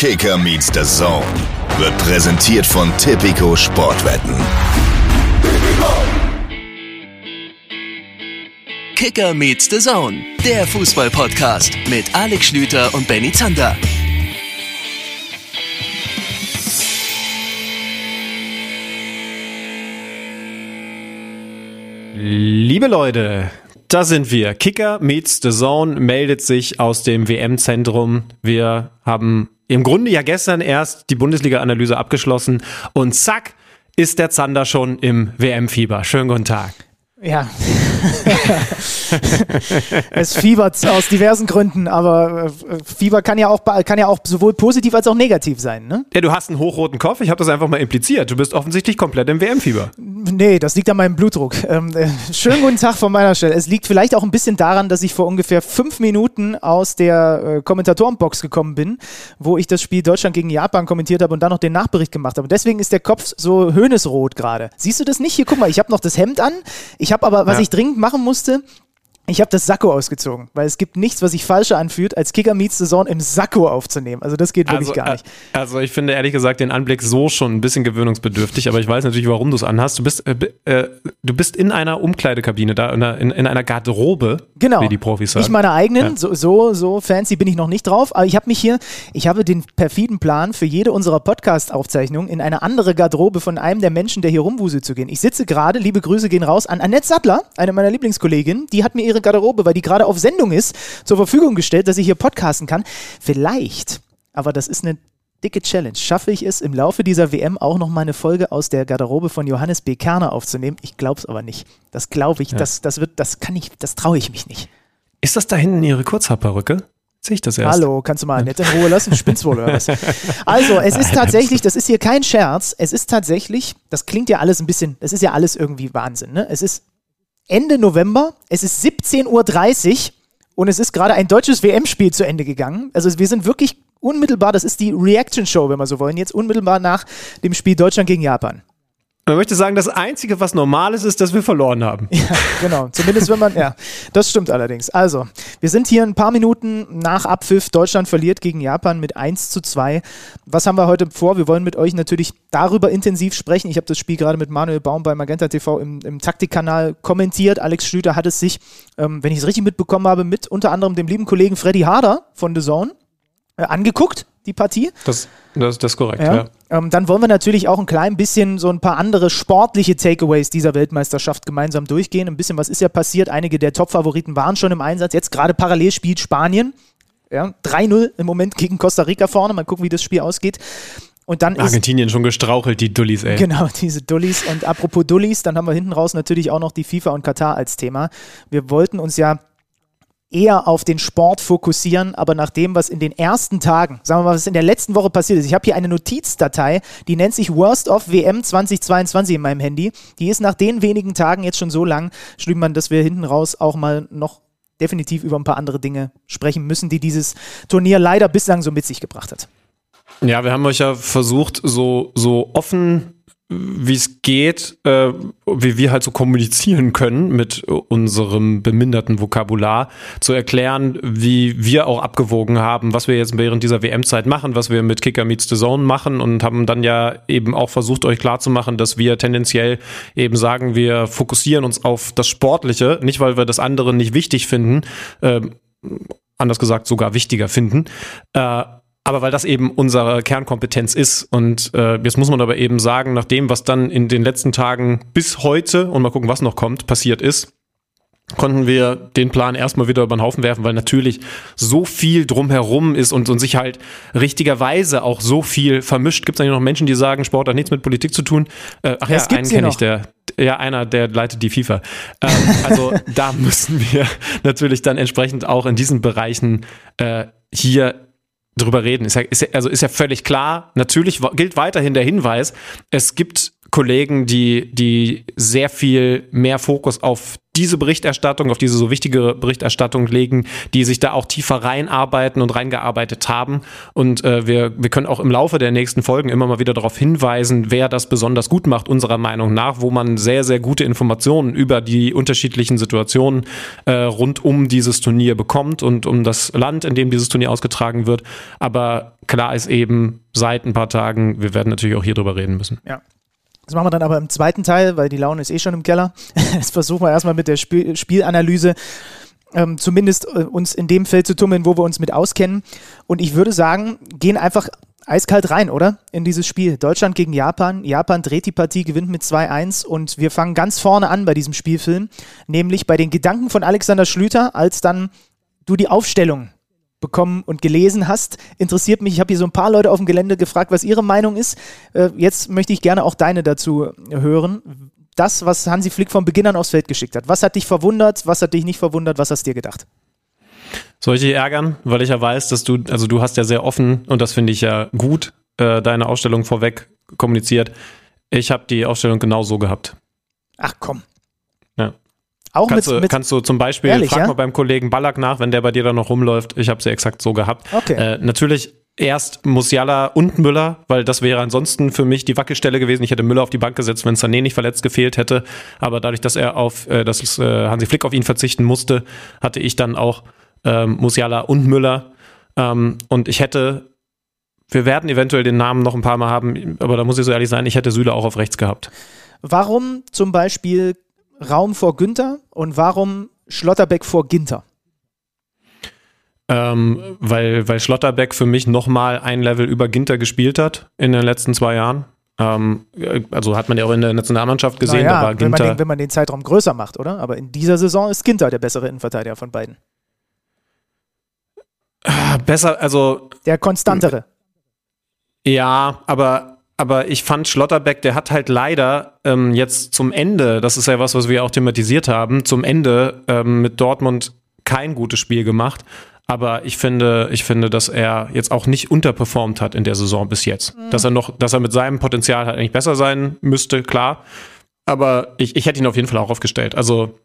Kicker meets the Zone wird präsentiert von Tipico Sportwetten. Kicker meets the Zone, der Fußball-Podcast mit Alex Schlüter und Benny Zander. Liebe Leute, da sind wir. Kicker meets the Zone meldet sich aus dem WM-Zentrum. Wir haben im Grunde ja gestern erst die Bundesliga-Analyse abgeschlossen und zack ist der Zander schon im WM-Fieber. Schönen guten Tag. Ja. es fiebert aus diversen Gründen, aber äh, Fieber kann ja auch, kann ja auch sowohl positiv als auch negativ sein. Ne? Ja, du hast einen hochroten Kopf, ich habe das einfach mal impliziert. Du bist offensichtlich komplett im WM-Fieber. Nee, das liegt an meinem Blutdruck. Ähm, äh, schönen guten Tag von meiner Stelle. Es liegt vielleicht auch ein bisschen daran, dass ich vor ungefähr fünf Minuten aus der äh, Kommentatorenbox gekommen bin, wo ich das Spiel Deutschland gegen Japan kommentiert habe und dann noch den Nachbericht gemacht habe. Deswegen ist der Kopf so höhnesrot gerade. Siehst du das nicht? Hier, guck mal, ich habe noch das Hemd an. Ich ich habe aber, was ja. ich dringend machen musste, ich habe das Sakko ausgezogen, weil es gibt nichts, was sich falscher anfühlt, als Kicker Meets Saison im Sakko aufzunehmen. Also das geht wirklich also, gar nicht. Äh, also ich finde ehrlich gesagt den Anblick so schon ein bisschen gewöhnungsbedürftig, aber ich weiß natürlich, warum du es anhast. Du bist, äh, äh, du bist in einer Umkleidekabine, da in, in, in, einer Garderobe, genau. wie die Profis sagen. Nicht meiner eigenen, ja. so, so, so fancy bin ich noch nicht drauf, aber ich habe mich hier, ich habe den perfiden Plan, für jede unserer Podcast-Aufzeichnungen in eine andere Garderobe von einem der Menschen, der hier rumwuselt, zu gehen. Ich sitze gerade, liebe Grüße gehen raus, an Annette Sattler, eine meiner Lieblingskolleginnen, die hat mir ihre Garderobe, weil die gerade auf Sendung ist, zur Verfügung gestellt, dass ich hier podcasten kann. Vielleicht, aber das ist eine dicke Challenge. Schaffe ich es im Laufe dieser WM auch noch mal eine Folge aus der Garderobe von Johannes B. Kerner aufzunehmen? Ich glaube es aber nicht. Das glaube ich, ja. das, das wird, das kann ich, das traue ich mich nicht. Ist das da hinten Ihre Kurzhaarperücke? Sehe ich das erst? Hallo, kannst du mal nett in Ruhe lassen? Spinnst wohl oder was? Also, es ist tatsächlich, das ist hier kein Scherz, es ist tatsächlich, das klingt ja alles ein bisschen, das ist ja alles irgendwie Wahnsinn, ne? Es ist Ende November. Es ist 17.30 Uhr und es ist gerade ein deutsches WM-Spiel zu Ende gegangen. Also wir sind wirklich unmittelbar, das ist die Reaction-Show, wenn wir so wollen, jetzt unmittelbar nach dem Spiel Deutschland gegen Japan. Man möchte sagen, das Einzige, was normal ist, ist, dass wir verloren haben. Ja, genau. Zumindest wenn man, ja, das stimmt allerdings. Also, wir sind hier ein paar Minuten nach Abpfiff. Deutschland verliert gegen Japan mit 1 zu 2. Was haben wir heute vor? Wir wollen mit euch natürlich darüber intensiv sprechen. Ich habe das Spiel gerade mit Manuel Baum bei Magenta TV im, im Taktikkanal kommentiert. Alex Schlüter hat es sich, ähm, wenn ich es richtig mitbekommen habe, mit unter anderem dem lieben Kollegen Freddy Harder von The Zone äh, angeguckt die Partie. Das, das, das ist korrekt, ja. ja. Ähm, dann wollen wir natürlich auch ein klein bisschen so ein paar andere sportliche Takeaways dieser Weltmeisterschaft gemeinsam durchgehen. Ein bisschen, was ist ja passiert? Einige der Top-Favoriten waren schon im Einsatz. Jetzt gerade parallel spielt Spanien. Ja, 3-0 im Moment gegen Costa Rica vorne. Mal gucken, wie das Spiel ausgeht. Und dann Argentinien schon gestrauchelt, die Dullis, ey. Genau, diese Dullis. Und apropos Dullis, dann haben wir hinten raus natürlich auch noch die FIFA und Katar als Thema. Wir wollten uns ja eher auf den Sport fokussieren, aber nach dem, was in den ersten Tagen, sagen wir mal, was in der letzten Woche passiert ist, ich habe hier eine Notizdatei, die nennt sich Worst of WM 2022 in meinem Handy. Die ist nach den wenigen Tagen jetzt schon so lang, schrieb man, dass wir hinten raus auch mal noch definitiv über ein paar andere Dinge sprechen müssen, die dieses Turnier leider bislang so mit sich gebracht hat. Ja, wir haben euch ja versucht, so, so offen wie es geht, äh, wie wir halt so kommunizieren können mit unserem beminderten Vokabular, zu erklären, wie wir auch abgewogen haben, was wir jetzt während dieser WM-Zeit machen, was wir mit Kicker Meets the Zone machen und haben dann ja eben auch versucht, euch klarzumachen, dass wir tendenziell eben sagen, wir fokussieren uns auf das Sportliche, nicht weil wir das andere nicht wichtig finden, äh, anders gesagt sogar wichtiger finden, äh, aber weil das eben unsere Kernkompetenz ist. Und äh, jetzt muss man aber eben sagen, nach dem, was dann in den letzten Tagen bis heute und mal gucken, was noch kommt, passiert ist, konnten wir den Plan erstmal wieder über den Haufen werfen, weil natürlich so viel drumherum ist und, und sich halt richtigerweise auch so viel vermischt. Gibt es eigentlich noch Menschen, die sagen, Sport hat nichts mit Politik zu tun? Äh, ach ja, einen kenne ich, der, ja, einer, der leitet die FIFA. Ähm, also da müssen wir natürlich dann entsprechend auch in diesen Bereichen äh, hier drüber reden. Ist ja, ist ja, also ist ja völlig klar. Natürlich gilt weiterhin der Hinweis, es gibt Kollegen, die, die sehr viel mehr Fokus auf diese Berichterstattung, auf diese so wichtige Berichterstattung legen, die sich da auch tiefer reinarbeiten und reingearbeitet haben. Und äh, wir, wir können auch im Laufe der nächsten Folgen immer mal wieder darauf hinweisen, wer das besonders gut macht, unserer Meinung nach, wo man sehr, sehr gute Informationen über die unterschiedlichen Situationen äh, rund um dieses Turnier bekommt und um das Land, in dem dieses Turnier ausgetragen wird. Aber klar ist eben, seit ein paar Tagen, wir werden natürlich auch hier drüber reden müssen. Ja, das machen wir dann aber im zweiten Teil, weil die Laune ist eh schon im Keller. Jetzt versuchen wir erstmal mit der Spiel Spielanalyse ähm, zumindest äh, uns in dem Feld zu tummeln, wo wir uns mit auskennen. Und ich würde sagen, gehen einfach eiskalt rein, oder? In dieses Spiel. Deutschland gegen Japan. Japan dreht die Partie, gewinnt mit 2-1 und wir fangen ganz vorne an bei diesem Spielfilm, nämlich bei den Gedanken von Alexander Schlüter, als dann du die Aufstellung bekommen und gelesen hast. Interessiert mich, ich habe hier so ein paar Leute auf dem Gelände gefragt, was ihre Meinung ist. Äh, jetzt möchte ich gerne auch deine dazu hören. Das, was Hansi Flick von Beginn an aufs Feld geschickt hat. Was hat dich verwundert, was hat dich nicht verwundert, was hast du dir gedacht? Soll ich dich ärgern? Weil ich ja weiß, dass du, also du hast ja sehr offen, und das finde ich ja gut, äh, deine Ausstellung vorweg kommuniziert. Ich habe die Ausstellung genau so gehabt. Ach komm. Auch kannst, mit, du, mit kannst du zum Beispiel, ehrlich, frag ja? mal beim Kollegen Ballack nach, wenn der bei dir da noch rumläuft. Ich habe sie exakt so gehabt. Okay. Äh, natürlich erst Musiala und Müller, weil das wäre ansonsten für mich die Wackelstelle gewesen. Ich hätte Müller auf die Bank gesetzt, wenn Sané nicht verletzt gefehlt hätte. Aber dadurch, dass er auf, äh, dass äh, Hansi Flick auf ihn verzichten musste, hatte ich dann auch ähm, Musiala und Müller. Ähm, und ich hätte, wir werden eventuell den Namen noch ein paar Mal haben, aber da muss ich so ehrlich sein, ich hätte Süle auch auf rechts gehabt. Warum zum Beispiel Raum vor Günther und warum Schlotterbeck vor Ginter? Ähm, weil, weil Schlotterbeck für mich nochmal ein Level über Ginter gespielt hat in den letzten zwei Jahren. Ähm, also hat man ja auch in der Nationalmannschaft gesehen, naja, da wenn man, den, wenn man den Zeitraum größer macht, oder? Aber in dieser Saison ist Ginter der bessere Innenverteidiger von beiden. Ah, besser, also. Der konstantere. Ja, aber aber ich fand Schlotterbeck, der hat halt leider ähm, jetzt zum Ende, das ist ja was, was wir auch thematisiert haben, zum Ende ähm, mit Dortmund kein gutes Spiel gemacht. Aber ich finde, ich finde, dass er jetzt auch nicht unterperformt hat in der Saison bis jetzt. Mhm. Dass er noch, dass er mit seinem Potenzial halt eigentlich besser sein müsste, klar. Aber ich, ich hätte ihn auf jeden Fall auch aufgestellt. Also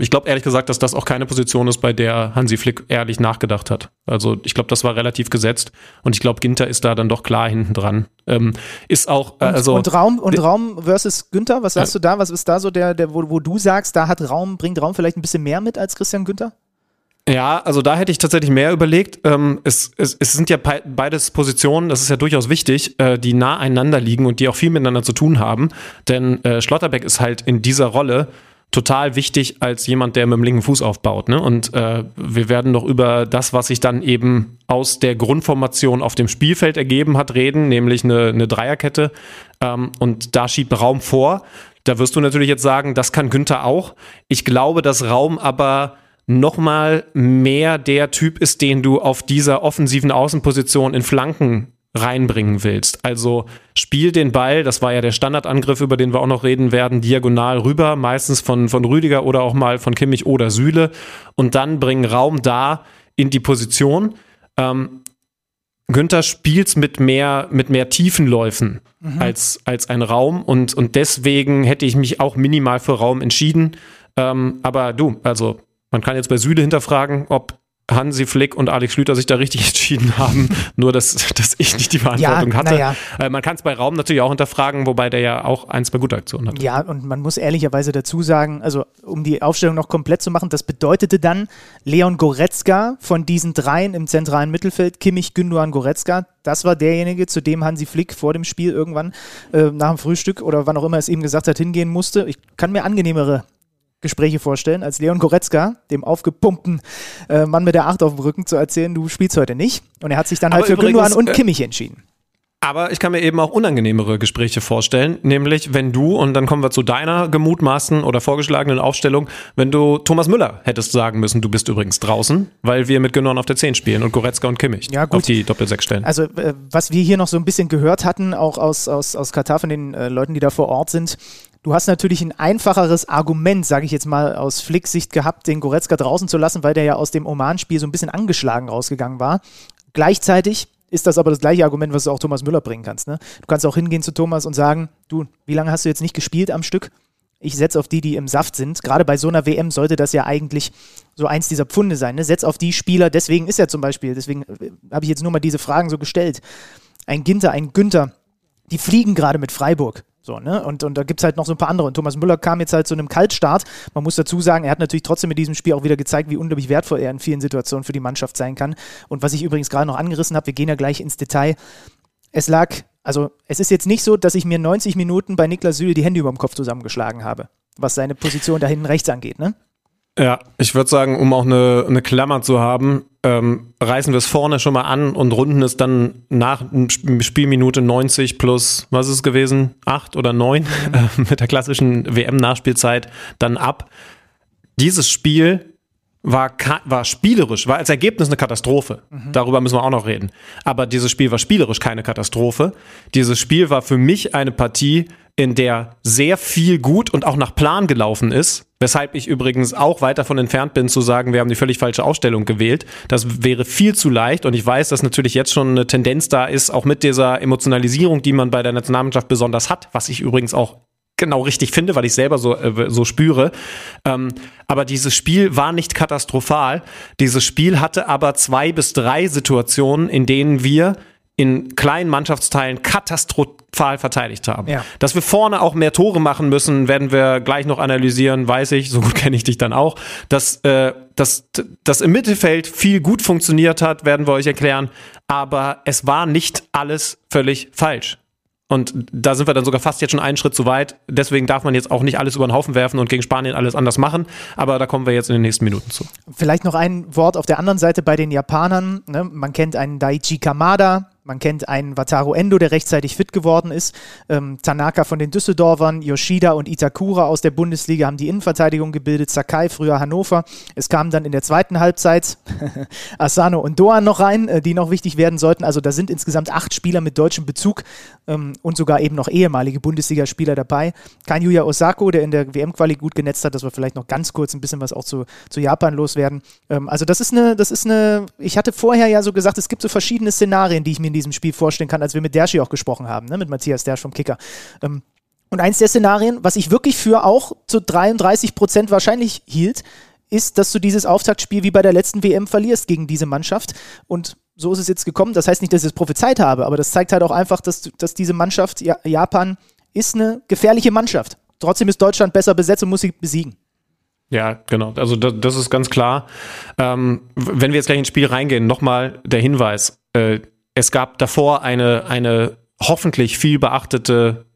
ich glaube ehrlich gesagt, dass das auch keine Position ist, bei der Hansi Flick ehrlich nachgedacht hat. Also ich glaube, das war relativ gesetzt und ich glaube, Ginter ist da dann doch klar hinten dran. Ähm, ist auch äh, also und Raum und Raum versus Günther, was sagst ja. du da? Was ist da so der, der wo, wo du sagst, da hat Raum bringt Raum vielleicht ein bisschen mehr mit als Christian Günther? Ja, also da hätte ich tatsächlich mehr überlegt. Ähm, es, es, es sind ja beides Positionen, das ist ja durchaus wichtig, äh, die nah einander liegen und die auch viel miteinander zu tun haben. Denn äh, Schlotterbeck ist halt in dieser Rolle total wichtig als jemand, der mit dem linken Fuß aufbaut. Ne? Und äh, wir werden noch über das, was sich dann eben aus der Grundformation auf dem Spielfeld ergeben hat, reden, nämlich eine, eine Dreierkette. Ähm, und da schiebt Raum vor. Da wirst du natürlich jetzt sagen, das kann Günther auch. Ich glaube, dass Raum aber nochmal mehr der Typ ist, den du auf dieser offensiven Außenposition in Flanken reinbringen willst. Also spiel den Ball, das war ja der Standardangriff, über den wir auch noch reden werden, diagonal rüber, meistens von, von Rüdiger oder auch mal von Kimmich oder Sühle und dann bringen Raum da in die Position. Ähm, Günther spielt mit mehr, mit mehr Tiefenläufen mhm. als, als ein Raum und, und deswegen hätte ich mich auch minimal für Raum entschieden. Ähm, aber du, also man kann jetzt bei Süle hinterfragen, ob Hansi Flick und Alex Schlüter sich da richtig entschieden haben, nur dass, dass ich nicht die Verantwortung ja, hatte. Ja. Äh, man kann es bei Raum natürlich auch hinterfragen, wobei der ja auch ein, zwei gute Aktionen hat. Ja, und man muss ehrlicherweise dazu sagen, also um die Aufstellung noch komplett zu machen, das bedeutete dann Leon Goretzka von diesen dreien im zentralen Mittelfeld, Kimmich, Gündogan, Goretzka, das war derjenige, zu dem Hansi Flick vor dem Spiel irgendwann äh, nach dem Frühstück oder wann auch immer es ihm gesagt hat, hingehen musste. Ich kann mir angenehmere Gespräche vorstellen, als Leon Goretzka, dem aufgepumpten äh, Mann mit der Acht auf dem Rücken, zu erzählen, du spielst heute nicht. Und er hat sich dann halt Aber halt für Gündogan und äh, Kimmich entschieden. Aber ich kann mir eben auch unangenehmere Gespräche vorstellen, nämlich wenn du, und dann kommen wir zu deiner gemutmaßten oder vorgeschlagenen Aufstellung, wenn du Thomas Müller hättest sagen müssen, du bist übrigens draußen, weil wir mit Gündogan auf der 10 spielen und Goretzka und Kimmich ja, auf die Doppelsechs stellen. Also äh, was wir hier noch so ein bisschen gehört hatten, auch aus, aus, aus Katar von den äh, Leuten, die da vor Ort sind, Du hast natürlich ein einfacheres Argument, sage ich jetzt mal aus Flicks Sicht gehabt, den Goretzka draußen zu lassen, weil der ja aus dem Oman-Spiel so ein bisschen angeschlagen rausgegangen war. Gleichzeitig ist das aber das gleiche Argument, was du auch Thomas Müller bringen kannst. Ne? Du kannst auch hingehen zu Thomas und sagen, du, wie lange hast du jetzt nicht gespielt am Stück? Ich setze auf die, die im Saft sind. Gerade bei so einer WM sollte das ja eigentlich so eins dieser Pfunde sein. Ne? Setz auf die Spieler, deswegen ist ja zum Beispiel, deswegen äh, habe ich jetzt nur mal diese Fragen so gestellt. Ein Ginter, ein Günther, die fliegen gerade mit Freiburg. So, ne? Und, und da gibt es halt noch so ein paar andere. Und Thomas Müller kam jetzt halt zu einem Kaltstart. Man muss dazu sagen, er hat natürlich trotzdem mit diesem Spiel auch wieder gezeigt, wie unglaublich wertvoll er in vielen Situationen für die Mannschaft sein kann. Und was ich übrigens gerade noch angerissen habe, wir gehen ja gleich ins Detail. Es lag, also es ist jetzt nicht so, dass ich mir 90 Minuten bei Niklas Süle die Hände über dem Kopf zusammengeschlagen habe, was seine Position da hinten rechts angeht, ne? Ja, ich würde sagen, um auch eine, eine Klammer zu haben, ähm, reißen wir es vorne schon mal an und runden es dann nach Spielminute 90 plus, was ist es gewesen, acht oder neun mhm. äh, mit der klassischen WM-Nachspielzeit dann ab. Dieses Spiel war, war spielerisch, war als Ergebnis eine Katastrophe. Mhm. Darüber müssen wir auch noch reden. Aber dieses Spiel war spielerisch keine Katastrophe. Dieses Spiel war für mich eine Partie, in der sehr viel gut und auch nach Plan gelaufen ist. Weshalb ich übrigens auch weit davon entfernt bin zu sagen, wir haben die völlig falsche Ausstellung gewählt. Das wäre viel zu leicht und ich weiß, dass natürlich jetzt schon eine Tendenz da ist, auch mit dieser Emotionalisierung, die man bei der Nationalmannschaft besonders hat, was ich übrigens auch genau richtig finde, weil ich selber so, äh, so spüre. Ähm, aber dieses Spiel war nicht katastrophal. Dieses Spiel hatte aber zwei bis drei Situationen, in denen wir in kleinen Mannschaftsteilen katastrophal verteidigt haben. Ja. Dass wir vorne auch mehr Tore machen müssen, werden wir gleich noch analysieren, weiß ich, so gut kenne ich dich dann auch. Dass, äh, dass, dass im Mittelfeld viel gut funktioniert hat, werden wir euch erklären. Aber es war nicht alles völlig falsch. Und da sind wir dann sogar fast jetzt schon einen Schritt zu weit. Deswegen darf man jetzt auch nicht alles über den Haufen werfen und gegen Spanien alles anders machen. Aber da kommen wir jetzt in den nächsten Minuten zu. Vielleicht noch ein Wort auf der anderen Seite bei den Japanern. Ne? Man kennt einen Daichi Kamada, man kennt einen Wataru Endo, der rechtzeitig fit geworden ist. Ähm, Tanaka von den Düsseldorfern, Yoshida und Itakura aus der Bundesliga haben die Innenverteidigung gebildet. Sakai, früher Hannover. Es kamen dann in der zweiten Halbzeit Asano und Doan noch rein, äh, die noch wichtig werden sollten. Also da sind insgesamt acht Spieler mit deutschem Bezug ähm, und sogar eben noch ehemalige Bundesligaspieler dabei. Kein Yuya Osako, der in der WM-Quali gut genetzt hat, dass wir vielleicht noch ganz kurz ein bisschen was auch zu, zu Japan loswerden. Ähm, also das ist eine, das ist eine, ich hatte vorher ja so gesagt, es gibt so verschiedene Szenarien, die ich mir in diesem Spiel vorstellen kann, als wir mit Derschi auch gesprochen haben, ne? mit Matthias Dersch vom Kicker. Ähm, und eins der Szenarien, was ich wirklich für auch zu 33 Prozent wahrscheinlich hielt, ist, dass du dieses Auftaktspiel wie bei der letzten WM verlierst gegen diese Mannschaft. Und so ist es jetzt gekommen. Das heißt nicht, dass ich es prophezeit habe, aber das zeigt halt auch einfach, dass, dass diese Mannschaft, ja, Japan, ist eine gefährliche Mannschaft. Trotzdem ist Deutschland besser besetzt und muss sie besiegen. Ja, genau. Also das, das ist ganz klar. Ähm, wenn wir jetzt gleich ins Spiel reingehen, nochmal der Hinweis. Äh, es gab davor eine, eine hoffentlich viel beachtete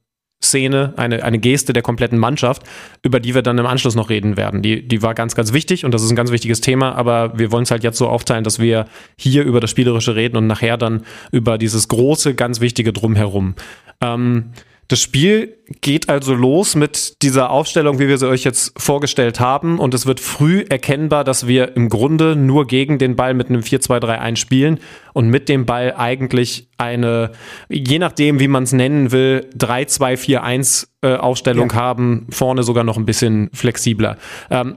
Szene, eine, eine Geste der kompletten Mannschaft, über die wir dann im Anschluss noch reden werden. Die, die war ganz, ganz wichtig und das ist ein ganz wichtiges Thema, aber wir wollen es halt jetzt so aufteilen, dass wir hier über das Spielerische reden und nachher dann über dieses große, ganz wichtige Drumherum. Ähm, das Spiel geht also los mit dieser Aufstellung, wie wir sie euch jetzt vorgestellt haben. Und es wird früh erkennbar, dass wir im Grunde nur gegen den Ball mit einem 4-2-3-1 spielen und mit dem Ball eigentlich eine, je nachdem, wie man es nennen will, 3-2-4-1 äh, Aufstellung ja. haben. Vorne sogar noch ein bisschen flexibler. Ähm,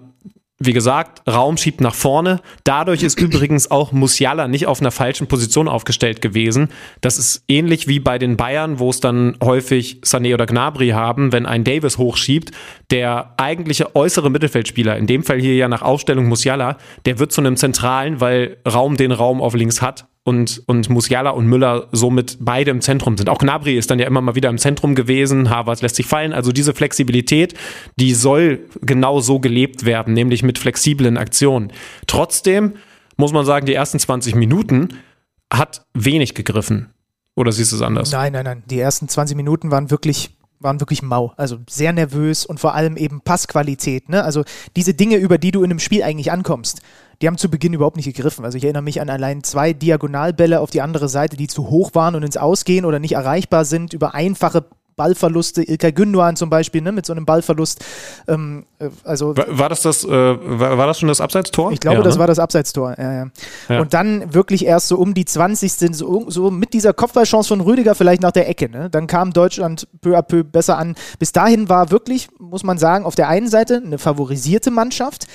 wie gesagt, Raum schiebt nach vorne. Dadurch ist übrigens auch Musiala nicht auf einer falschen Position aufgestellt gewesen. Das ist ähnlich wie bei den Bayern, wo es dann häufig Sané oder Gnabry haben, wenn ein Davis hochschiebt. Der eigentliche äußere Mittelfeldspieler, in dem Fall hier ja nach Aufstellung Musiala, der wird zu einem zentralen, weil Raum den Raum auf links hat und, und Musiala und Müller somit beide im Zentrum sind. Auch Gnabry ist dann ja immer mal wieder im Zentrum gewesen, Harvard lässt sich fallen. Also diese Flexibilität, die soll genau so gelebt werden, nämlich mit flexiblen Aktionen. Trotzdem muss man sagen, die ersten 20 Minuten hat wenig gegriffen. Oder siehst du es anders? Nein, nein, nein. Die ersten 20 Minuten waren wirklich waren wirklich mau. Also sehr nervös und vor allem eben Passqualität. Ne? Also diese Dinge, über die du in einem Spiel eigentlich ankommst, die haben zu Beginn überhaupt nicht gegriffen. Also ich erinnere mich an allein zwei Diagonalbälle auf die andere Seite, die zu hoch waren und ins Ausgehen oder nicht erreichbar sind, über einfache Ballverluste, Ilkay Gündoğan zum Beispiel, ne, mit so einem Ballverlust. Ähm, äh, also war, war, das das, äh, war, war, das schon das Abseitstor? Ich glaube, ja, das ne? war das Abseitstor. Ja, ja. ja, Und dann wirklich erst so um die 20. So, so mit dieser Kopfballchance von Rüdiger vielleicht nach der Ecke. Ne? Dann kam Deutschland peu à peu besser an. Bis dahin war wirklich, muss man sagen, auf der einen Seite eine favorisierte Mannschaft,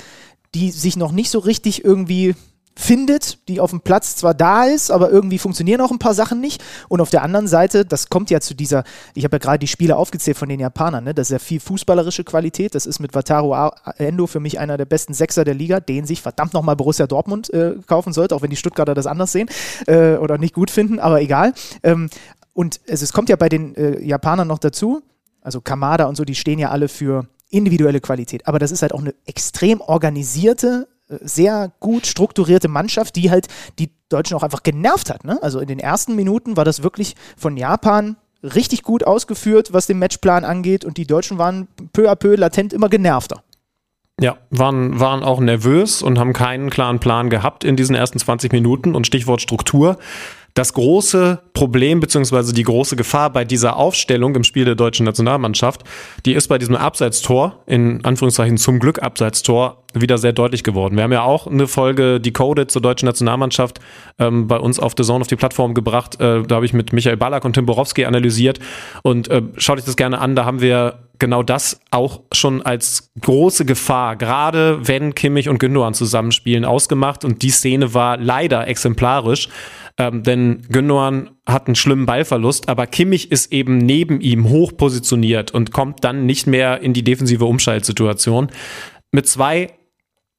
die sich noch nicht so richtig irgendwie findet, die auf dem Platz zwar da ist, aber irgendwie funktionieren auch ein paar Sachen nicht. Und auf der anderen Seite, das kommt ja zu dieser, ich habe ja gerade die Spiele aufgezählt von den Japanern, ne? das ist ja viel fußballerische Qualität. Das ist mit Wataru Endo für mich einer der besten Sechser der Liga, den sich verdammt nochmal Borussia Dortmund äh, kaufen sollte, auch wenn die Stuttgarter das anders sehen äh, oder nicht gut finden, aber egal. Ähm, und es, es, kommt ja bei den äh, Japanern noch dazu, also Kamada und so, die stehen ja alle für individuelle Qualität. Aber das ist halt auch eine extrem organisierte sehr gut strukturierte Mannschaft, die halt die Deutschen auch einfach genervt hat. Ne? Also in den ersten Minuten war das wirklich von Japan richtig gut ausgeführt, was den Matchplan angeht und die Deutschen waren peu à peu latent immer genervter. Ja, waren, waren auch nervös und haben keinen klaren Plan gehabt in diesen ersten 20 Minuten und Stichwort Struktur. Das große Problem beziehungsweise die große Gefahr bei dieser Aufstellung im Spiel der deutschen Nationalmannschaft, die ist bei diesem Abseitstor, in Anführungszeichen zum Glück Abseitstor, wieder sehr deutlich geworden. Wir haben ja auch eine Folge Decoded zur deutschen Nationalmannschaft ähm, bei uns auf The Zone auf die Plattform gebracht. Äh, da habe ich mit Michael Ballack und Tim Borowski analysiert und äh, schaut euch das gerne an. Da haben wir genau das auch schon als große Gefahr, gerade wenn Kimmich und Gündogan zusammenspielen, ausgemacht. Und die Szene war leider exemplarisch. Ähm, denn Gündogan hat einen schlimmen Ballverlust, aber Kimmich ist eben neben ihm hoch positioniert und kommt dann nicht mehr in die defensive Umschaltsituation. Mit zwei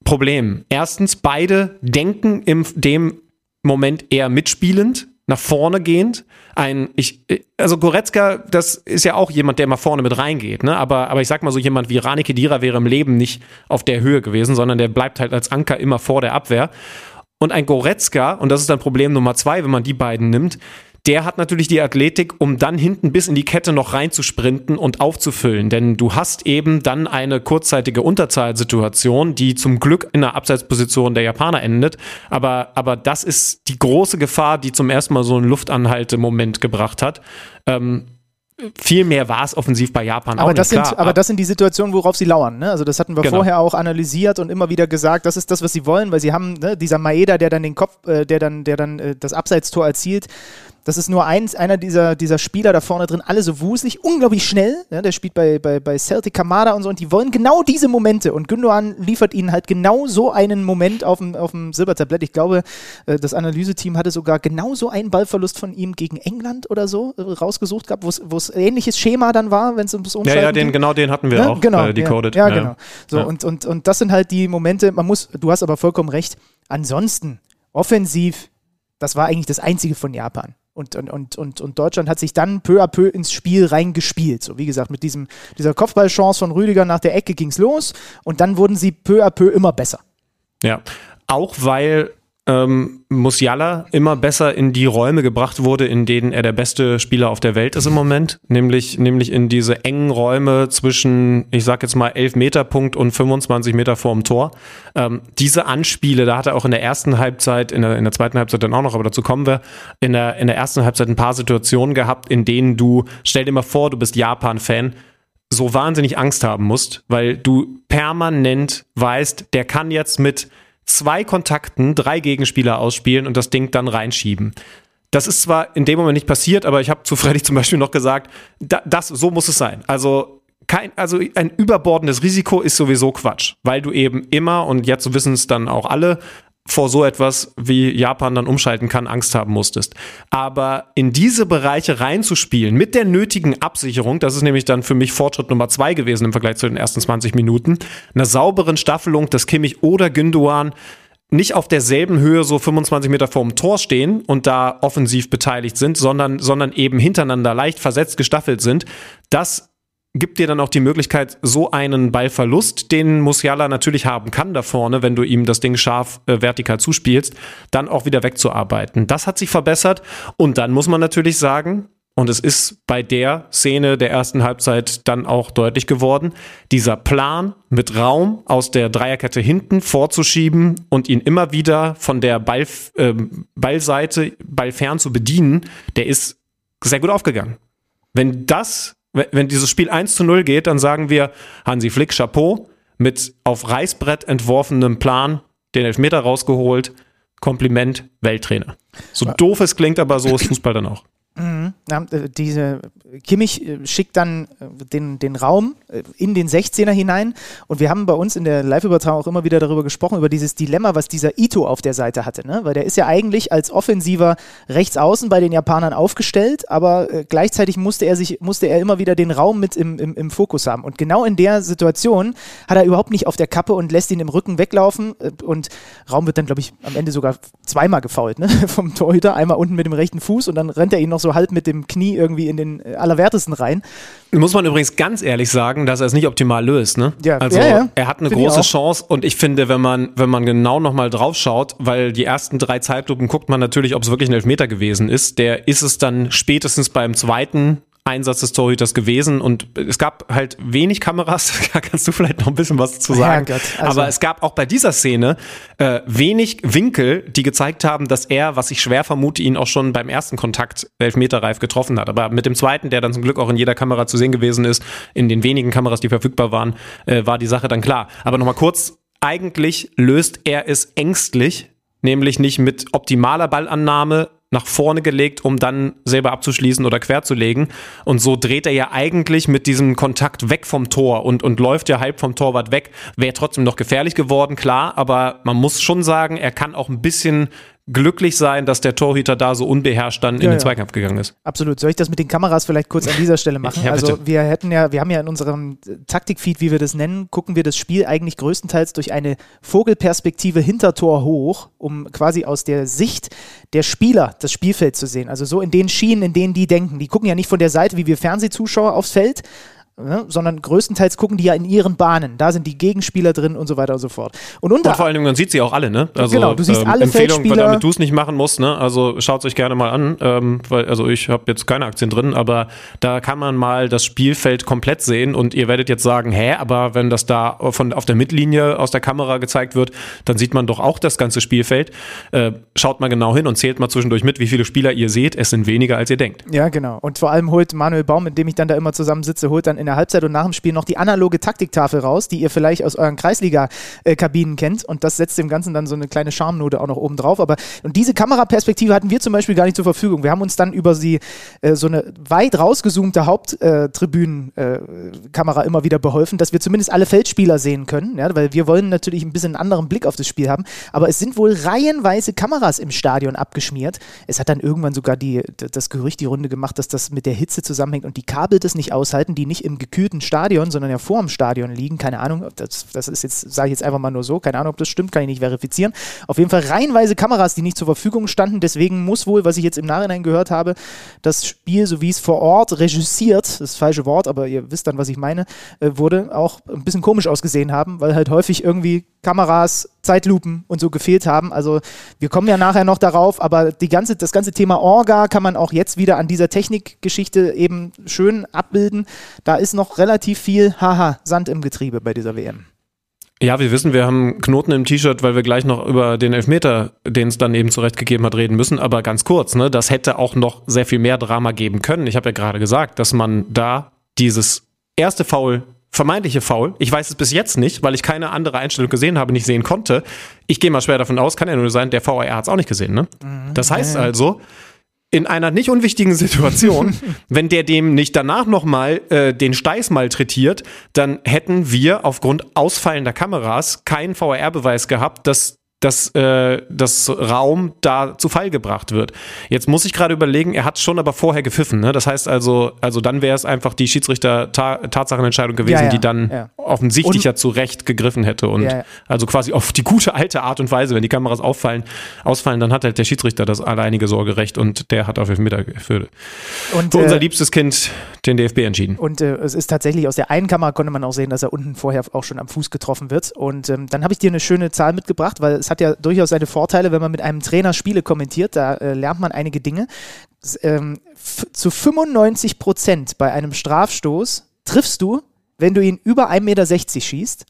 Problemen. Erstens, beide denken in dem Moment eher mitspielend, nach vorne gehend. Ein, ich, also Goretzka, das ist ja auch jemand, der mal vorne mit reingeht, ne? Aber, aber ich sag mal so, jemand wie Rani Kedira wäre im Leben nicht auf der Höhe gewesen, sondern der bleibt halt als Anker immer vor der Abwehr. Und ein Goretzka, und das ist dann Problem Nummer zwei, wenn man die beiden nimmt, der hat natürlich die Athletik, um dann hinten bis in die Kette noch reinzusprinten und aufzufüllen. Denn du hast eben dann eine kurzzeitige Unterzahlsituation, die zum Glück in der Abseitsposition der Japaner endet. Aber, aber das ist die große Gefahr, die zum ersten Mal so einen Luftanhalte-Moment gebracht hat. Ähm, viel mehr war es offensiv bei Japan aber auch das nicht. Sind, aber das sind die Situationen, worauf sie lauern. Ne? Also das hatten wir genau. vorher auch analysiert und immer wieder gesagt, das ist das, was sie wollen, weil sie haben ne, dieser Maeda, der dann den Kopf, äh, der dann, der dann äh, das Abseitstor erzielt, das ist nur eins, einer dieser, dieser Spieler da vorne drin, alle so wuselig, unglaublich schnell. Ja, der spielt bei, bei, bei Celtic Kamada und so und die wollen genau diese Momente. Und Gündogan liefert ihnen halt genau so einen Moment auf dem, auf dem Silbertablett. Ich glaube, äh, das Analyseteam hatte sogar genau so einen Ballverlust von ihm gegen England oder so äh, rausgesucht gehabt, wo es ähnliches Schema dann war, wenn es ums Umschalten Ja, ja, den, genau den hatten wir ja, auch genau, äh, decoded. Ja, ja, genau. So, ja. Und, und, und das sind halt die Momente, man muss, du hast aber vollkommen recht, ansonsten offensiv, das war eigentlich das Einzige von Japan. Und, und, und, und Deutschland hat sich dann peu à peu ins Spiel reingespielt. So wie gesagt, mit diesem, dieser Kopfballchance von Rüdiger nach der Ecke ging es los und dann wurden sie peu à peu immer besser. Ja, auch weil ähm, Musiala immer besser in die Räume gebracht wurde, in denen er der beste Spieler auf der Welt ist im Moment, nämlich, nämlich in diese engen Räume zwischen, ich sag jetzt mal, 11 Meter Punkt und 25 Meter vorm Tor. Ähm, diese Anspiele, da hat er auch in der ersten Halbzeit, in der, in der zweiten Halbzeit dann auch noch, aber dazu kommen wir, in der, in der ersten Halbzeit ein paar Situationen gehabt, in denen du, stell dir mal vor, du bist Japan-Fan, so wahnsinnig Angst haben musst, weil du permanent weißt, der kann jetzt mit zwei Kontakten drei Gegenspieler ausspielen und das Ding dann reinschieben. Das ist zwar in dem Moment nicht passiert, aber ich habe zu Freddy zum Beispiel noch gesagt, da, das, so muss es sein. Also kein, also ein überbordendes Risiko ist sowieso Quatsch, weil du eben immer, und jetzt wissen es dann auch alle, vor so etwas wie Japan dann umschalten kann, Angst haben musstest. Aber in diese Bereiche reinzuspielen, mit der nötigen Absicherung, das ist nämlich dann für mich Fortschritt Nummer zwei gewesen im Vergleich zu den ersten 20 Minuten, einer sauberen Staffelung, dass Kimmich oder Gündogan nicht auf derselben Höhe so 25 Meter vorm Tor stehen und da offensiv beteiligt sind, sondern, sondern eben hintereinander leicht versetzt gestaffelt sind. Das gibt dir dann auch die Möglichkeit, so einen Ballverlust, den Musiala natürlich haben kann da vorne, wenn du ihm das Ding scharf äh, vertikal zuspielst, dann auch wieder wegzuarbeiten. Das hat sich verbessert und dann muss man natürlich sagen, und es ist bei der Szene der ersten Halbzeit dann auch deutlich geworden, dieser Plan mit Raum aus der Dreierkette hinten vorzuschieben und ihn immer wieder von der Ball, äh, Ballseite, Ballfern zu bedienen, der ist sehr gut aufgegangen. Wenn das wenn dieses Spiel 1 zu 0 geht, dann sagen wir Hansi Flick Chapeau mit auf Reißbrett entworfenem Plan den Elfmeter rausgeholt. Kompliment, Welttrainer. So doof es klingt, aber so ist Fußball dann auch. Mhm. Äh, diese Kimmich äh, schickt dann äh, den, den Raum in den 16er hinein und wir haben bei uns in der Live-Übertragung auch immer wieder darüber gesprochen, über dieses Dilemma, was dieser Ito auf der Seite hatte, ne? weil der ist ja eigentlich als offensiver Rechtsaußen bei den Japanern aufgestellt, aber gleichzeitig musste er sich, musste er immer wieder den Raum mit im, im, im Fokus haben und genau in der Situation hat er überhaupt nicht auf der Kappe und lässt ihn im Rücken weglaufen und Raum wird dann, glaube ich, am Ende sogar zweimal gefault ne? vom Torhüter, einmal unten mit dem rechten Fuß und dann rennt er ihn noch so halb mit dem Knie irgendwie in den äh, Allerwertesten rein. Muss man übrigens ganz ehrlich sagen, dass er es nicht optimal löst. Ne? Ja, also ja, ja. er hat eine Find große. Chance und ich finde, wenn man, wenn man genau nochmal drauf schaut, weil die ersten drei Zeitlupen guckt man natürlich, ob es wirklich ein Elfmeter gewesen ist. Der ist es dann spätestens beim zweiten Einsatz des Torhüters gewesen und es gab halt wenig Kameras, da kannst du vielleicht noch ein bisschen was zu sagen. Herrgott, also- Aber es gab auch bei dieser Szene äh, wenig Winkel, die gezeigt haben, dass er, was ich schwer vermute, ihn auch schon beim ersten Kontakt elfmeterreif getroffen hat. Aber mit dem zweiten, der dann zum Glück auch in jeder Kamera zu sehen gewesen ist, in den wenigen Kameras, die verfügbar waren, äh, war die Sache dann klar. Aber nochmal kurz, eigentlich löst er es ängstlich, nämlich nicht mit optimaler Ballannahme nach vorne gelegt, um dann selber abzuschließen oder quer zu legen. Und so dreht er ja eigentlich mit diesem Kontakt weg vom Tor und, und läuft ja halb vom Torwart weg. Wäre trotzdem noch gefährlich geworden, klar, aber man muss schon sagen, er kann auch ein bisschen glücklich sein, dass der Torhüter da so unbeherrscht dann in Ja, den ja. Zweikampf gegangen ist. Absolut. Soll ich das mit den Kameras vielleicht kurz an dieser Stelle machen? Ja, also wir hätten ja, wir haben ja in unserem Taktikfeed, wie wir das nennen, gucken wir das Spiel eigentlich größtenteils durch eine Vogelperspektive hinter Tor hoch, um quasi aus der Sicht der Spieler das Spielfeld zu sehen. Also so in den Schienen, in denen die denken. Die gucken ja nicht von der Seite wie wir Fernsehzuschauer aufs Feld, ne, sondern größtenteils gucken die ja in ihren Bahnen. Da sind die Gegenspieler drin und so weiter und so fort. Und unter Und vor allen Dingen, man sieht sie auch alle, ne? Also, Genau, du siehst alle Empfehlung, Feldspieler. damit du es nicht machen musst, ne? Also schaut euch gerne mal an, ähm, weil, also ich habe jetzt keine Aktien drin, aber da kann man mal das Spielfeld komplett sehen und ihr werdet jetzt sagen, hä, aber wenn das da von auf der Mittellinie aus der Kamera gezeigt wird, dann sieht man doch auch das ganze Spielfeld. Äh, schaut mal genau hin und zählt mal zwischendurch mit, wie viele Spieler ihr seht. Es sind weniger, als ihr denkt. Ja, genau. Und vor allem holt Manuel Baum, mit dem ich dann da immer zusammensitze, holt dann in der Halbzeit und nach dem Spiel noch die analoge Taktiktafel raus, die ihr vielleicht aus euren Kreisliga-Kabinen kennt. Und das setzt dem Ganzen dann so eine kleine Charmnote auch noch oben drauf. Aber und diese Kameraperspektive hatten wir zum Beispiel gar nicht zur Verfügung. Wir haben uns dann über sie äh, so eine weit rausgezoomte Haupttribünenkamera immer wieder beholfen, dass wir zumindest alle Feldspieler sehen können. Ja, weil wir wollen natürlich ein bisschen einen anderen Blick auf das Spiel haben. Aber es sind wohl reihenweise Kameras im Stadion abgeschmiert. Es hat dann irgendwann sogar die, das Gerücht die Runde gemacht, dass das mit der Hitze zusammenhängt und die Kabel das nicht aushalten, die nicht im gekühlten Stadion, sondern ja vor dem Stadion liegen. Keine Ahnung, das, das ist jetzt, sage ich jetzt einfach mal nur so, keine Ahnung, ob das stimmt, kann ich nicht verifizieren. Auf jeden Fall reihenweise Kameras, die nicht zur Verfügung standen. Deswegen muss wohl, was ich jetzt im Nachhinein gehört habe, das Spiel, so wie es vor Ort regissiert, das ist das falsche Wort, aber ihr wisst dann, was ich meine, äh, wurde auch ein bisschen komisch ausgesehen haben, weil halt häufig irgendwie Kameras, Zeitlupen und so gefehlt haben. Also wir kommen ja nachher noch darauf, aber die ganze, das ganze Thema Orga kann man auch jetzt wieder an dieser Technikgeschichte eben schön abbilden. Da ist noch relativ viel, haha, Sand im Getriebe bei dieser WM. Ja, wir wissen, wir haben Knoten im T-Shirt, weil wir gleich noch über den Elfmeter, den es dann eben zurechtgegeben hat, reden müssen. Aber ganz kurz, ne, das hätte auch noch sehr viel mehr Drama geben können. Ich habe ja gerade gesagt, dass man da dieses erste Foul, vermeintliche Foul, ich weiß es bis jetzt nicht, weil ich keine andere Einstellung gesehen habe, nicht sehen konnte. Ich gehe mal schwer davon aus, kann ja nur sein, der VAR hat es auch nicht gesehen. Ne? Das heißt also, in einer nicht unwichtigen Situation, wenn der dem nicht danach nochmal äh, den Steiß malträtiert, dann hätten wir aufgrund ausfallender Kameras keinen VAR-Beweis gehabt, dass dass äh, das Raum da zu Fall gebracht wird. Jetzt muss ich gerade überlegen, er hat schon aber vorher gepfiffen. Ne? Das heißt also, also dann wäre es einfach die Schiedsrichter-Tatsachenentscheidung gewesen, Ja, ja, die dann ja. offensichtlich ja zu Recht gegriffen hätte. Und also quasi auf die gute alte Art und Weise, wenn die Kameras auffallen, ausfallen, dann hat halt der Schiedsrichter das alleinige Sorgerecht und der hat auf Elfmeter für, Und, für unser äh, liebstes Kind den DFB entschieden. Und äh, es ist tatsächlich aus der einen Kamera konnte man auch sehen, dass er unten vorher auch schon am Fuß getroffen wird. Und ähm, dann habe ich dir eine schöne Zahl mitgebracht, weil es hat ja durchaus seine Vorteile, wenn man mit einem Trainer Spiele kommentiert. Da äh, lernt man einige Dinge. Ähm, zu 95 Prozent bei einem Strafstoß triffst du, wenn du ihn über 1,60 Meter schießt.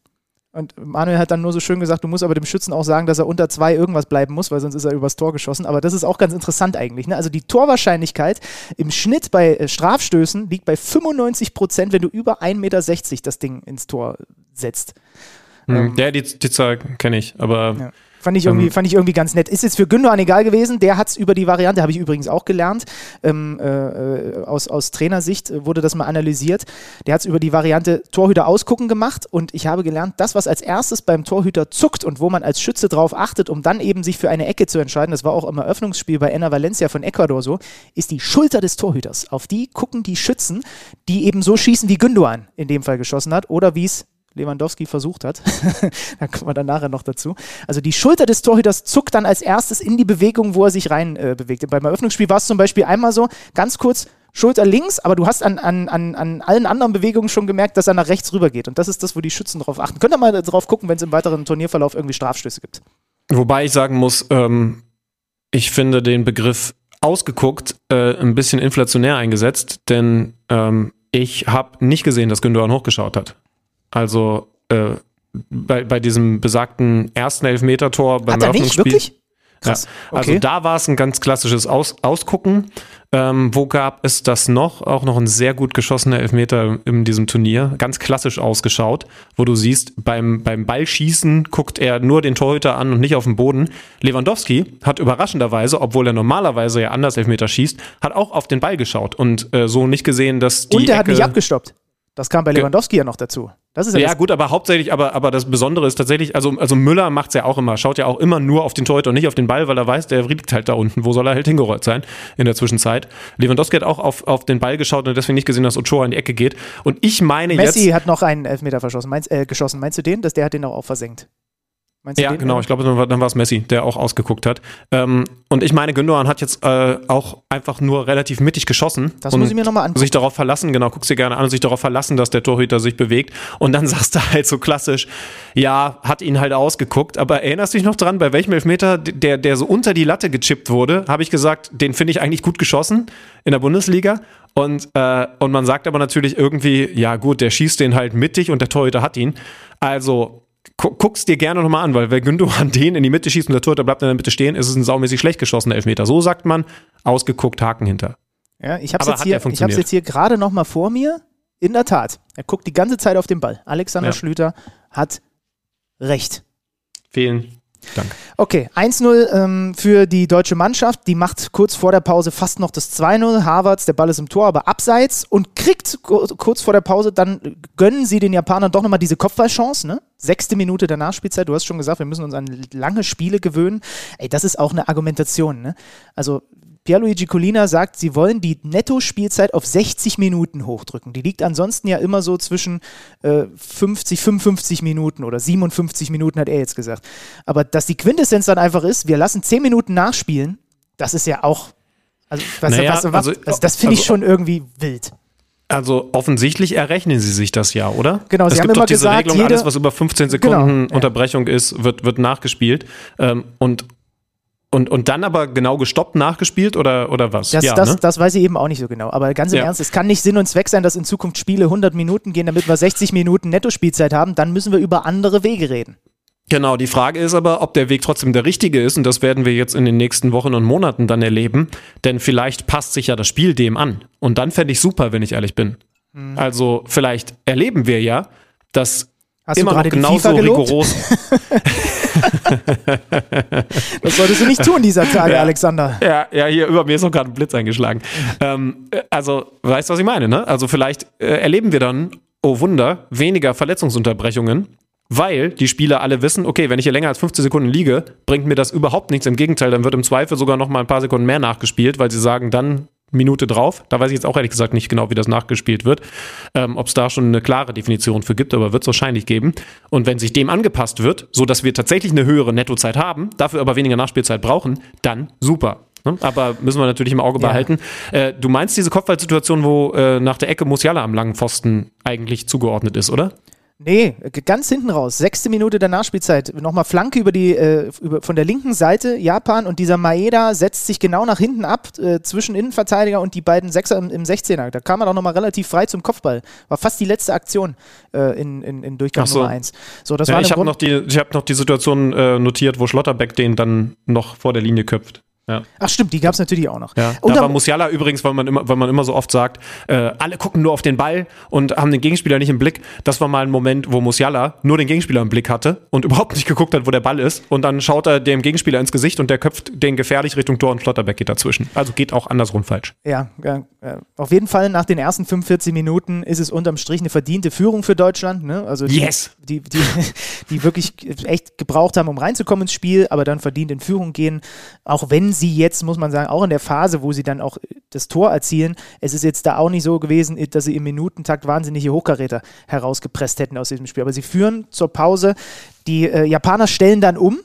Und Manuel hat dann nur so schön gesagt, du musst aber dem Schützen auch sagen, dass er unter zwei irgendwas bleiben muss, weil sonst ist er übers Tor geschossen. Aber das ist auch ganz interessant eigentlich. Ne? Also die Torwahrscheinlichkeit im Schnitt bei äh, Strafstößen liegt bei 95 Prozent, wenn du über 1,60 Meter das Ding ins Tor setzt. Hm, ja, die, die Zahl kenne ich, aber Ja. Fand ich irgendwie, ähm, fand ich irgendwie ganz nett. Ist jetzt für Gündogan egal gewesen. Der hat es über die Variante, habe ich übrigens auch gelernt, ähm, äh, aus, aus Trainersicht wurde das mal analysiert. Der hat es über die Variante Torhüter ausgucken gemacht und ich habe gelernt, das, was als erstes beim Torhüter zuckt und wo man als Schütze drauf achtet, um dann eben sich für eine Ecke zu entscheiden, das war auch im Eröffnungsspiel bei Enna Valencia von Ecuador so, ist die Schulter des Torhüters. Auf die gucken die Schützen, die eben so schießen, wie Gündogan in dem Fall geschossen hat oder wie es Lewandowski versucht hat. da kommen wir dann nachher noch dazu. Also die Schulter des Torhüters zuckt dann als erstes in die Bewegung, wo er sich rein äh, bewegt. Beim Eröffnungsspiel war es zum Beispiel einmal so, ganz kurz Schulter links, aber du hast an, an, an, an allen anderen Bewegungen schon gemerkt, dass er nach rechts rüber geht. Und das ist das, wo die Schützen drauf achten. Könnt ihr mal drauf gucken, wenn es im weiteren Turnierverlauf irgendwie Strafstöße gibt. Wobei ich sagen muss, ähm, ich finde den Begriff ausgeguckt äh, ein bisschen inflationär eingesetzt, denn ähm, ich habe nicht gesehen, dass Gündogan hochgeschaut hat. Also äh, bei, bei diesem besagten ersten Elfmeter-Tor beim Hat er nicht, wirklich? Krass. Ja, also okay. da war es ein ganz klassisches Aus Ausgucken. Ähm, wo gab es das noch? Auch noch ein sehr gut geschossener Elfmeter in diesem Turnier. Ganz klassisch ausgeschaut, wo du siehst, beim, beim Ballschießen guckt er nur den Torhüter an und nicht auf den Boden. Lewandowski hat überraschenderweise, obwohl er normalerweise ja anders Elfmeter schießt, hat auch auf den Ball geschaut und äh, so nicht gesehen, dass die. Und er hat nicht abgestoppt. Das kam bei Lewandowski ja noch dazu. Das ist ja, ja gut, aber hauptsächlich, aber, aber das Besondere ist tatsächlich, also, also Müller macht es ja auch immer, schaut ja auch immer nur auf den Torhüter und nicht auf den Ball, weil er weiß, der liegt halt da unten. Wo soll er halt hingerollt sein in der Zwischenzeit? Lewandowski hat auch auf, auf den Ball geschaut und deswegen nicht gesehen, dass Ochoa in die Ecke geht. Und ich meine Messi jetzt. Messi hat noch einen Elfmeter verschossen. Meinst, äh, geschossen. Meinst du den? Dass der hat den auch, auch versenkt. Meinst ja, genau. Ich glaube, dann war es Messi, der auch ausgeguckt hat. Ähm, und ich meine, Gündogan hat jetzt äh, auch einfach nur relativ mittig geschossen. Das muss ich mir nochmal anschauen. Sich darauf verlassen, genau, guck's dir gerne an und sich darauf verlassen, dass der Torhüter sich bewegt. Und dann sagst du halt so klassisch, ja, hat ihn halt ausgeguckt. Aber erinnerst du dich noch dran, bei welchem Elfmeter, der, der so unter die Latte gechippt wurde, habe ich gesagt, den finde ich eigentlich gut geschossen in der Bundesliga. Und, äh, und man sagt aber natürlich irgendwie, ja gut, der schießt den halt mittig und der Torhüter hat ihn. Also guck's dir gerne nochmal an, weil wenn Gündogan den in die Mitte schießt und der Torhüter bleibt in der Mitte stehen, ist es ein saumäßig schlecht geschossener Elfmeter. So sagt man, ausgeguckt, Haken hinter. Ja, ich hab's, jetzt hier, ich hab's jetzt hier gerade nochmal vor mir. In der Tat, er guckt die ganze Zeit auf den Ball. Alexander ja. Schlüter hat recht. Vielen Dank. Okay, 1-0 ähm, für die deutsche Mannschaft. Die macht kurz vor der Pause fast noch das 2-0. Harvards, der Ball ist im Tor, aber abseits und kriegt kurz vor der Pause, dann gönnen sie den Japanern doch nochmal diese Kopfballchance. Ne? Sechste Minute der Nachspielzeit. Du hast schon gesagt, wir müssen uns an lange Spiele gewöhnen. Ey, das ist auch eine Argumentation. Ne? Also Pierluigi Colina sagt, sie wollen die Netto-Spielzeit auf 60 Minuten hochdrücken. Die liegt ansonsten ja immer so zwischen äh, 50, 55 Minuten oder 57 Minuten, hat er jetzt gesagt. Aber dass die Quintessenz dann einfach ist, wir lassen 10 Minuten nachspielen, das ist ja auch. Also, was, naja, was, was, also, also, das finde ich also, schon irgendwie wild. Also offensichtlich errechnen sie sich das ja, oder? Genau, sie es haben gibt immer doch diese gesagt, Regelung, alles was über 15 Sekunden genau, Unterbrechung ja. ist, wird, wird nachgespielt. Ähm, und und, und dann aber genau gestoppt nachgespielt oder, oder was? Das, ja, das, ne? das weiß ich eben auch nicht so genau. Aber ganz im ja. Ernst, es kann nicht Sinn und Zweck sein, dass in Zukunft Spiele 100 Minuten gehen, damit wir 60 Minuten Nettospielzeit haben. Dann müssen wir über andere Wege reden. Genau, die Frage ist aber, ob der Weg trotzdem der richtige ist und das werden wir jetzt in den nächsten Wochen und Monaten dann erleben, denn vielleicht passt sich ja das Spiel dem an und dann fände ich super, wenn ich ehrlich bin. Hm. Also vielleicht erleben wir ja, dass Hast immer noch genauso rigoros. das solltest du nicht tun dieser Tage, ja, Alexander. Ja, ja, hier über mir ist noch gerade ein Blitz eingeschlagen. ähm, also, weißt du, was ich meine, ne? Also vielleicht äh, erleben wir dann, oh Wunder, weniger Verletzungsunterbrechungen, weil die Spieler alle wissen, okay, wenn ich hier länger als 15 Sekunden liege, bringt mir das überhaupt nichts. Im Gegenteil, dann wird im Zweifel sogar noch mal ein paar Sekunden mehr nachgespielt, weil sie sagen, dann Minute drauf. Da weiß ich jetzt auch ehrlich gesagt nicht genau, wie das nachgespielt wird. Ähm, Ob es da schon eine klare Definition für gibt, aber wird es wahrscheinlich geben. Und wenn sich dem angepasst wird, so dass wir tatsächlich eine höhere Nettozeit haben, dafür aber weniger Nachspielzeit brauchen, dann super. Ne? Aber müssen wir natürlich im Auge ja. behalten. Äh, du meinst diese Kopfballsituation, wo äh, nach der Ecke Musiala am langen Pfosten eigentlich zugeordnet ist, oder? Nee, ganz hinten raus. Sechste Minute der Nachspielzeit. Nochmal Flanke über die, äh, über, von der linken Seite Japan und dieser Maeda setzt sich genau nach hinten ab äh, zwischen Innenverteidiger und die beiden Sechser im, im 16er. Da kam er doch nochmal relativ frei zum Kopfball. War fast die letzte Aktion äh, in, in, in, Durchgang so. Nummer 1. So, das ja, war ich habe noch, die, hab noch die Situation äh, notiert, wo Schlotterbeck den dann noch vor der Linie köpft. Ja. Ach stimmt, die gab es natürlich auch noch. Ja, Und da war Musiala übrigens, weil man immer, weil man immer so oft sagt, äh, alle gucken nur auf den Ball und haben den Gegenspieler nicht im Blick. Das war mal ein Moment, wo Musiala nur den Gegenspieler im Blick hatte und überhaupt nicht geguckt hat, wo der Ball ist. Und dann schaut er dem Gegenspieler ins Gesicht und der köpft den gefährlich Richtung Tor und Schlotterbeck geht dazwischen. Also geht auch andersrum falsch. Ja, ja, ja, auf jeden Fall nach den ersten 45 Minuten ist es unterm Strich eine verdiente Führung für Deutschland. Ne? Also die, Yes! die, die, die wirklich echt gebraucht haben, um reinzukommen ins Spiel, aber dann verdient in Führung gehen. Auch wenn sie jetzt, muss man sagen, auch in der Phase, wo sie dann auch das Tor erzielen, es ist jetzt da auch nicht so gewesen, dass sie im Minutentakt wahnsinnige Hochkaräter herausgepresst hätten aus diesem Spiel. Aber sie führen zur Pause. Die äh, Japaner stellen dann um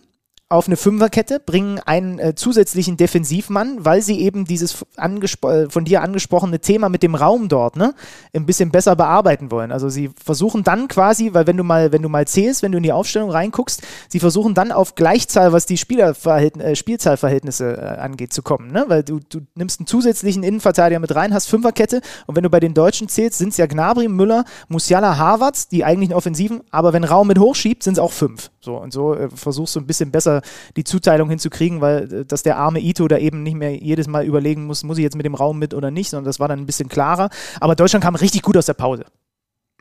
auf eine Fünferkette, bringen einen äh, zusätzlichen Defensivmann, weil sie eben dieses äh, von dir angesprochene Thema mit dem Raum dort ne, ein bisschen besser bearbeiten wollen. Also sie versuchen dann quasi, weil wenn du mal, wenn du mal zählst, wenn du in die Aufstellung reinguckst, sie versuchen dann auf Gleichzahl, was die äh, Spielzahlverhältnisse äh, angeht, zu kommen. Ne? Weil du, du nimmst einen zusätzlichen Innenverteidiger mit rein, hast Fünferkette und wenn du bei den Deutschen zählst, sind es ja Gnabry, Müller, Musiala, Harvards, die eigentlichen Offensiven, aber wenn Raum mit hochschiebt, sind es auch fünf. So und so äh, versuchst du ein bisschen besser die Zuteilung hinzukriegen, weil äh, dass der arme Ito da eben nicht mehr jedes Mal überlegen muss, muss ich jetzt mit dem Raum mit oder nicht, sondern das war dann ein bisschen klarer. Aber Deutschland kam richtig gut aus der Pause.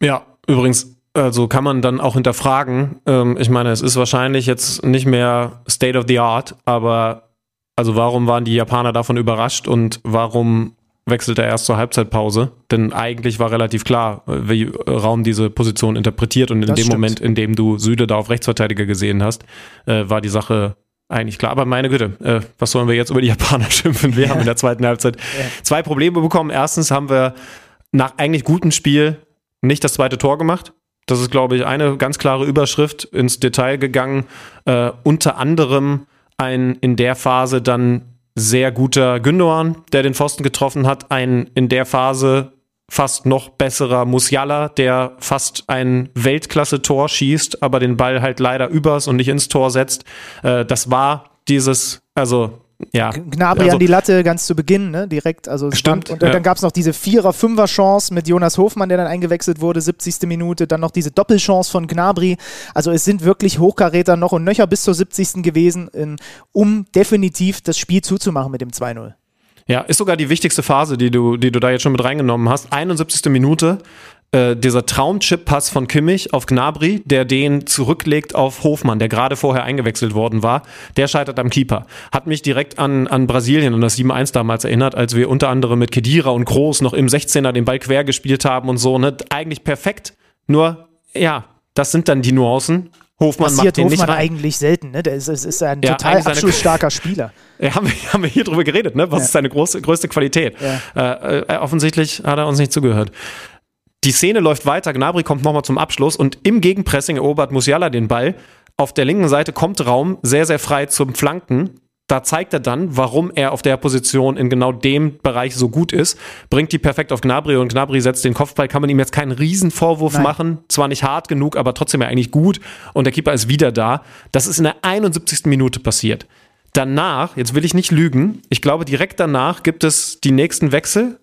Ja, übrigens, also kann man dann auch hinterfragen. Ähm, ich meine, es ist wahrscheinlich jetzt nicht mehr State of the Art, aber also warum waren die Japaner davon überrascht und warum wechselt er erst zur Halbzeitpause? Denn eigentlich war relativ klar, äh, wie Raum diese Position interpretiert und in Das dem stimmt. Moment, in dem du Süde da auf Rechtsverteidiger gesehen hast, äh, war die Sache eigentlich klar. Aber meine Güte, äh, was sollen wir jetzt über die Japaner schimpfen? Wir haben in der zweiten Halbzeit zwei Probleme bekommen. Erstens haben wir nach eigentlich gutem Spiel nicht das zweite Tor gemacht. Das ist, glaube ich, eine ganz klare Überschrift ins Detail gegangen. Äh, unter anderem ein in der Phase dann sehr guter Gündogan, der den Pfosten getroffen hat. Ein in der Phase fast noch besserer Musiala, der fast ein Weltklasse-Tor schießt, aber den Ball halt leider übers und nicht ins Tor setzt. Äh, das war dieses, also ja. Gnabry also, an die Latte ganz zu Beginn, ne? direkt. Also Stimmt, und dann, ja. dann gab es noch diese Vierer-Fünfer-Chance mit Jonas Hofmann, der dann eingewechselt wurde, 70. Minute. Dann noch diese Doppelchance von Gnabry. Also es sind wirklich Hochkaräter noch und nöcher bis zur 70. gewesen, in, um definitiv das Spiel zuzumachen mit dem 2-0. Ja, ist sogar die wichtigste Phase, die du, die du da jetzt schon mit reingenommen hast. 71. Minute, äh, dieser Traumchip-Pass von Kimmich auf Gnabry, der den zurücklegt auf Hofmann, der gerade vorher eingewechselt worden war, der scheitert am Keeper. Hat mich direkt an, an Brasilien und das 7-1 damals erinnert, als wir unter anderem mit Kedira und Groß noch im 16er den Ball quer gespielt haben und so. Ne? Eigentlich perfekt, nur, ja, das sind dann die Nuancen. Hofmann Passiert macht den nicht Hofmann rein. eigentlich selten. Ne? Der ist, ist, ist ein Ja, total abschlussstarker Spieler. Ja, haben, wir, haben wir hier drüber geredet, ne? Was Ja. ist seine große, größte Qualität? Ja. Äh, äh, offensichtlich hat er uns nicht zugehört. Die Szene läuft weiter, Gnabry kommt nochmal zum Abschluss und im Gegenpressing erobert Musiala den Ball. Auf der linken Seite kommt Raum sehr, sehr frei zum Flanken. Da zeigt er dann, warum er auf der Position in genau dem Bereich so gut ist. Bringt die perfekt auf Gnabry und Gnabry setzt den Kopfball. Kann man ihm jetzt keinen Riesenvorwurf Nein. machen. Zwar nicht hart genug, aber trotzdem ja eigentlich gut. Und der Keeper ist wieder da. Das ist in der 71. Minute passiert. Danach, jetzt will ich nicht lügen, ich glaube direkt danach gibt es die nächsten Wechsel.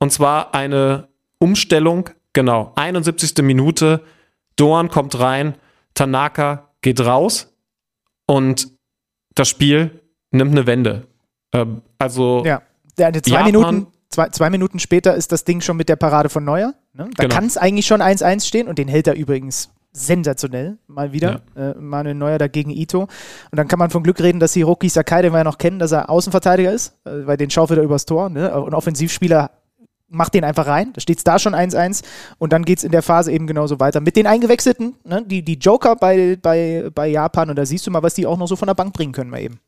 Und zwar eine Umstellung, genau, 71. Minute. Doan kommt rein, Tanaka geht raus und das Spiel nimmt eine Wende. Ähm, also, Ja. Der zwei, Japan- Minuten, zwei, zwei Minuten später ist das Ding schon mit der Parade von Neuer. Ne? Da Genau. kann es eigentlich schon 1-1 stehen und den hält er übrigens sensationell, mal wieder. Äh, Manuel Neuer dagegen Ito. Und dann kann man von Glück reden, dass Hiroki Sakai, den wir ja noch kennen, dass er Außenverteidiger ist, äh, weil den schaufelt er übers Tor. Ne? Und Offensivspieler macht den einfach rein. Da steht es da schon 1-1 und dann geht es in der Phase eben genauso weiter. Mit den Eingewechselten, ne? die, die Joker bei, bei, bei Japan und da siehst du mal, was die auch noch so von der Bank bringen können mal eben.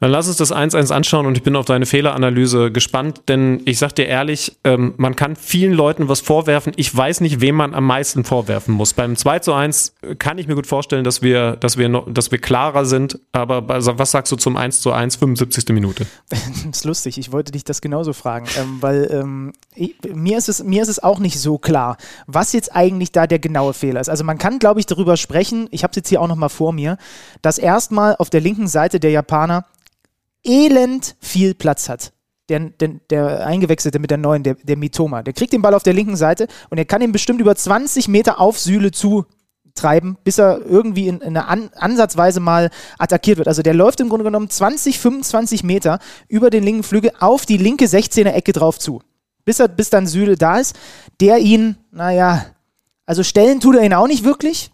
Dann lass uns das 1-1 anschauen und ich bin auf deine Fehleranalyse gespannt, denn ich sag dir ehrlich, ähm, man kann vielen Leuten was vorwerfen. Ich weiß nicht, wem man am meisten vorwerfen muss. Beim 2-1 kann ich mir gut vorstellen, dass wir, dass wir, noch, dass wir klarer sind, aber bei, was sagst du zum 1-1, 75. Minute? Das ist lustig, ich wollte dich das genauso fragen, ähm, weil ähm, ich, mir, ist es, mir ist es auch nicht so klar, was jetzt eigentlich da der genaue Fehler ist. Also man kann, glaube ich, darüber sprechen, ich habe es jetzt hier auch nochmal vor mir, dass erstmal auf der linken Seite der Japaner elend viel Platz hat. Der, der, der Eingewechselte mit der neuen, der, der Mitoma, der kriegt den Ball auf der linken Seite und er kann ihn bestimmt über 20 Meter auf Sühle zu treiben, bis er irgendwie in, in einer An Ansatzweise mal attackiert wird. Also der läuft im Grunde genommen 20, 25 Meter über den linken Flügel auf die linke 16er Ecke drauf zu. Bis, er, bis dann Süle da ist, der ihn, naja, also stellen tut er ihn auch nicht wirklich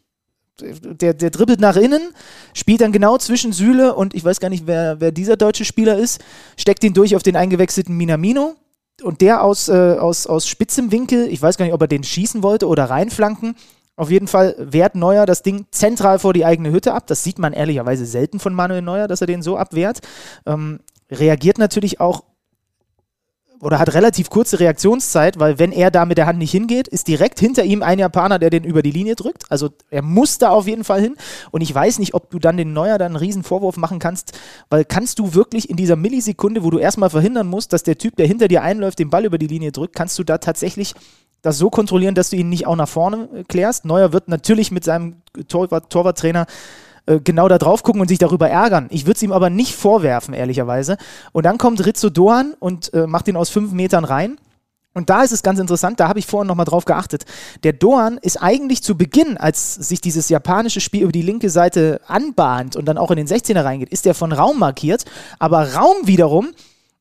der, der dribbelt nach innen, spielt dann genau zwischen Süle und ich weiß gar nicht, wer, wer dieser deutsche Spieler ist, steckt ihn durch auf den eingewechselten Minamino und der aus, äh, aus, aus spitzem Winkel, ich weiß gar nicht, ob er den schießen wollte oder reinflanken. Auf jeden Fall wehrt Neuer das Ding zentral vor die eigene Hütte ab. Das sieht man ehrlicherweise selten von Manuel Neuer, dass er den so abwehrt. Ähm, reagiert natürlich auch oder hat relativ kurze Reaktionszeit, weil wenn er da mit der Hand nicht hingeht, ist direkt hinter ihm ein Japaner, der den über die Linie drückt. Also er muss da auf jeden Fall hin. Und ich weiß nicht, ob du dann den Neuer dann einen riesen Vorwurf machen kannst, weil kannst du wirklich in dieser Millisekunde, wo du erstmal verhindern musst, dass der Typ, der hinter dir einläuft, den Ball über die Linie drückt, kannst du da tatsächlich das so kontrollieren, dass du ihn nicht auch nach vorne klärst. Neuer wird natürlich mit seinem Torwart, Torwarttrainer äh, genau da drauf gucken und sich darüber ärgern. Ich würde es ihm aber nicht vorwerfen, ehrlicherweise. Und dann kommt Rizzo Doan und äh, macht ihn aus fünf Metern rein. Und da ist es ganz interessant, da habe ich vorhin nochmal drauf geachtet. Der Doan ist eigentlich zu Beginn, als sich dieses japanische Spiel über die linke Seite anbahnt und dann auch in den 16er reingeht, ist der von Raum markiert. Aber Raum wiederum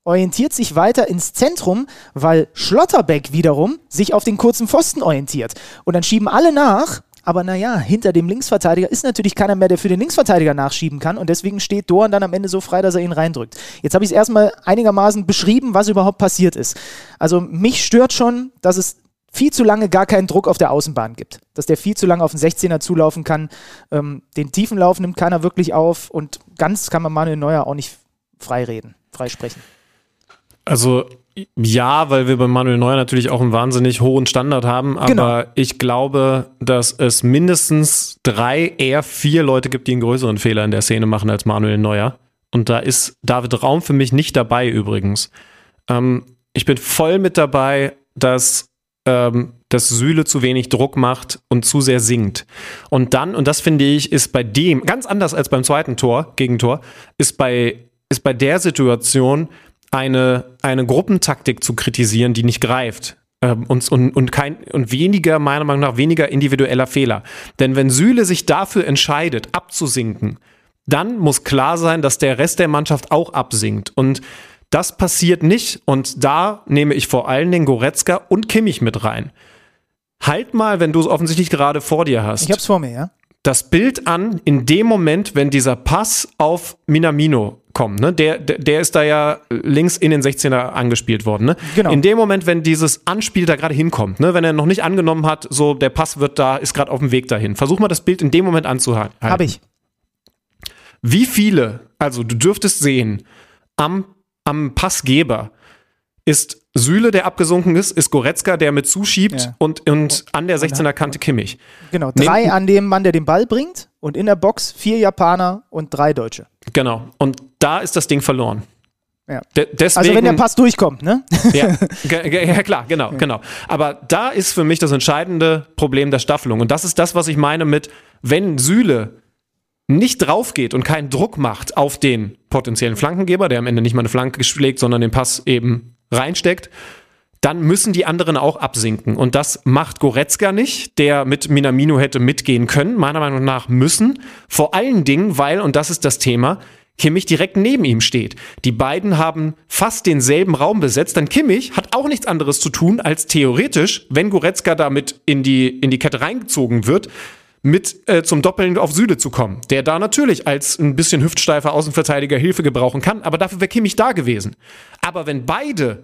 orientiert sich weiter ins Zentrum, weil Schlotterbeck wiederum sich auf den kurzen Pfosten orientiert. Und dann schieben alle nach aber naja, hinter dem Linksverteidiger ist natürlich keiner mehr, der für den Linksverteidiger nachschieben kann. Und deswegen steht Dorn dann am Ende so frei, dass er ihn reindrückt. Jetzt habe ich es erstmal einigermaßen beschrieben, was überhaupt passiert ist. Also mich stört schon, dass es viel zu lange gar keinen Druck auf der Außenbahn gibt. Dass der viel zu lange auf den 16er zulaufen kann. Ähm, den tiefen Lauf nimmt keiner wirklich auf und ganz kann man Manuel Neuer auch nicht frei reden, frei sprechen. Also ja, weil wir bei Manuel Neuer natürlich auch einen wahnsinnig hohen Standard haben, aber genau. ich glaube, dass es mindestens drei, eher vier Leute gibt, die einen größeren Fehler in der Szene machen als Manuel Neuer. Und da ist David Raum für mich nicht dabei übrigens. Ähm, ich bin voll mit dabei, dass ähm, dass Sühle zu wenig Druck macht und zu sehr sinkt. Und dann, und das finde ich, ist bei dem, ganz anders als beim zweiten Tor, Gegentor, ist bei, ist bei der Situation eine, eine Gruppentaktik zu kritisieren, die nicht greift. Ähm, und, und, und, kein, und weniger, meiner Meinung nach, weniger individueller Fehler. Denn wenn Sühle sich dafür entscheidet, abzusinken, dann muss klar sein, dass der Rest der Mannschaft auch absinkt. Und das passiert nicht. Und da nehme ich vor allen Dingen Goretzka und Kimmich mit rein. Halt mal, wenn du es offensichtlich gerade vor dir hast. Ich hab's vor mir, ja. Das Bild an, in dem Moment, wenn dieser Pass auf Minamino kommen. Ne? Der, der, der ist da ja links in den 16er angespielt worden. Ne? Genau. In dem Moment, wenn dieses Anspiel da gerade hinkommt, ne? wenn er noch nicht angenommen hat, so der Pass wird da, ist gerade auf dem Weg dahin. Versuch mal das Bild in dem Moment anzuhalten. Habe ich. Wie viele, also du dürftest sehen, am, am Passgeber ist Süle, der abgesunken ist, ist Goretzka, der mit zuschiebt ja. und, und an der 16er Kante Kimmich. Genau, drei Nehmt, an dem Mann, der den Ball bringt und in der Box vier Japaner und drei Deutsche. Genau, und da ist das Ding verloren. Ja. Deswegen, also wenn der Pass durchkommt, ne? Ja, ja klar, genau, ja. genau. Aber da ist für mich das entscheidende Problem der Staffelung. Und das ist das, was ich meine mit, wenn Süle nicht drauf geht und keinen Druck macht auf den potenziellen Flankengeber, der am Ende nicht mal eine Flanke schlägt, sondern den Pass eben reinsteckt, dann müssen die anderen auch absinken. Und das macht Goretzka nicht, der mit Minamino hätte mitgehen können, meiner Meinung nach müssen. Vor allen Dingen, weil, und das ist das Thema, Kimmich direkt neben ihm steht. Die beiden haben fast denselben Raum besetzt, denn Kimmich hat auch nichts anderes zu tun, als theoretisch, wenn Goretzka damit in die, in die Kette reingezogen wird, mit äh, zum Doppeln auf Süde zu kommen, der da natürlich als ein bisschen hüftsteifer Außenverteidiger Hilfe gebrauchen kann, aber dafür wäre Kimmich da gewesen. Aber wenn beide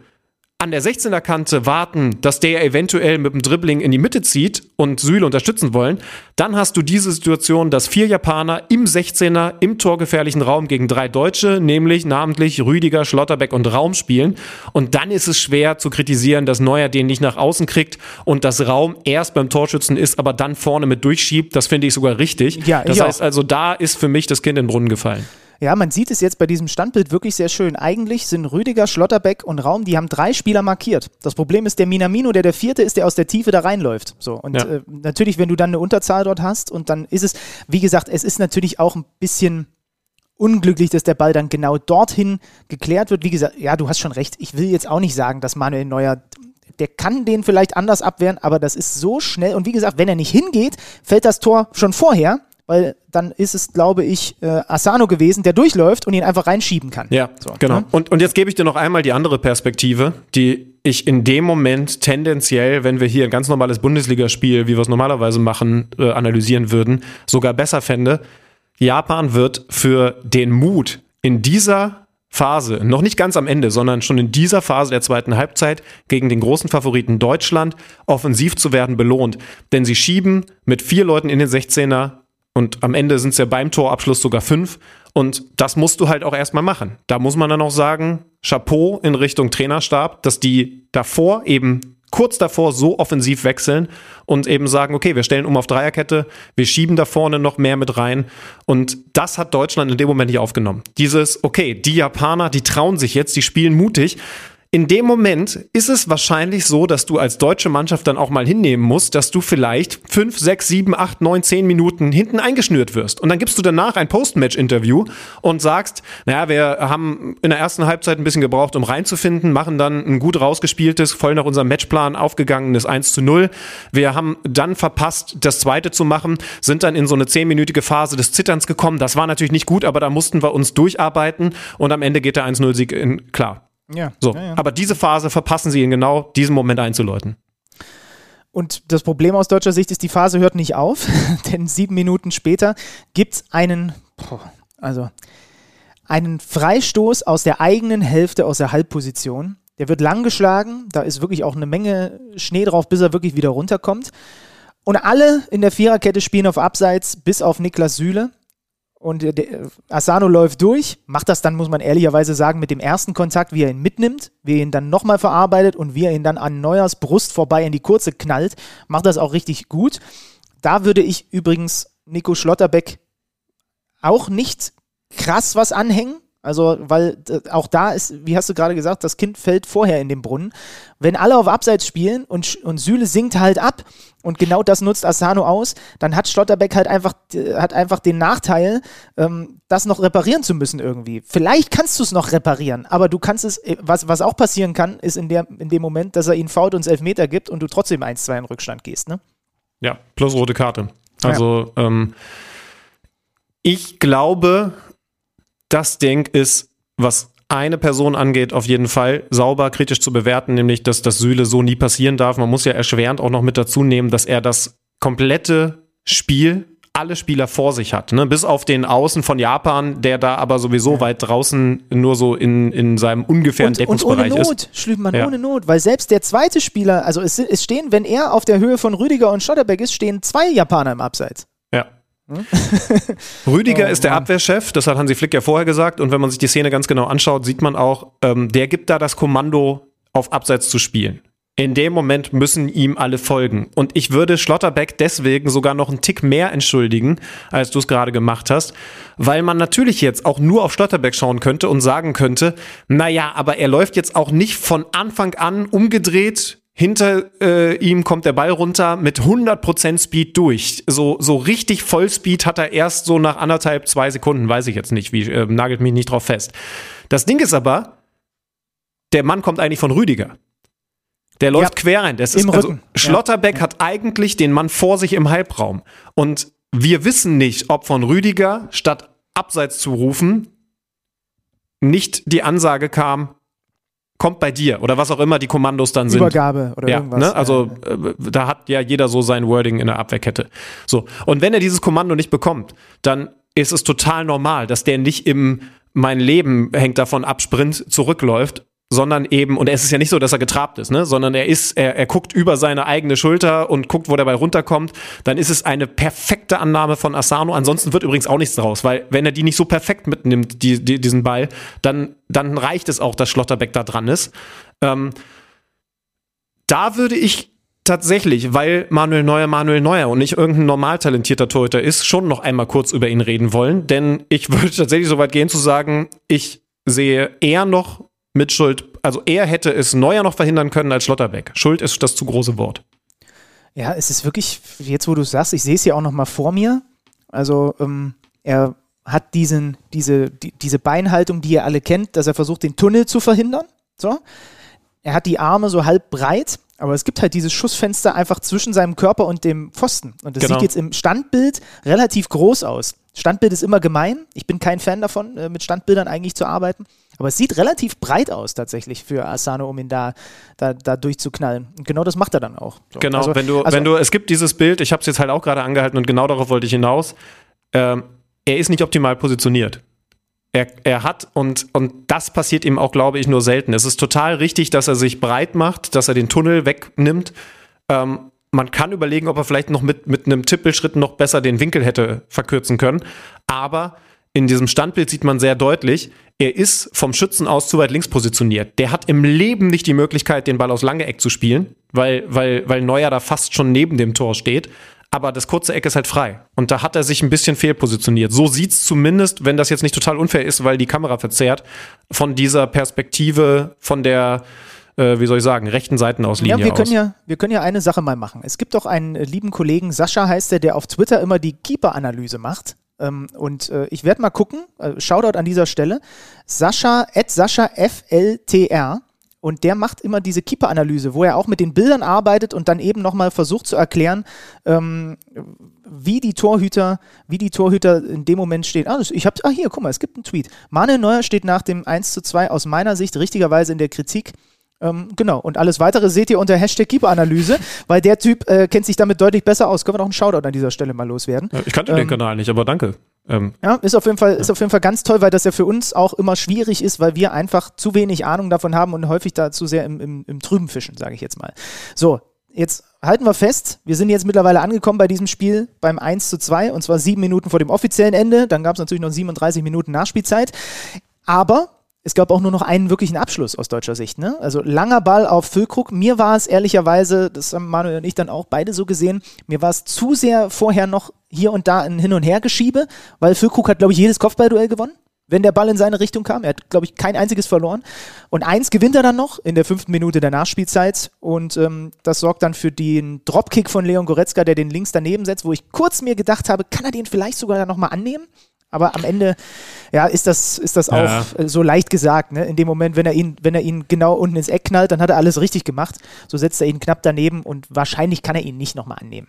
an der 16er Kante warten, dass der eventuell mit dem Dribbling in die Mitte zieht und Süle unterstützen wollen, dann hast du diese Situation, dass vier Japaner im 16er im torgefährlichen Raum gegen drei Deutsche, nämlich namentlich Rüdiger, Schlotterbeck und Raum spielen. Und dann ist es schwer zu kritisieren, dass Neuer den nicht nach außen kriegt und das Raum erst beim Torschützen ist, aber dann vorne mit durchschiebt. Das finde ich sogar richtig. Ja, das heißt auch. also, da ist für mich das Kind in den Brunnen gefallen. Ja, man sieht es jetzt bei diesem Standbild wirklich sehr schön. Eigentlich sind Rüdiger, Schlotterbeck und Raum, die haben drei Spieler markiert. Das Problem ist, der Minamino, der der vierte ist, der aus der Tiefe da reinläuft. So, und ja. äh, natürlich, wenn du dann eine Unterzahl dort hast und dann ist es, wie gesagt, es ist natürlich auch ein bisschen unglücklich, dass der Ball dann genau dorthin geklärt wird. Wie gesagt, ja, du hast schon recht. Ich will jetzt auch nicht sagen, dass Manuel Neuer der kann den vielleicht anders abwehren, aber das ist so schnell. Und wie gesagt, wenn er nicht hingeht, fällt das Tor schon vorher weil dann ist es, glaube ich, äh, Asano gewesen, der durchläuft und ihn einfach reinschieben kann. Ja, so, genau. Ne? Und, und jetzt gebe ich dir noch einmal die andere Perspektive, die ich in dem Moment tendenziell, wenn wir hier ein ganz normales Bundesligaspiel, wie wir es normalerweise machen, äh, analysieren würden, sogar besser fände. Japan wird für den Mut in dieser Phase, noch nicht ganz am Ende, sondern schon in dieser Phase der zweiten Halbzeit gegen den großen Favoriten Deutschland offensiv zu werden belohnt. Denn sie schieben mit vier Leuten in den 16er und am Ende sind es ja beim Torabschluss sogar fünf. Und das musst du halt auch erstmal machen. Da muss man dann auch sagen, Chapeau in Richtung Trainerstab, dass die davor eben kurz davor so offensiv wechseln und eben sagen, okay, wir stellen um auf Dreierkette, wir schieben da vorne noch mehr mit rein. Und das hat Deutschland in dem Moment nicht aufgenommen. Dieses, okay, die Japaner, die trauen sich jetzt, die spielen mutig in dem Moment ist es wahrscheinlich so, dass du als deutsche Mannschaft dann auch mal hinnehmen musst, dass du vielleicht fünf, sechs, sieben, acht, neun, zehn Minuten hinten eingeschnürt wirst. Und dann gibst du danach ein Post-Match-Interview und sagst, naja, wir haben in der ersten Halbzeit ein bisschen gebraucht, um reinzufinden, machen dann ein gut rausgespieltes, voll nach unserem Matchplan aufgegangenes 1 zu 0. Wir haben dann verpasst, das zweite zu machen, sind dann in so eine zehnminütige Phase des Zitterns gekommen. Das war natürlich nicht gut, aber da mussten wir uns durcharbeiten und am Ende geht der 1-0-Sieg in klar. Ja. So, ja, ja. aber diese Phase verpassen sie in genau diesem Moment einzuläuten. Und das Problem aus deutscher Sicht ist, die Phase hört nicht auf, denn sieben Minuten später gibt es einen, also einen Freistoß aus der eigenen Hälfte, aus der Halbposition. Der wird lang geschlagen, da ist wirklich auch eine Menge Schnee drauf, bis er wirklich wieder runterkommt. Und alle in der Viererkette spielen auf Abseits, bis auf Niklas Süle. Und der, Asano läuft durch, macht das dann, muss man ehrlicherweise sagen, mit dem ersten Kontakt, wie er ihn mitnimmt, wie er ihn dann nochmal verarbeitet und wie er ihn dann an Neuers Brust vorbei in die kurze knallt, macht das auch richtig gut. Da würde ich übrigens Nico Schlotterbeck auch nicht krass was anhängen. Also, weil äh, auch da ist, wie hast du gerade gesagt, das Kind fällt vorher in den Brunnen. Wenn alle auf Abseits spielen und, und Süle sinkt halt ab und genau das nutzt Asano aus, dann hat Schlotterbeck halt einfach, hat einfach den Nachteil, ähm, das noch reparieren zu müssen irgendwie. Vielleicht kannst du es noch reparieren, aber du kannst es, äh, was, was auch passieren kann, ist in, der, in dem Moment, dass er ihn faut und Elfmeter gibt und du trotzdem 1-2 in Rückstand gehst, ne? Ja, plus rote Karte. Also, ja. ähm, ich glaube, das Ding ist, was eine Person angeht, auf jeden Fall sauber kritisch zu bewerten, nämlich dass das Süle so nie passieren darf. Man muss ja erschwerend auch noch mit dazu nehmen, dass er das komplette Spiel alle Spieler vor sich hat, ne? bis auf den Außen von Japan, der da aber sowieso weit draußen nur so in, in seinem ungefähren und, Deckungsbereich und ohne Not, ist. Ja. ohne Not, weil selbst der zweite Spieler, also es, es stehen, wenn er auf der Höhe von Rüdiger und Schotterbeck ist, stehen zwei Japaner im Abseits. Ja. Rüdiger oh, ist der Abwehrchef, das hat Hansi Flick ja vorher gesagt. Und wenn man sich die Szene ganz genau anschaut, sieht man auch, ähm, der gibt da das Kommando, auf Abseits zu spielen. In dem Moment müssen ihm alle folgen. Und ich würde Schlotterbeck deswegen sogar noch einen Tick mehr entschuldigen, als du es gerade gemacht hast, weil man natürlich jetzt auch nur auf Schlotterbeck schauen könnte und sagen könnte, naja, aber er läuft jetzt auch nicht von Anfang an umgedreht hinter äh, ihm kommt der Ball runter mit 100% Speed durch. So, so richtig Vollspeed hat er erst so nach anderthalb, zwei Sekunden, weiß ich jetzt nicht, wie, äh, nagelt mich nicht drauf fest. Das Ding ist aber, der Mann kommt eigentlich von Rüdiger. Der läuft ja, quer rein. Das ist, also, Schlotterbeck ja. hat eigentlich den Mann vor sich im Halbraum. Und wir wissen nicht, ob von Rüdiger statt Abseits zu rufen, nicht die Ansage kam, kommt bei dir oder was auch immer die Kommandos dann sind. Übergabe oder ja, irgendwas. Ne? Also äh, da hat ja jeder so sein Wording in der Abwehrkette. So und wenn er dieses Kommando nicht bekommt, dann ist es total normal, dass der nicht im mein Leben hängt davon ab Sprint zurückläuft, sondern eben, und es ist ja nicht so, dass er getrabt ist, ne? sondern er ist, er, er guckt über seine eigene Schulter und guckt, wo der Ball runterkommt, dann ist es eine perfekte Annahme von Asano. Ansonsten wird übrigens auch nichts draus, weil wenn er die nicht so perfekt mitnimmt, die, die, diesen Ball, dann, dann reicht es auch, dass Schlotterbeck da dran ist. Ähm, da würde ich tatsächlich, weil Manuel Neuer Manuel Neuer und nicht irgendein normal talentierter Torhüter ist, schon noch einmal kurz über ihn reden wollen, denn ich würde tatsächlich so weit gehen zu sagen, ich sehe eher noch Mitschuld, also er hätte es Neuer noch verhindern können als Schlotterbeck. Schuld ist das zu große Wort. Ja, es ist wirklich, jetzt wo du es sagst, ich sehe es ja auch noch mal vor mir. Also ähm, er hat diesen, diese, die, diese Beinhaltung, die ihr alle kennt, dass er versucht, den Tunnel zu verhindern. So. Er hat die Arme so halb breit, Aber es gibt halt dieses Schussfenster einfach zwischen seinem Körper und dem Pfosten. Und das Genau. sieht jetzt im Standbild relativ groß aus. Standbild ist immer gemein. Ich bin kein Fan davon, äh, mit Standbildern eigentlich zu arbeiten. Aber es sieht relativ breit aus tatsächlich für Asano, um ihn da, da, da durchzuknallen. Und genau das macht er dann auch. So, Genau, also- wenn du, also- wenn du, es gibt dieses Bild, ich habe es jetzt halt auch gerade angehalten und genau darauf wollte ich hinaus. Ähm, er ist nicht optimal positioniert. Er, er hat, und, und das passiert ihm auch, glaube ich, nur selten. Es ist total richtig, dass er sich breit macht, dass er den Tunnel wegnimmt. Ähm, man kann überlegen, ob er vielleicht noch mit, mit einem Tippelschritt noch besser den Winkel hätte verkürzen können. Aber in diesem Standbild sieht man sehr deutlich, er ist vom Schützen aus zu weit links positioniert. Der hat im Leben nicht die Möglichkeit, den Ball aus lange Eck zu spielen, weil, weil, weil Neuer da fast schon neben dem Tor steht. Aber das kurze Eck ist halt frei. Und da hat er sich ein bisschen fehlpositioniert. So sieht's zumindest, wenn das jetzt nicht total unfair ist, weil die Kamera verzerrt, von dieser Perspektive, von der, äh, wie soll ich sagen, rechten Seitenauslinie Ja, wir können aus. ja, wir können ja eine Sache mal machen. Es gibt doch einen lieben Kollegen, Sascha heißt der, der auf Twitter immer die Keeper-Analyse macht. Ähm, und äh, ich werde mal gucken, äh, Shoutout an dieser Stelle, Sascha, at Sascha FLTR. Und der macht immer diese Keeper-Analyse, wo er auch mit den Bildern arbeitet und dann eben nochmal versucht zu erklären, ähm, wie die Torhüter, wie die Torhüter in dem Moment stehen. Ah, ich hab, ah, hier, guck mal, es gibt einen Tweet. Manuel Neuer steht nach dem 1 zu 2 aus meiner Sicht richtigerweise in der Kritik. Ähm, genau, und alles weitere seht ihr unter Hashtag Keeper-Analyse, weil der Typ äh, kennt sich damit deutlich besser aus. Können wir noch einen Shoutout an dieser Stelle mal loswerden. Ja, Ich kannte den Ähm, Kanal nicht, aber danke. Ähm, Ja, ist auf jeden Fall, ist auf jeden Fall ganz toll, weil das ja für uns auch immer schwierig ist, weil wir einfach zu wenig Ahnung davon haben und häufig da zu sehr im, im, im Trüben fischen, sage ich jetzt mal. So, jetzt halten wir fest, wir sind jetzt mittlerweile angekommen bei diesem Spiel beim 1 zu 2 und zwar sieben Minuten vor dem offiziellen Ende. Dann gab es natürlich noch 37 Minuten Nachspielzeit. Aber es gab auch nur noch einen wirklichen Abschluss aus deutscher Sicht. Ne? Also langer Ball auf Füllkrug. Mir war es ehrlicherweise, das haben Manuel und ich dann auch beide so gesehen, mir war es zu sehr vorher noch hier und da ein Hin- und Hergeschiebe, weil Füllkrug hat, glaube ich, jedes Kopfballduell gewonnen. Wenn der Ball in seine Richtung kam. Er hat, glaube ich, kein einziges verloren. Und eins gewinnt er dann noch in der fünften Minute der Nachspielzeit. Und ähm, das sorgt dann für den Dropkick von Leon Goretzka, der den links daneben setzt, wo ich kurz mir gedacht habe, kann er den vielleicht sogar dann nochmal annehmen? Aber am Ende, ja, ist das, ist das Ja. auch äh, so leicht gesagt. Ne? In dem Moment, wenn er ihn, wenn er ihn genau unten ins Eck knallt, dann hat er alles richtig gemacht. So setzt er ihn knapp daneben und wahrscheinlich kann er ihn nicht nochmal annehmen.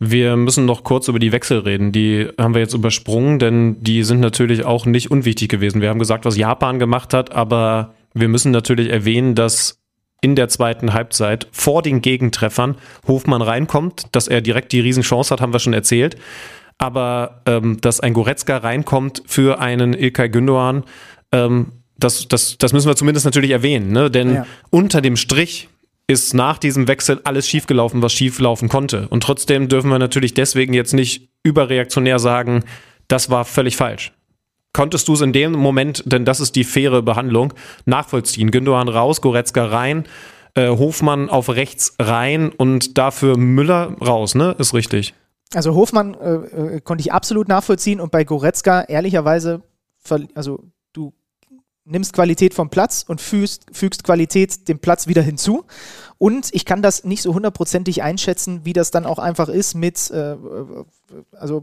Wir müssen noch kurz über die Wechsel reden. Die haben wir jetzt übersprungen, denn die sind natürlich auch nicht unwichtig gewesen. Wir haben gesagt, was Japan gemacht hat, aber wir müssen natürlich erwähnen, dass in der zweiten Halbzeit vor den Gegentreffern Hofmann reinkommt, dass er direkt die Riesenchance hat, haben wir schon erzählt. Aber ähm, dass ein Goretzka reinkommt für einen Ilkay Gündoğan, ähm, das, das, das müssen wir zumindest natürlich erwähnen, ne? denn Ja. unter dem Strich ist nach diesem Wechsel alles schiefgelaufen, was schieflaufen konnte. Und trotzdem dürfen wir natürlich deswegen jetzt nicht überreaktionär sagen, das war völlig falsch. Konntest du es in dem Moment, denn das ist die faire Behandlung, nachvollziehen? Gündogan raus, Goretzka rein, äh, Hofmann auf rechts rein und dafür Müller raus, ne? Ist richtig. Also Hofmann äh, äh, konnte ich absolut nachvollziehen und bei Goretzka ehrlicherweise, also du nimmst Qualität vom Platz und fügst, fügst Qualität dem Platz wieder hinzu. Und ich kann das nicht so hundertprozentig einschätzen, wie das dann auch einfach ist mit, äh, äh, also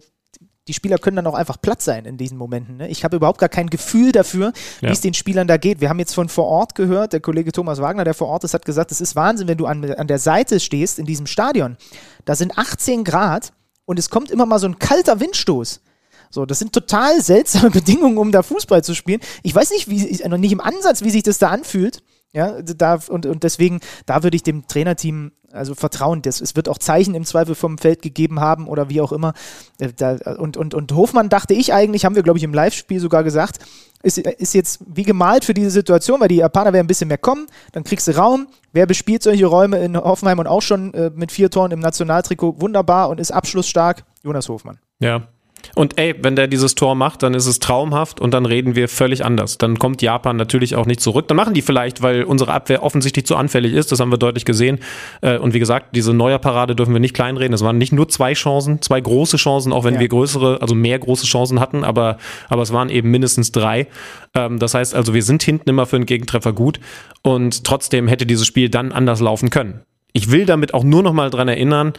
die Spieler können dann auch einfach platt sein in diesen Momenten. Ne? Ich habe überhaupt gar kein Gefühl dafür, wie Ja. es den Spielern da geht. Wir haben jetzt von vor Ort gehört, der Kollege Thomas Wagner, der vor Ort ist, hat gesagt, es ist Wahnsinn, wenn du an, an der Seite stehst in diesem Stadion. Da sind 18 Grad und es kommt immer mal so ein kalter Windstoß. So, das sind total seltsame Bedingungen, um da Fußball zu spielen. Ich weiß nicht, wie, noch nicht im Ansatz, wie sich das da anfühlt. Ja, da, und, und deswegen, da würde ich dem Trainerteam also vertrauen. Das, es wird auch Zeichen im Zweifel vom Feld gegeben haben oder wie auch immer. Äh, Da, und, und, und Hofmann dachte ich eigentlich, haben wir, glaube ich, im Live-Spiel sogar gesagt, ist, ist jetzt wie gemalt für diese Situation, weil die Japaner werden ein bisschen mehr kommen, dann kriegst du Raum. Wer bespielt solche Räume in Hoffenheim und auch schon äh, mit vier Toren im Nationaltrikot wunderbar und ist abschlussstark? Jonas Hofmann. Ja. Und ey, wenn der dieses Tor macht, dann ist es traumhaft und dann reden wir völlig anders. Dann kommt Japan natürlich auch nicht zurück. Dann machen die vielleicht, weil unsere Abwehr offensichtlich zu anfällig ist. Das haben wir deutlich gesehen. Äh, Und wie gesagt, diese Neuer-Parade dürfen wir nicht kleinreden. Es waren nicht nur zwei Chancen, zwei große Chancen, auch wenn Ja. wir größere, also mehr große Chancen hatten, aber, aber es waren eben mindestens drei. Ähm, Das heißt also, wir sind hinten immer für einen Gegentreffer gut und trotzdem hätte dieses Spiel dann anders laufen können. Ich will damit auch nur noch mal dran erinnern,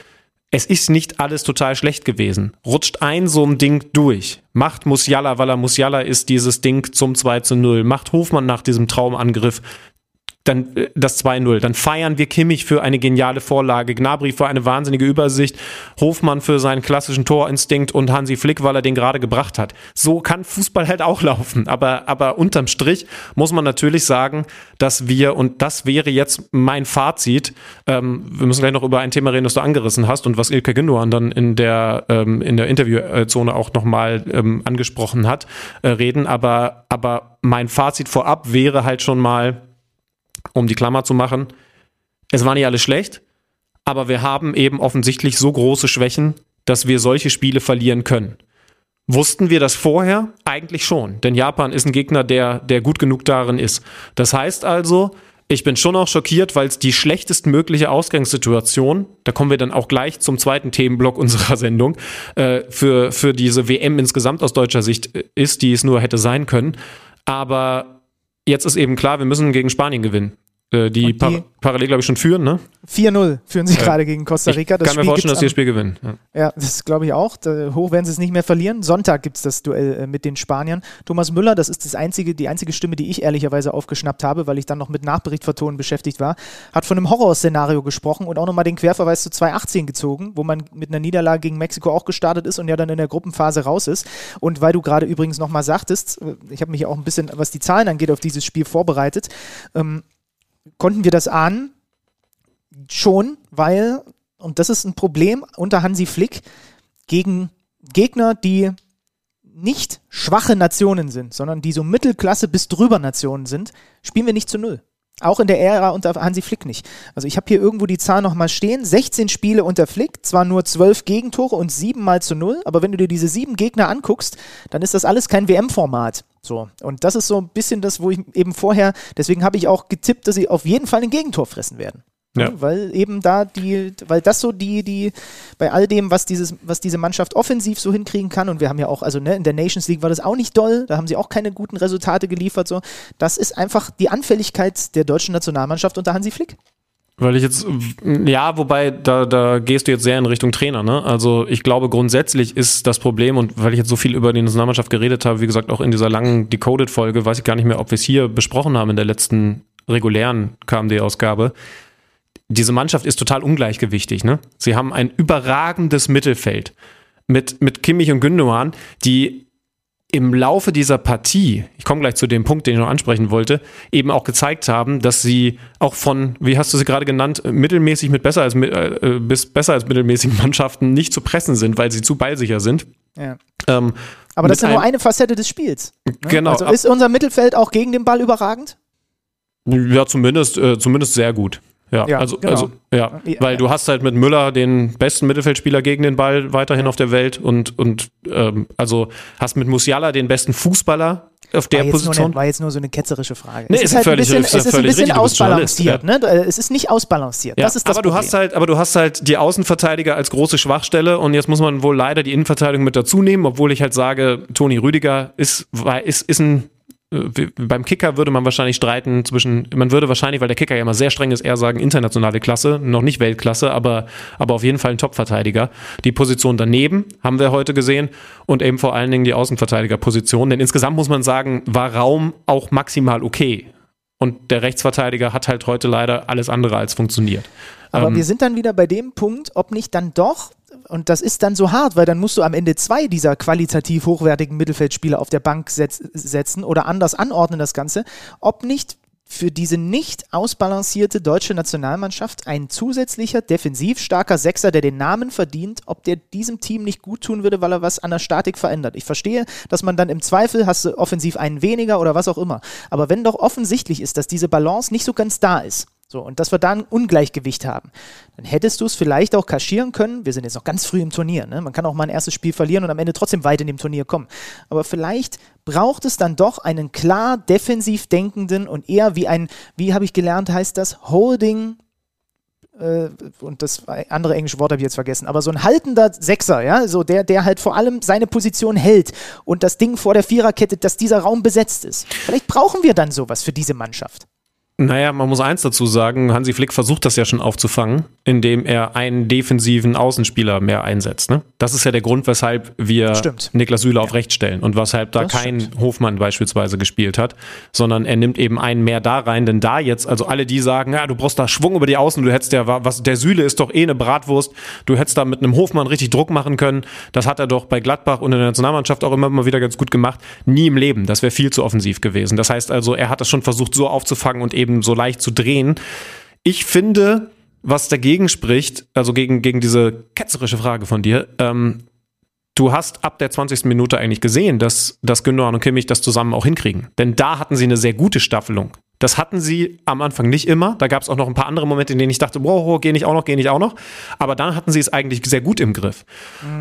es ist nicht alles total schlecht gewesen. Rutscht ein so ein Ding durch. Macht Musiala, weil er Musiala ist, dieses Ding zum 2 zu 0. Macht Hofmann nach diesem Traumangriff dann äh, das 2-0. Dann feiern wir Kimmich für eine geniale Vorlage, Gnabry für eine wahnsinnige Übersicht, Hofmann für seinen klassischen Torinstinkt und Hansi Flick, weil er den gerade gebracht hat. So kann Fußball halt auch laufen. Aber, aber unterm Strich muss man natürlich sagen, dass wir, und das wäre jetzt mein Fazit, ähm, wir müssen gleich noch über ein Thema reden, das du angerissen hast und was Ilke Gündogan dann in der, ähm, in der Interviewzone auch nochmal ähm, angesprochen hat, äh, reden. Aber, aber mein Fazit vorab wäre halt schon mal, um die Klammer zu machen, es war nicht alles schlecht, aber wir haben eben offensichtlich so große Schwächen, dass wir solche Spiele verlieren können. Wussten wir das vorher? Eigentlich schon, denn Japan ist ein Gegner, der, der gut genug darin ist. Das heißt also, ich bin schon auch schockiert, weil es die schlechtestmögliche Ausgangssituation, da kommen wir dann auch gleich zum zweiten Themenblock unserer Sendung, äh, für, für diese WM insgesamt aus deutscher Sicht äh, ist, die es nur hätte sein können. Aber jetzt ist eben klar, wir müssen gegen Spanien gewinnen. Äh, die, die par parallel, glaube ich, schon führen, ne? 4-0 führen sie ja. gerade gegen Costa Rica. Das ich kann Spiel mir vorstellen, dass sie das Spiel gewinnen. Ja, ja das glaube ich auch. Da, hoch werden sie es nicht mehr verlieren. Sonntag gibt es das Duell äh, mit den Spaniern. Thomas Müller, das ist das einzige, die einzige Stimme, die ich ehrlicherweise aufgeschnappt habe, weil ich dann noch mit Nachbericht vertonen beschäftigt war, hat von einem Horrorszenario gesprochen und auch nochmal den Querverweis zu 2018 gezogen, wo man mit einer Niederlage gegen Mexiko auch gestartet ist und ja dann in der Gruppenphase raus ist. Und weil du gerade übrigens nochmal sagtest, äh, ich habe mich auch ein bisschen, was die Zahlen angeht, auf dieses Spiel vorbereitet. Ähm, konnten wir das ahnen? Schon, weil, und das ist ein Problem unter Hansi Flick, gegen Gegner, die nicht schwache Nationen sind, sondern die so Mittelklasse bis drüber Nationen sind, spielen wir nicht zu null. Auch in der Ära unter Hansi Flick nicht. Also ich habe hier irgendwo die Zahl nochmal stehen. 16 Spiele unter Flick, zwar nur 12 Gegentore und 7 mal zu 0, aber wenn du dir diese sieben Gegner anguckst, dann ist das alles kein WM-Format. So. Und das ist so ein bisschen das, wo ich eben vorher, deswegen habe ich auch getippt, dass sie auf jeden Fall ein Gegentor fressen werden. Ja. Weil eben da die, weil das so die, die, bei all dem, was dieses, was diese Mannschaft offensiv so hinkriegen kann, und wir haben ja auch, also ne, in der Nations League war das auch nicht doll, da haben sie auch keine guten Resultate geliefert, so. Das ist einfach die Anfälligkeit der deutschen Nationalmannschaft unter Hansi Flick. Weil ich jetzt, ja, wobei, da, da gehst du jetzt sehr in Richtung Trainer, ne? Also ich glaube, grundsätzlich ist das Problem, und weil ich jetzt so viel über die Nationalmannschaft geredet habe, wie gesagt, auch in dieser langen Decoded-Folge, weiß ich gar nicht mehr, ob wir es hier besprochen haben in der letzten regulären KMD-Ausgabe diese Mannschaft ist total ungleichgewichtig. Ne? Sie haben ein überragendes Mittelfeld mit, mit Kimmich und Gündogan, die im Laufe dieser Partie, ich komme gleich zu dem Punkt, den ich noch ansprechen wollte, eben auch gezeigt haben, dass sie auch von, wie hast du sie gerade genannt, mittelmäßig mit besser als, äh, bis besser als mittelmäßigen Mannschaften nicht zu pressen sind, weil sie zu ballsicher sind. Ja. Ähm, Aber das ist ja nur eine Facette des Spiels. Ne? Genau. Also ist unser Mittelfeld auch gegen den Ball überragend? Ja, zumindest, äh, zumindest sehr gut. Ja, ja also, genau. also ja, weil ja. du hast halt mit Müller den besten Mittelfeldspieler gegen den Ball weiterhin auf der Welt und, und ähm, also hast mit Musiala den besten Fußballer auf der war Position. Eine, war jetzt nur so eine ketzerische Frage. Nee, es ist, halt völlig, ein bisschen, es ist ein bisschen ausbalanciert. Ne? Es ist nicht ausbalanciert. Das ist das aber du hast halt, aber du hast halt die Außenverteidiger als große Schwachstelle und jetzt muss man wohl leider die Innenverteidigung mit dazu nehmen, obwohl ich halt sage, Toni Rüdiger ist, ist, ist ein beim Kicker würde man wahrscheinlich streiten zwischen, man würde wahrscheinlich, weil der Kicker ja immer sehr streng ist, eher sagen internationale Klasse, noch nicht Weltklasse, aber, aber auf jeden Fall ein Topverteidiger. Die Position daneben haben wir heute gesehen und eben vor allen Dingen die Außenverteidigerposition, denn insgesamt muss man sagen, war Raum auch maximal okay. Und der Rechtsverteidiger hat halt heute leider alles andere als funktioniert. Aber ähm, wir sind dann wieder bei dem Punkt, ob nicht dann doch und das ist dann so hart, weil dann musst du am Ende zwei dieser qualitativ hochwertigen Mittelfeldspieler auf der Bank setz setzen oder anders anordnen das Ganze, ob nicht für diese nicht ausbalancierte deutsche Nationalmannschaft ein zusätzlicher, defensiv starker Sechser, der den Namen verdient, ob der diesem Team nicht gut tun würde, weil er was an der Statik verändert. Ich verstehe, dass man dann im Zweifel hast du offensiv einen weniger oder was auch immer. Aber wenn doch offensichtlich ist, dass diese Balance nicht so ganz da ist, so, und dass wir da ein Ungleichgewicht haben. Dann hättest du es vielleicht auch kaschieren können. Wir sind jetzt noch ganz früh im Turnier. Ne? Man kann auch mal ein erstes Spiel verlieren und am Ende trotzdem weit in dem Turnier kommen. Aber vielleicht braucht es dann doch einen klar defensiv denkenden und eher wie ein, wie habe ich gelernt, heißt das, Holding äh, und das andere englische Wort habe ich jetzt vergessen, aber so ein haltender Sechser, ja, so der, der halt vor allem seine Position hält und das Ding vor der Viererkette, dass dieser Raum besetzt ist. Vielleicht brauchen wir dann sowas für diese Mannschaft. Naja, man muss eins dazu sagen, Hansi Flick versucht das ja schon aufzufangen, indem er einen defensiven Außenspieler mehr einsetzt. Ne? Das ist ja der Grund, weshalb wir Stimmt. Niklas Süle auf rechts stellen und weshalb da Das kein stimmt. Hofmann beispielsweise gespielt hat, sondern er nimmt eben einen mehr da rein, denn da jetzt, also alle die sagen, ja, du brauchst da Schwung über die Außen, du hättest ja, was, der Süle ist doch eh eine Bratwurst, du hättest da mit einem Hofmann richtig Druck machen können, das hat er doch bei Gladbach und in der Nationalmannschaft auch immer mal wieder ganz gut gemacht, nie im Leben, das wäre viel zu offensiv gewesen. Das heißt also, er hat das schon versucht so aufzufangen und eben so leicht zu drehen. Ich finde, was dagegen spricht, also gegen, gegen diese ketzerische Frage von dir, ähm, du hast ab der 20. Minute eigentlich gesehen, dass, dass Gündogan und Kimmich das zusammen auch hinkriegen. Denn da hatten sie eine sehr gute Staffelung. Das hatten sie am Anfang nicht immer. Da gab es auch noch ein paar andere Momente, in denen ich dachte, wow, geh nicht auch noch, geh nicht auch noch. Aber dann hatten sie es eigentlich sehr gut im Griff.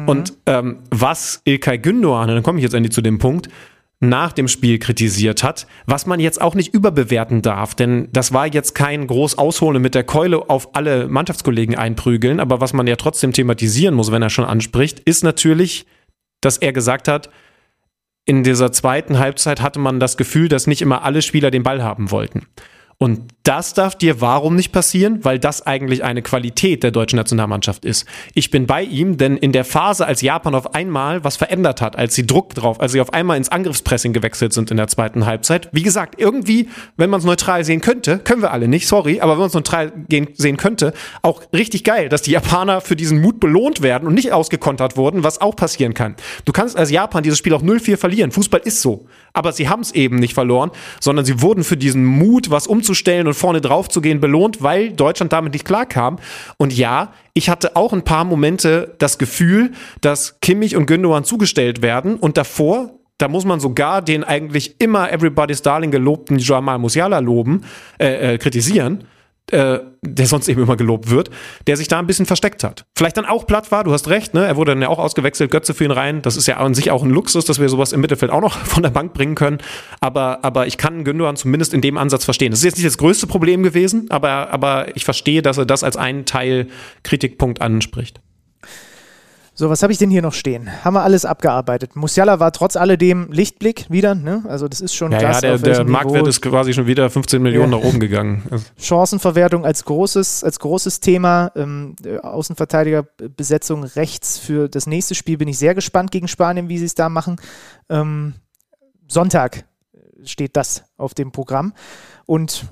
Und ähm, was Ilkay Gündogan, dann komme ich jetzt endlich zu dem Punkt, nach dem Spiel kritisiert hat, was man jetzt auch nicht überbewerten darf, denn das war jetzt kein groß Ausholen mit der Keule auf alle Mannschaftskollegen einprügeln, aber was man ja trotzdem thematisieren muss, wenn er schon anspricht, ist natürlich, dass er gesagt hat, in dieser zweiten Halbzeit hatte man das Gefühl, dass nicht immer alle Spieler den Ball haben wollten. Und das darf dir warum nicht passieren? Weil das eigentlich eine Qualität der deutschen Nationalmannschaft ist. Ich bin bei ihm, denn in der Phase, als Japan auf einmal was verändert hat, als sie Druck drauf, als sie auf einmal ins Angriffspressing gewechselt sind in der zweiten Halbzeit, wie gesagt, irgendwie, wenn man es neutral sehen könnte, können wir alle nicht, sorry, aber wenn man es neutral gehen, sehen könnte, auch richtig geil, dass die Japaner für diesen Mut belohnt werden und nicht ausgekontert wurden, was auch passieren kann. Du kannst als Japan dieses Spiel auch 0-4 verlieren. Fußball ist so. Aber sie haben es eben nicht verloren, sondern sie wurden für diesen Mut, was umzustellen und vorne drauf zu gehen, belohnt, weil Deutschland damit nicht klarkam. Und ja, ich hatte auch ein paar Momente das Gefühl, dass Kimmich und Gündogan zugestellt werden und davor da muss man sogar den eigentlich immer Everybody's Darling gelobten Jamal Musiala loben, äh, äh, kritisieren, äh, der sonst eben immer gelobt wird, der sich da ein bisschen versteckt hat. Vielleicht dann auch platt war, du hast recht, ne? Er wurde dann ja auch ausgewechselt, Götze für ihn rein. Das ist ja an sich auch ein Luxus, dass wir sowas im Mittelfeld auch noch von der Bank bringen können. Aber, aber ich kann Gündogan zumindest in dem Ansatz verstehen. Das ist jetzt nicht das größte Problem gewesen, aber, aber ich verstehe, dass er das als einen Teil Kritikpunkt anspricht. So, was habe ich denn hier noch stehen? Haben wir alles abgearbeitet. Musiala war trotz alledem Lichtblick wieder, ne? Also das ist schon Ja, krass, ja, der, der Marktwert ist quasi schon wieder 15 Millionen Ja. nach oben gegangen. Also, Chancenverwertung als großes, als großes Thema. Ähm, äh, Außenverteidigerbesetzung rechts für das nächste Spiel bin ich sehr gespannt gegen Spanien, wie sie es da machen. Ähm, Sonntag steht das auf dem Programm. Und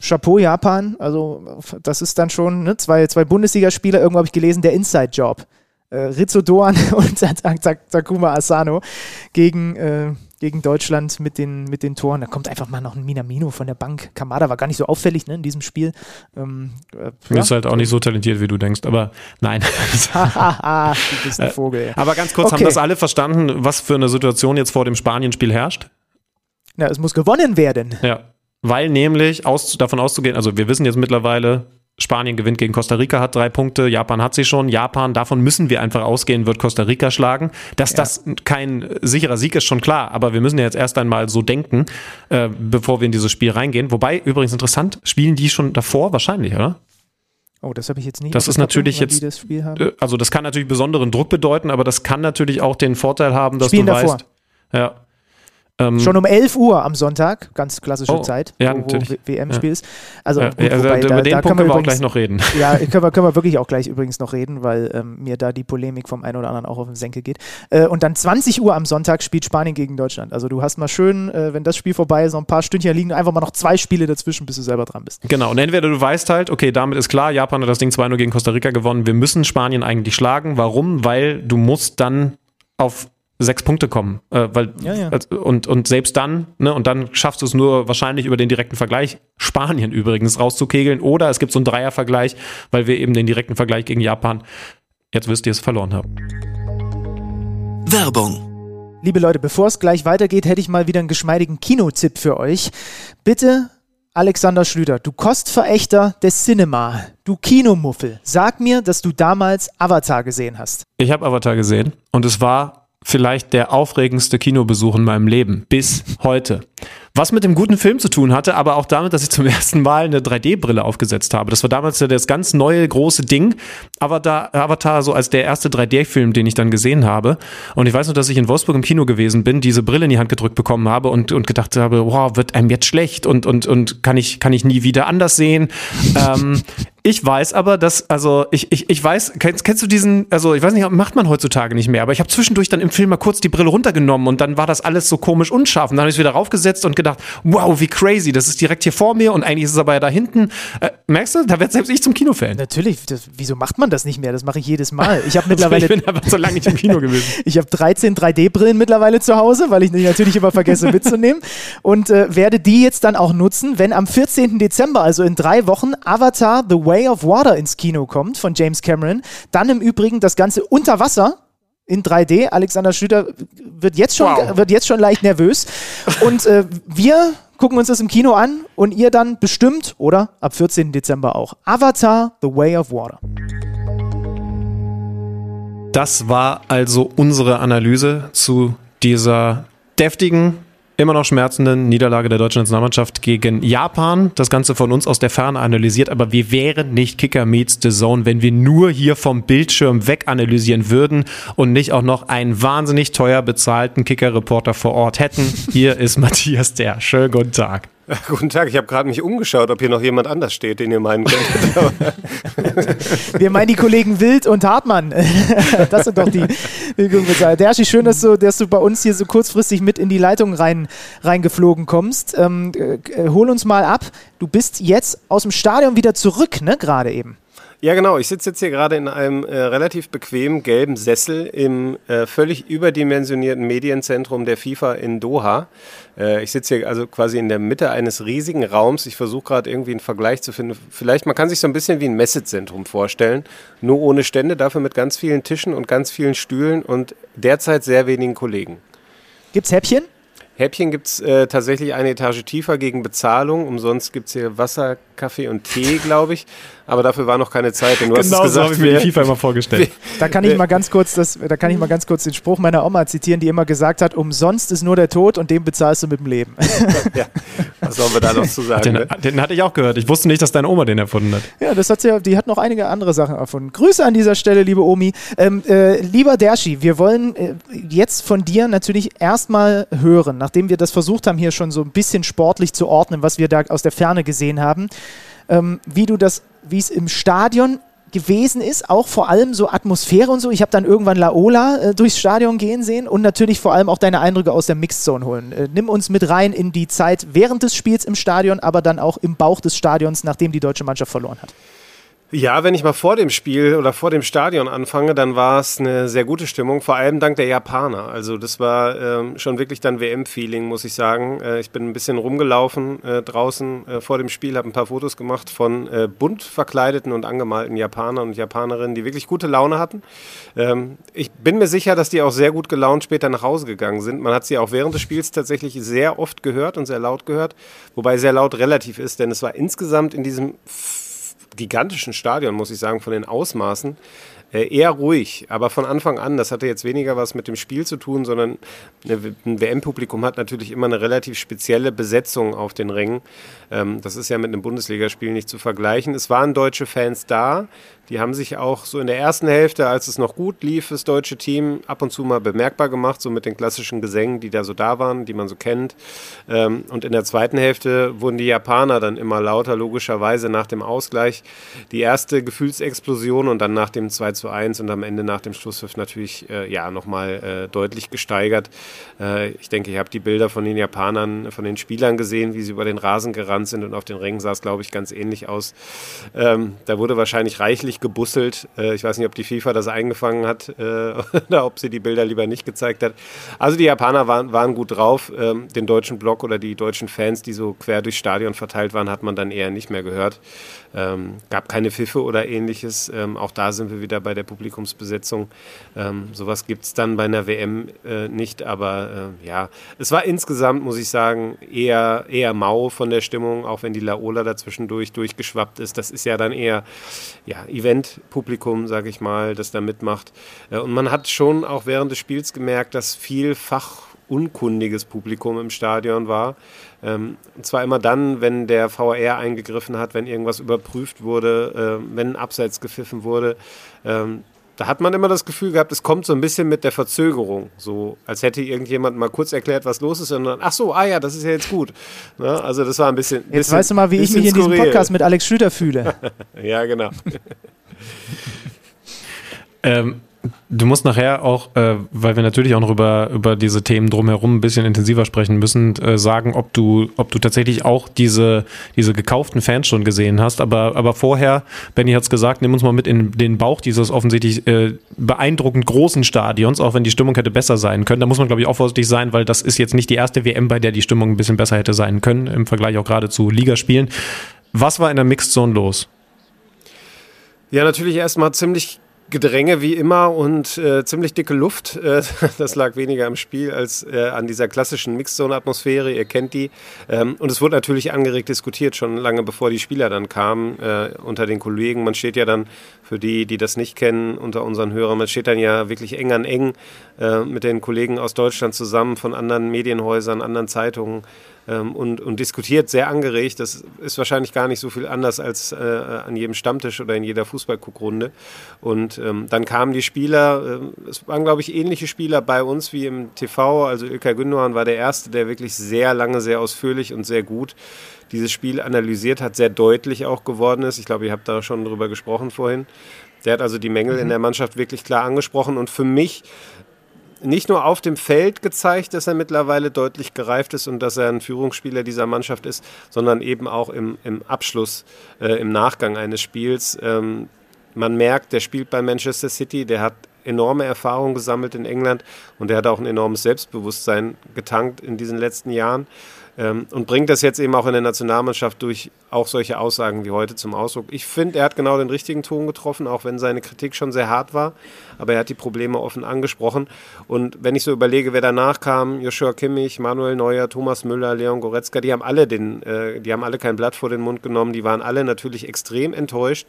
Chapeau Japan, also das ist dann schon ne, zwei, zwei Bundesligaspieler, irgendwo habe ich gelesen, der Inside-Job. Äh, Rizzo Doan und Tak- Tak- Takuma Asano gegen, äh, gegen Deutschland mit den, mit den Toren. Da kommt einfach mal noch ein Minamino von der Bank. Kamada war gar nicht so auffällig ne, in diesem Spiel. Ähm, äh, Du bist halt auch nicht so talentiert, wie du denkst, aber nein. Du bist ein Vogel. Äh, aber ganz kurz, haben Okay. das alle verstanden, was für eine Situation jetzt vor dem Spanien-Spiel herrscht? Na, es muss gewonnen werden. Ja. Weil nämlich aus, davon auszugehen, also wir wissen jetzt mittlerweile, Spanien gewinnt gegen Costa Rica, hat drei Punkte, Japan hat sie schon. Japan, davon müssen wir einfach ausgehen, wird Costa Rica schlagen. Dass das kein sicherer Sieg ist, schon klar, aber wir müssen ja jetzt erst einmal so denken, äh, bevor wir in dieses Spiel reingehen. Wobei, übrigens interessant, spielen die schon davor? Wahrscheinlich, oder? Oh, das habe ich jetzt nicht. Das ist natürlich jetzt- Das Spiel haben. Äh, Also das kann natürlich besonderen Druck bedeuten, aber das kann natürlich auch den Vorteil haben, dass Spielen du davor. weißt. Ja. Ähm, Schon um 11 Uhr am Sonntag, ganz klassische Oh, Zeit, ja, wo, wo natürlich. WM-Spiel ist. Also, ja, gut, also wobei, über da, den da Punkt können wir auch übrigens, gleich noch reden. Ja, können wir, können wir wirklich auch gleich übrigens noch reden, weil ähm, mir da die Polemik vom einen oder anderen auch auf den Senkel geht. Äh, und dann 20 Uhr am Sonntag spielt Spanien gegen Deutschland. Also du hast mal schön, äh, wenn das Spiel vorbei ist, noch ein paar Stündchen liegen, einfach mal noch zwei Spiele dazwischen, bis du selber dran bist. Genau, und entweder du weißt halt, okay, damit ist klar, Japan hat das Ding 2-0 gegen Costa Rica gewonnen, wir müssen Spanien eigentlich schlagen. Warum? Weil du musst dann auf sechs Punkte kommen. Äh, weil, Ja, ja. Und, und selbst dann, ne, und dann schaffst du es nur wahrscheinlich über den direkten Vergleich, Spanien übrigens rauszukegeln. Oder es gibt so einen Dreiervergleich, weil wir eben den direkten Vergleich gegen Japan, jetzt wisst ihr es, verloren haben. Werbung. Liebe Leute, bevor es gleich weitergeht, hätte ich mal wieder einen geschmeidigen Kinotipp für euch. Bitte, Alexander Schlüter, du Kostverächter des Cinema, du Kinomuffel, sag mir, dass du damals Avatar gesehen hast. Ich habe Avatar gesehen und es war vielleicht der aufregendste Kinobesuch in meinem Leben bis heute. Was mit dem guten Film zu tun hatte, aber auch damit, dass ich zum ersten Mal eine 3D-Brille aufgesetzt habe. Das war damals ja das ganz neue große Ding. Avatar, Avatar so als der erste 3D-Film, den ich dann gesehen habe. Und ich weiß nur, dass ich in Wolfsburg im Kino gewesen bin, diese Brille in die Hand gedrückt bekommen habe und, und gedacht habe, wow, wird einem jetzt schlecht und, und, und kann ich, kann ich nie wieder anders sehen. ähm, ich weiß aber, dass, also ich, ich, ich weiß, kennst, kennst du diesen, also ich weiß nicht, macht man heutzutage nicht mehr, aber ich habe zwischendurch dann im Film mal kurz die Brille runtergenommen und dann war das alles so komisch unscharf. Und dann habe ich es wieder raufgesetzt und gedacht, wow, wie crazy, das ist direkt hier vor mir und eigentlich ist es aber ja da hinten. Äh, merkst du, da wird selbst ich zum Kinofan. Natürlich, das, wieso macht man das nicht mehr? Das mache ich jedes Mal. Ich habe mittlerweile. ich bin aber so lange nicht im Kino gewesen. ich habe 13 3D-Brillen mittlerweile zu Hause, weil ich natürlich immer vergesse mitzunehmen und äh, werde die jetzt dann auch nutzen, wenn am 14. Dezember, also in drei Wochen, Avatar The Way of Water ins Kino kommt von James Cameron. Dann im Übrigen das Ganze unter Wasser in 3D. Alexander Schlüter wird jetzt schon, wow. wird jetzt schon leicht nervös. Und äh, wir gucken uns das im Kino an und ihr dann bestimmt oder ab 14. Dezember auch. Avatar, The Way of Water. Das war also unsere Analyse zu dieser deftigen immer noch schmerzenden Niederlage der deutschen Nationalmannschaft gegen Japan. Das Ganze von uns aus der Ferne analysiert, aber wir wären nicht Kicker meets the Zone, wenn wir nur hier vom Bildschirm weg analysieren würden und nicht auch noch einen wahnsinnig teuer bezahlten Kicker-Reporter vor Ort hätten. Hier ist Matthias Der. Schönen guten Tag. Guten Tag, ich habe gerade mich umgeschaut, ob hier noch jemand anders steht, den ihr meinen könnt. Wir meinen die Kollegen Wild und Hartmann. Das sind doch die Derschi, schön, dass du, dass du bei uns hier so kurzfristig mit in die Leitung rein, reingeflogen kommst. Ähm, äh, hol uns mal ab. Du bist jetzt aus dem Stadion wieder zurück, ne, gerade eben. Ja, genau. Ich sitze jetzt hier gerade in einem äh, relativ bequemen gelben Sessel im äh, völlig überdimensionierten Medienzentrum der FIFA in Doha. Äh, ich sitze hier also quasi in der Mitte eines riesigen Raums. Ich versuche gerade irgendwie einen Vergleich zu finden. Vielleicht, man kann sich so ein bisschen wie ein Messezentrum vorstellen. Nur ohne Stände, dafür mit ganz vielen Tischen und ganz vielen Stühlen und derzeit sehr wenigen Kollegen. Gibt's Häppchen? Häppchen gibt es äh, tatsächlich eine Etage tiefer gegen Bezahlung. Umsonst gibt es hier Wasser, Kaffee und Tee, glaube ich. Aber dafür war noch keine Zeit. Denn du genau hast es gesagt, so habe ich mir die FIFA immer vorgestellt. Da kann ich mal ganz kurz das, da kann ich mal ganz kurz den Spruch meiner Oma zitieren, die immer gesagt hat: Umsonst ist nur der Tod und den bezahlst du mit dem Leben. ja, was sollen wir da noch zu sagen? Den, ne? den, hatte ich auch gehört. Ich wusste nicht, dass deine Oma den erfunden hat. Ja, das hat sie, die hat noch einige andere Sachen erfunden. Grüße an dieser Stelle, liebe Omi. Ähm, äh, lieber Derschi, wir wollen äh, jetzt von dir natürlich erstmal hören, nachdem wir das versucht haben, hier schon so ein bisschen sportlich zu ordnen, was wir da aus der Ferne gesehen haben ähm, wie du das, wie es im Stadion gewesen ist, auch vor allem so Atmosphäre und so. Ich habe dann irgendwann Laola äh, durchs Stadion gehen sehen und natürlich vor allem auch deine Eindrücke aus der Mixed Zone holen. Äh, nimm uns mit rein in die Zeit während des Spiels im Stadion, aber dann auch im Bauch des Stadions, nachdem die deutsche Mannschaft verloren hat. Ja, wenn ich mal vor dem Spiel oder vor dem Stadion anfange, dann war es eine sehr gute Stimmung, vor allem dank der Japaner. Also das war ähm, schon wirklich dann WM-Feeling, muss ich sagen. Äh, ich bin ein bisschen rumgelaufen äh, draußen äh, vor dem Spiel, habe ein paar Fotos gemacht von äh, bunt verkleideten und angemalten Japanern und Japanerinnen, die wirklich gute Laune hatten. Ähm, ich bin mir sicher, dass die auch sehr gut gelaunt später nach Hause gegangen sind. Man hat sie auch während des Spiels tatsächlich sehr oft gehört und sehr laut gehört, wobei sehr laut relativ ist, denn es war insgesamt in diesem gigantischen Stadion, muss ich sagen, von den Ausmaßen, äh, eher ruhig, aber von Anfang an, das hatte jetzt weniger was mit dem Spiel zu tun, sondern ein WM-Publikum hat natürlich immer eine relativ spezielle Besetzung auf den Rängen. Ähm, das ist ja mit einem Bundesligaspiel nicht zu vergleichen. Es waren deutsche Fans da, die haben sich auch so in der ersten Hälfte, als es noch gut lief, das deutsche Team ab und zu mal bemerkbar gemacht, so mit den klassischen Gesängen, die da so da waren, die man so kennt. Ähm, und in der zweiten Hälfte wurden die Japaner dann immer lauter, logischerweise nach dem Ausgleich. Die erste Gefühlsexplosion und dann nach dem 2 zu 1 und am Ende nach dem Schlusspfiff natürlich äh, ja, nochmal äh, deutlich gesteigert. Äh, ich denke, ihr habt die Bilder von den Japanern, von den Spielern gesehen, wie sie über den Rasen gerannt sind und auf den Rängen sah es, glaube ich, ganz ähnlich aus. Ähm, da wurde wahrscheinlich reichlich gebusselt. Äh, ich weiß nicht, ob die FIFA das eingefangen hat äh, oder ob sie die Bilder lieber nicht gezeigt hat. Also die Japaner waren, waren gut drauf. Ähm, den deutschen Block oder die deutschen Fans, die so quer durchs Stadion verteilt waren, hat man dann eher nicht mehr gehört. Ähm, gab keine Pfiffe oder ähnliches. Ähm, auch da sind wir wieder bei der Publikumsbesetzung. Sowas gibt es dann bei einer WM äh, nicht, aber ja, es war insgesamt, muss ich sagen, eher, eher mau von der Stimmung, auch wenn die Laola dazwischendurch durchgeschwappt ist. Das ist ja dann eher ja, Event-Publikum, sage ich mal, das da mitmacht. Äh, und man hat schon auch während des Spiels gemerkt, dass viel Fach unkundiges Publikum im Stadion war. Ähm, und zwar immer dann, wenn der VR eingegriffen hat, wenn irgendwas überprüft wurde, äh, wenn Abseits gepfiffen wurde. Ähm, da hat man immer das Gefühl gehabt, es kommt so ein bisschen mit der Verzögerung. So, als hätte irgendjemand mal kurz erklärt, was los ist und dann, ach so, ah ja, das ist ja jetzt gut. Ne? Also das war ein bisschen. Jetzt bisschen, weißt du mal, wie ich mich in diesem Podcast mit Alex Schlüter fühle. ja, genau. ähm, Du musst nachher auch, äh, weil wir natürlich auch noch über, über diese Themen drumherum ein bisschen intensiver sprechen müssen, äh, sagen, ob du, ob du tatsächlich auch diese, diese gekauften Fans schon gesehen hast. Aber, aber vorher, Benny hat es gesagt, nimm uns mal mit in den Bauch dieses offensichtlich äh, beeindruckend großen Stadions, auch wenn die Stimmung hätte besser sein können. Da muss man, glaube ich, auch vorsichtig sein, weil das ist jetzt nicht die erste WM, bei der die Stimmung ein bisschen besser hätte sein können, im Vergleich auch gerade zu Ligaspielen. Was war in der Mixed Zone los? Ja, natürlich erstmal ziemlich Gedränge wie immer und äh, ziemlich dicke Luft. Äh, das lag weniger am Spiel als äh, an dieser klassischen Mixzone-Atmosphäre. Ihr kennt die. Ähm, und es wurde natürlich angeregt diskutiert, schon lange bevor die Spieler dann kamen, äh, unter den Kollegen. Man steht ja dann, für die, die das nicht kennen, unter unseren Hörern, man steht dann ja wirklich eng an eng äh, mit den Kollegen aus Deutschland zusammen, von anderen Medienhäusern, anderen Zeitungen ähm, und, und diskutiert sehr angeregt. Das ist wahrscheinlich gar nicht so viel anders als äh, an jedem Stammtisch oder in jeder Fußballguckrunde. Und ähm, dann kamen die Spieler, äh, es waren, glaube ich, ähnliche Spieler bei uns wie im TV. Also Ilkay Gündogan war der Erste, der wirklich sehr lange, sehr ausführlich und sehr gut dieses Spiel analysiert hat, sehr deutlich auch geworden ist. Ich glaube, ihr habt da schon drüber gesprochen vorhin. Der hat also die Mängel mhm. in der Mannschaft wirklich klar angesprochen und für mich nicht nur auf dem Feld gezeigt, dass er mittlerweile deutlich gereift ist und dass er ein Führungsspieler dieser Mannschaft ist, sondern eben auch im, im Abschluss, äh, im Nachgang eines Spiels. Ähm, man merkt, der spielt bei Manchester City, der hat enorme Erfahrung gesammelt in England und der hat auch ein enormes Selbstbewusstsein getankt in diesen letzten Jahren ähm, und bringt das jetzt eben auch in der Nationalmannschaft durch auch solche Aussagen wie heute zum Ausdruck. Ich finde, er hat genau den richtigen Ton getroffen, auch wenn seine Kritik schon sehr hart war, aber er hat die Probleme offen angesprochen. Und wenn ich so überlege, wer danach kam, Joshua Kimmich, Manuel Neuer, Thomas Müller, Leon Goretzka, die haben alle den, äh, die haben alle kein Blatt vor den Mund genommen, die waren alle natürlich extrem enttäuscht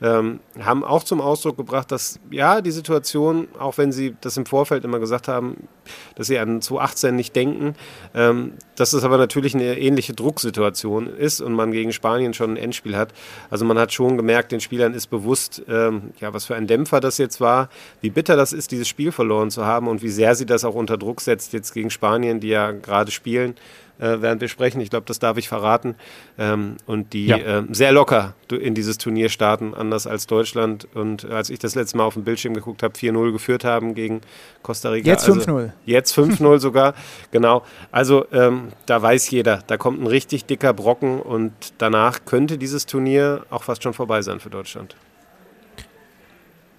ähm, haben auch zum Ausdruck gebracht, dass ja, die Situation, auch wenn sie das im Vorfeld immer gesagt haben, dass sie an 2018 nicht denken, ähm, dass es aber natürlich eine ähnliche Drucksituation ist und man gegen Spanien schon ein Endspiel hat. Also man hat schon gemerkt, den Spielern ist bewusst, ähm, ja, was für ein Dämpfer das jetzt war, wie bitter das ist, dieses Spiel verloren zu haben und wie sehr sie das auch unter Druck setzt jetzt gegen Spanien, die ja gerade spielen äh, während wir sprechen. Ich glaube, das darf ich verraten. Ähm, und die ja. äh, sehr locker in dieses Turnier starten, anders als Deutschland. Und als ich das letzte Mal auf dem Bildschirm geguckt habe, 4-0 geführt haben gegen Costa Rica. Jetzt 5-0. Also, jetzt 5-0 sogar, genau. Also ähm, da weiß jeder, da kommt ein richtig dicker Brocken und danach könnte dieses Turnier auch fast schon vorbei sein für Deutschland.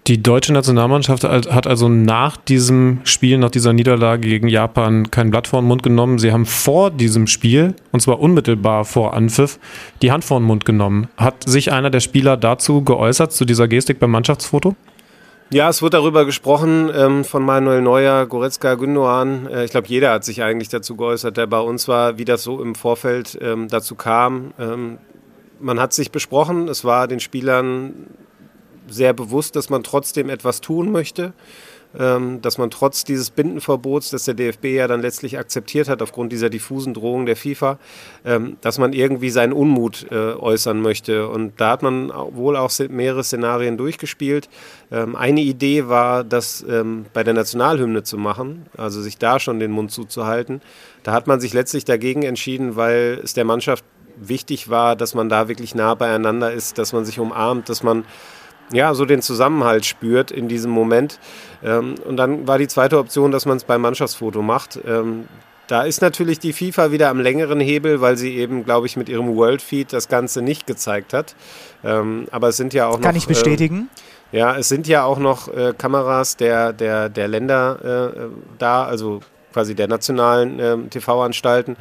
Die deutsche Nationalmannschaft hat also nach diesem Spiel, nach dieser Niederlage gegen Japan kein Blatt vor den Mund genommen. Sie haben vor diesem Spiel, und zwar unmittelbar vor Anpfiff, die Hand vor den Mund genommen. Hat sich einer der Spieler dazu geäußert, zu dieser Gestik beim Mannschaftsfoto? Ja, es wird darüber gesprochen ähm, von Manuel Neuer, Goretzka, Gündogan. Äh, ich glaube, jeder hat sich eigentlich dazu geäußert, der bei uns war, wie das so im Vorfeld ähm, dazu kam. Ähm, man hat sich besprochen, es war den Spielern sehr bewusst, dass man trotzdem etwas tun möchte, ähm, dass man trotz dieses Bindenverbots, das der DFB ja dann letztlich akzeptiert hat aufgrund dieser diffusen Drohung der FIFA, ähm, dass man irgendwie seinen Unmut äh, äußern möchte. Und da hat man wohl auch mehrere Szenarien durchgespielt. Ähm, eine Idee war, das bei der Nationalhymne zu machen, also sich da schon den Mund zuzuhalten. Da hat man sich letztlich dagegen entschieden, weil es der Mannschaft wichtig war, dass man da wirklich nah beieinander ist, dass man sich umarmt, dass man ja, so den Zusammenhalt spürt in diesem Moment. Ähm, und dann war die zweite Option, dass man es beim Mannschaftsfoto macht. Ähm, da ist natürlich die FIFA wieder am längeren Hebel, weil sie eben, glaube ich, mit ihrem World Feed das Ganze nicht gezeigt hat. Ähm, aber es sind ja auch Kann noch. Kann ich bestätigen? Äh, ja, es sind ja auch noch äh, Kameras der, der, der Länder äh, da, also quasi der nationalen äh, TV-Anstalten.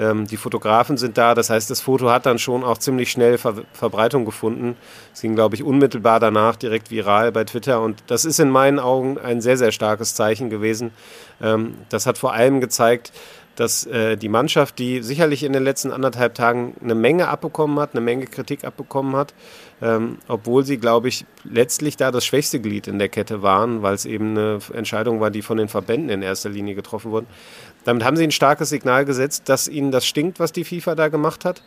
Ähm, die Fotografen sind da, das heißt, das Foto hat dann schon auch ziemlich schnell Ver Verbreitung gefunden. Es ging, glaube ich, unmittelbar danach direkt viral bei Twitter und das ist in meinen Augen ein sehr, sehr starkes Zeichen gewesen. Ähm, das hat vor allem gezeigt, dass äh, die Mannschaft, die sicherlich in den letzten anderthalb Tagen eine Menge abbekommen hat, eine Menge Kritik abbekommen hat, ähm, obwohl sie, glaube ich, letztlich da das schwächste Glied in der Kette waren, weil es eben eine Entscheidung war, die von den Verbänden in erster Linie getroffen wurde. Damit haben sie ein starkes Signal gesetzt, dass ihnen das stinkt, was die FIFA da gemacht hat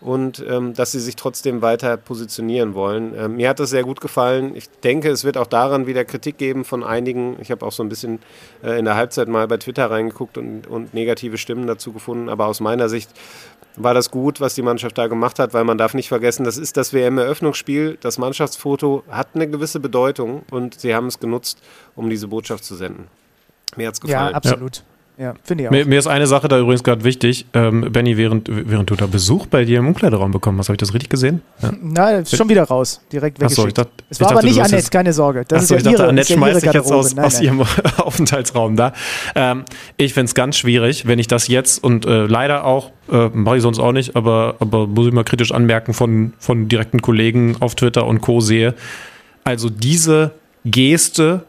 und ähm, dass sie sich trotzdem weiter positionieren wollen. Ähm, mir hat das sehr gut gefallen. Ich denke, es wird auch daran wieder Kritik geben von einigen. Ich habe auch so ein bisschen äh, in der Halbzeit mal bei Twitter reingeguckt und, und negative Stimmen dazu gefunden. Aber aus meiner Sicht war das gut, was die Mannschaft da gemacht hat, weil man darf nicht vergessen, das ist das WM-Eröffnungsspiel. Das Mannschaftsfoto hat eine gewisse Bedeutung und sie haben es genutzt, um diese Botschaft zu senden. Mir hat es gefallen. Ja, absolut. Ja. Ja, finde ich auch. Mir, mir, ist eine Sache da übrigens gerade wichtig. Ähm, Benny, während, während du da Besuch bei dir im Umkleideraum bekommen hast, habe ich das richtig gesehen? Ja. Nein, ist schon wieder raus. Direkt weggeschickt. Achso, ich dachte, es war dachte, aber nicht Annette, keine Sorge. Das achso, ist ja ich dachte, ihre, Annette schmeißt sich jetzt aus, nein, aus nein. ihrem Aufenthaltsraum da. Ähm, ich finde es ganz schwierig, wenn ich das jetzt und äh, leider auch, äh, mache ich sonst auch nicht, aber, aber muss ich mal kritisch anmerken, von, von direkten Kollegen auf Twitter und Co. sehe. Also diese Geste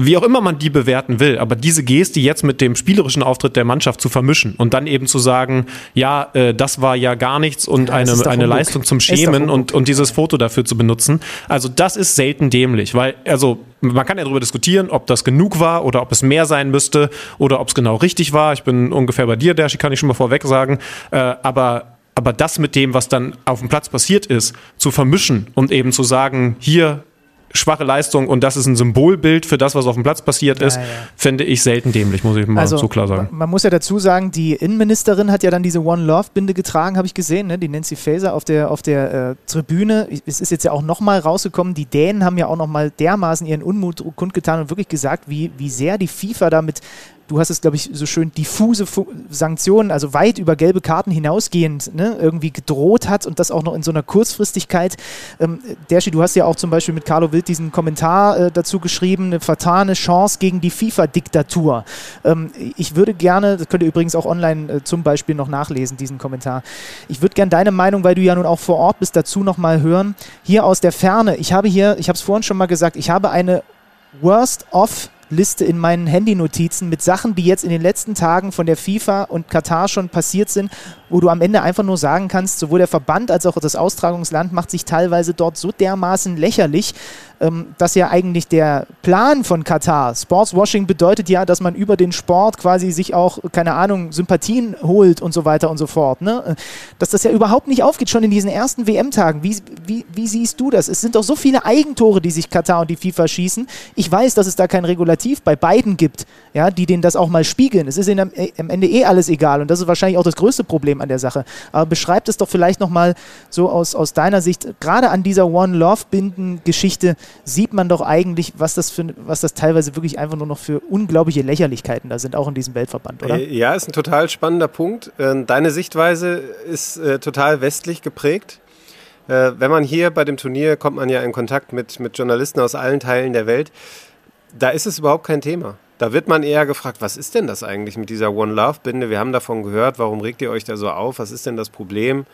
wie auch immer man die bewerten will, aber diese Geste jetzt mit dem spielerischen Auftritt der Mannschaft zu vermischen und dann eben zu sagen, ja, äh, das war ja gar nichts und ja, eine, eine Leistung zum Schämen und, und dieses Foto dafür zu benutzen. Also das ist selten dämlich, weil, also man kann ja darüber diskutieren, ob das genug war oder ob es mehr sein müsste oder ob es genau richtig war. Ich bin ungefähr bei dir, Dershi, kann ich schon mal vorweg sagen. Äh, aber aber das mit dem, was dann auf dem Platz passiert ist, zu vermischen und eben zu sagen, hier schwache Leistung und das ist ein Symbolbild für das, was auf dem Platz passiert ist, ja, ja. finde ich selten dämlich, muss ich mal also, so klar sagen. Man muss ja dazu sagen, die Innenministerin hat ja dann diese One Love Binde getragen, habe ich gesehen, ne? die Nancy Faeser auf der, auf der äh, Tribüne. Es ist jetzt ja auch nochmal rausgekommen, die Dänen haben ja auch nochmal dermaßen ihren Unmut kundgetan und wirklich gesagt, wie, wie sehr die FIFA damit du hast es, glaube ich, so schön diffuse Fu Sanktionen, also weit über gelbe Karten hinausgehend, ne, irgendwie gedroht hat und das auch noch in so einer Kurzfristigkeit. Ähm, Derschi, du hast ja auch zum Beispiel mit Carlo Wild diesen Kommentar äh, dazu geschrieben, eine vertane Chance gegen die FIFA-Diktatur. Ähm, ich würde gerne, das könnt ihr übrigens auch online äh, zum Beispiel noch nachlesen, diesen Kommentar. Ich würde gerne deine Meinung, weil du ja nun auch vor Ort bist, dazu nochmal hören. Hier aus der Ferne, ich habe hier, ich habe es vorhin schon mal gesagt, ich habe eine Worst of Liste in meinen Handynotizen mit Sachen, die jetzt in den letzten Tagen von der FIFA und Katar schon passiert sind, wo du am Ende einfach nur sagen kannst, sowohl der Verband als auch das Austragungsland macht sich teilweise dort so dermaßen lächerlich, dass ja eigentlich der Plan von Katar, Sportswashing bedeutet ja, dass man über den Sport quasi sich auch, keine Ahnung, Sympathien holt und so weiter und so fort. Ne? Dass das ja überhaupt nicht aufgeht, schon in diesen ersten WM-Tagen. Wie, wie, wie siehst du das? Es sind doch so viele Eigentore, die sich Katar und die FIFA schießen. Ich weiß, dass es da kein Regulativ bei beiden gibt, ja, die denen das auch mal spiegeln. Es ist ihnen am, am Ende eh alles egal und das ist wahrscheinlich auch das größte Problem an der Sache. Aber beschreib es doch vielleicht nochmal so aus, aus deiner Sicht, gerade an dieser One-Love-Binden-Geschichte, sieht man doch eigentlich, was das, für, was das teilweise wirklich einfach nur noch für unglaubliche Lächerlichkeiten da sind, auch in diesem Weltverband, oder? Äh, ja, ist ein total spannender Punkt. Ähm, deine Sichtweise ist äh, total westlich geprägt. Äh, wenn man hier bei dem Turnier kommt man ja in Kontakt mit, mit Journalisten aus allen Teilen der Welt. Da ist es überhaupt kein Thema. Da wird man eher gefragt, was ist denn das eigentlich mit dieser One Love Binde? Wir haben davon gehört, warum regt ihr euch da so auf? Was ist denn das Problem?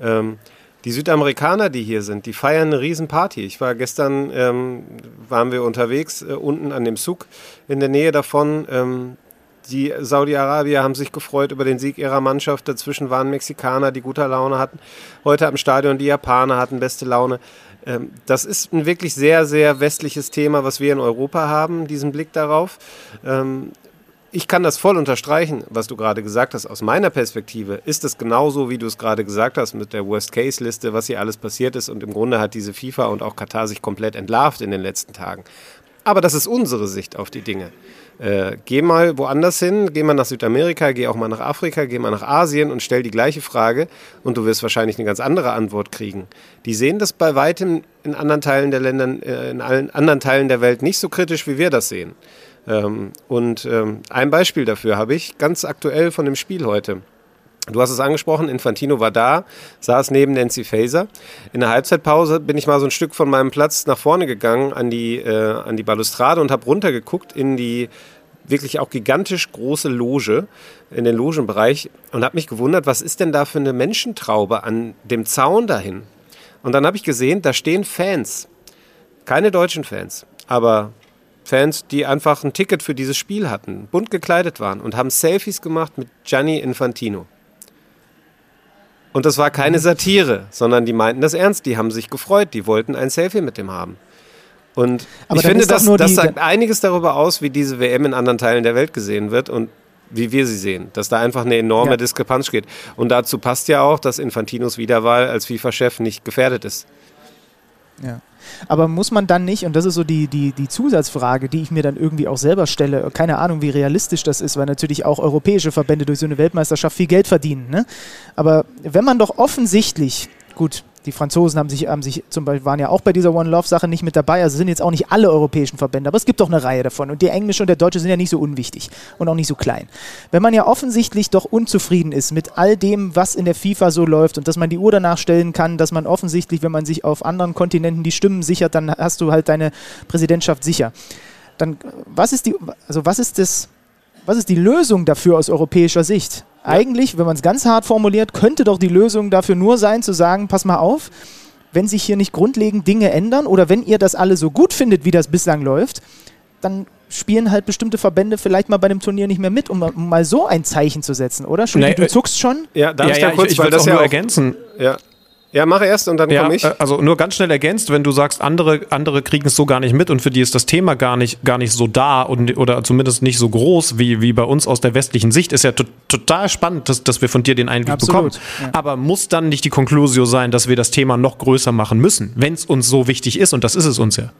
Ähm, die Südamerikaner, die hier sind, die feiern eine Riesenparty. Ich war gestern, ähm, waren wir unterwegs äh, unten an dem Zug in der Nähe davon. Ähm, die Saudi-Arabier haben sich gefreut über den Sieg ihrer Mannschaft. Dazwischen waren Mexikaner, die gute Laune hatten. Heute am Stadion die Japaner hatten beste Laune. Ähm, das ist ein wirklich sehr, sehr westliches Thema, was wir in Europa haben, diesen Blick darauf. Ähm, ich kann das voll unterstreichen, was du gerade gesagt hast. Aus meiner Perspektive ist es genauso, wie du es gerade gesagt hast, mit der Worst-Case-Liste, was hier alles passiert ist. Und im Grunde hat diese FIFA und auch Katar sich komplett entlarvt in den letzten Tagen. Aber das ist unsere Sicht auf die Dinge. Äh, geh mal woanders hin, geh mal nach Südamerika, geh auch mal nach Afrika, geh mal nach Asien und stell die gleiche Frage und du wirst wahrscheinlich eine ganz andere Antwort kriegen. Die sehen das bei weitem in anderen Teilen der Länder, äh, in allen anderen Teilen der Welt nicht so kritisch, wie wir das sehen. Ähm, und ähm, ein Beispiel dafür habe ich ganz aktuell von dem Spiel heute. Du hast es angesprochen, Infantino war da, saß neben Nancy Faser. In der Halbzeitpause bin ich mal so ein Stück von meinem Platz nach vorne gegangen an die, äh, an die Balustrade und habe runtergeguckt in die wirklich auch gigantisch große Loge, in den Logenbereich und habe mich gewundert, was ist denn da für eine Menschentraube an dem Zaun dahin? Und dann habe ich gesehen, da stehen Fans. Keine deutschen Fans, aber Fans, die einfach ein Ticket für dieses Spiel hatten, bunt gekleidet waren und haben Selfies gemacht mit Gianni Infantino. Und das war keine Satire, sondern die meinten das ernst. Die haben sich gefreut. Die wollten ein Selfie mit dem haben. Und Aber ich finde, das, das sagt einiges darüber aus, wie diese WM in anderen Teilen der Welt gesehen wird und wie wir sie sehen. Dass da einfach eine enorme Ja. Diskrepanz steht. Und dazu passt ja auch, dass Infantinos Wiederwahl als FIFA-Chef nicht gefährdet ist. Ja. Aber muss man dann nicht, und das ist so die, die, die Zusatzfrage, die ich mir dann irgendwie auch selber stelle, keine Ahnung, wie realistisch das ist, weil natürlich auch europäische Verbände durch so eine Weltmeisterschaft viel Geld verdienen. Ne? Aber wenn man doch offensichtlich, gut, die Franzosen haben sich, haben sich zum Beispiel waren ja auch bei dieser One Love Sache nicht mit dabei, also sind jetzt auch nicht alle europäischen Verbände, aber es gibt doch eine Reihe davon und der englische und der deutsche sind ja nicht so unwichtig und auch nicht so klein. Wenn man ja offensichtlich doch unzufrieden ist mit all dem, was in der FIFA so läuft und dass man die Uhr danach stellen kann, dass man offensichtlich, wenn man sich auf anderen Kontinenten die Stimmen sichert, dann hast du halt deine Präsidentschaft sicher. Dann was ist die, also was ist das, was ist die Lösung dafür aus europäischer Sicht? Eigentlich, wenn man es ganz hart formuliert, könnte doch die Lösung dafür nur sein, zu sagen, pass mal auf, wenn sich hier nicht grundlegend Dinge ändern oder wenn ihr das alle so gut findet, wie das bislang läuft, dann spielen halt bestimmte Verbände vielleicht mal bei dem Turnier nicht mehr mit, um, um mal so ein Zeichen zu setzen, oder? Schlüter, Nee, du äh, zuckst schon? Ja, darf ja, ich ja, da kurz, ich, ich weil das ja nur auch, ergänzen. ja. Ja, mach erst und dann Ja, komme ich. äh, also nur ganz schnell ergänzt, wenn du sagst, andere, andere kriegen es so gar nicht mit und für die ist das Thema gar nicht, gar nicht so da und, oder zumindest nicht so groß wie, wie bei uns aus der westlichen Sicht, ist ja to total spannend, dass, dass wir von dir den Einblick Absolut, bekommen. ja. Aber muss dann nicht die Konklusio sein, dass wir das Thema noch größer machen müssen, wenn es uns so wichtig ist und das ist es uns ja.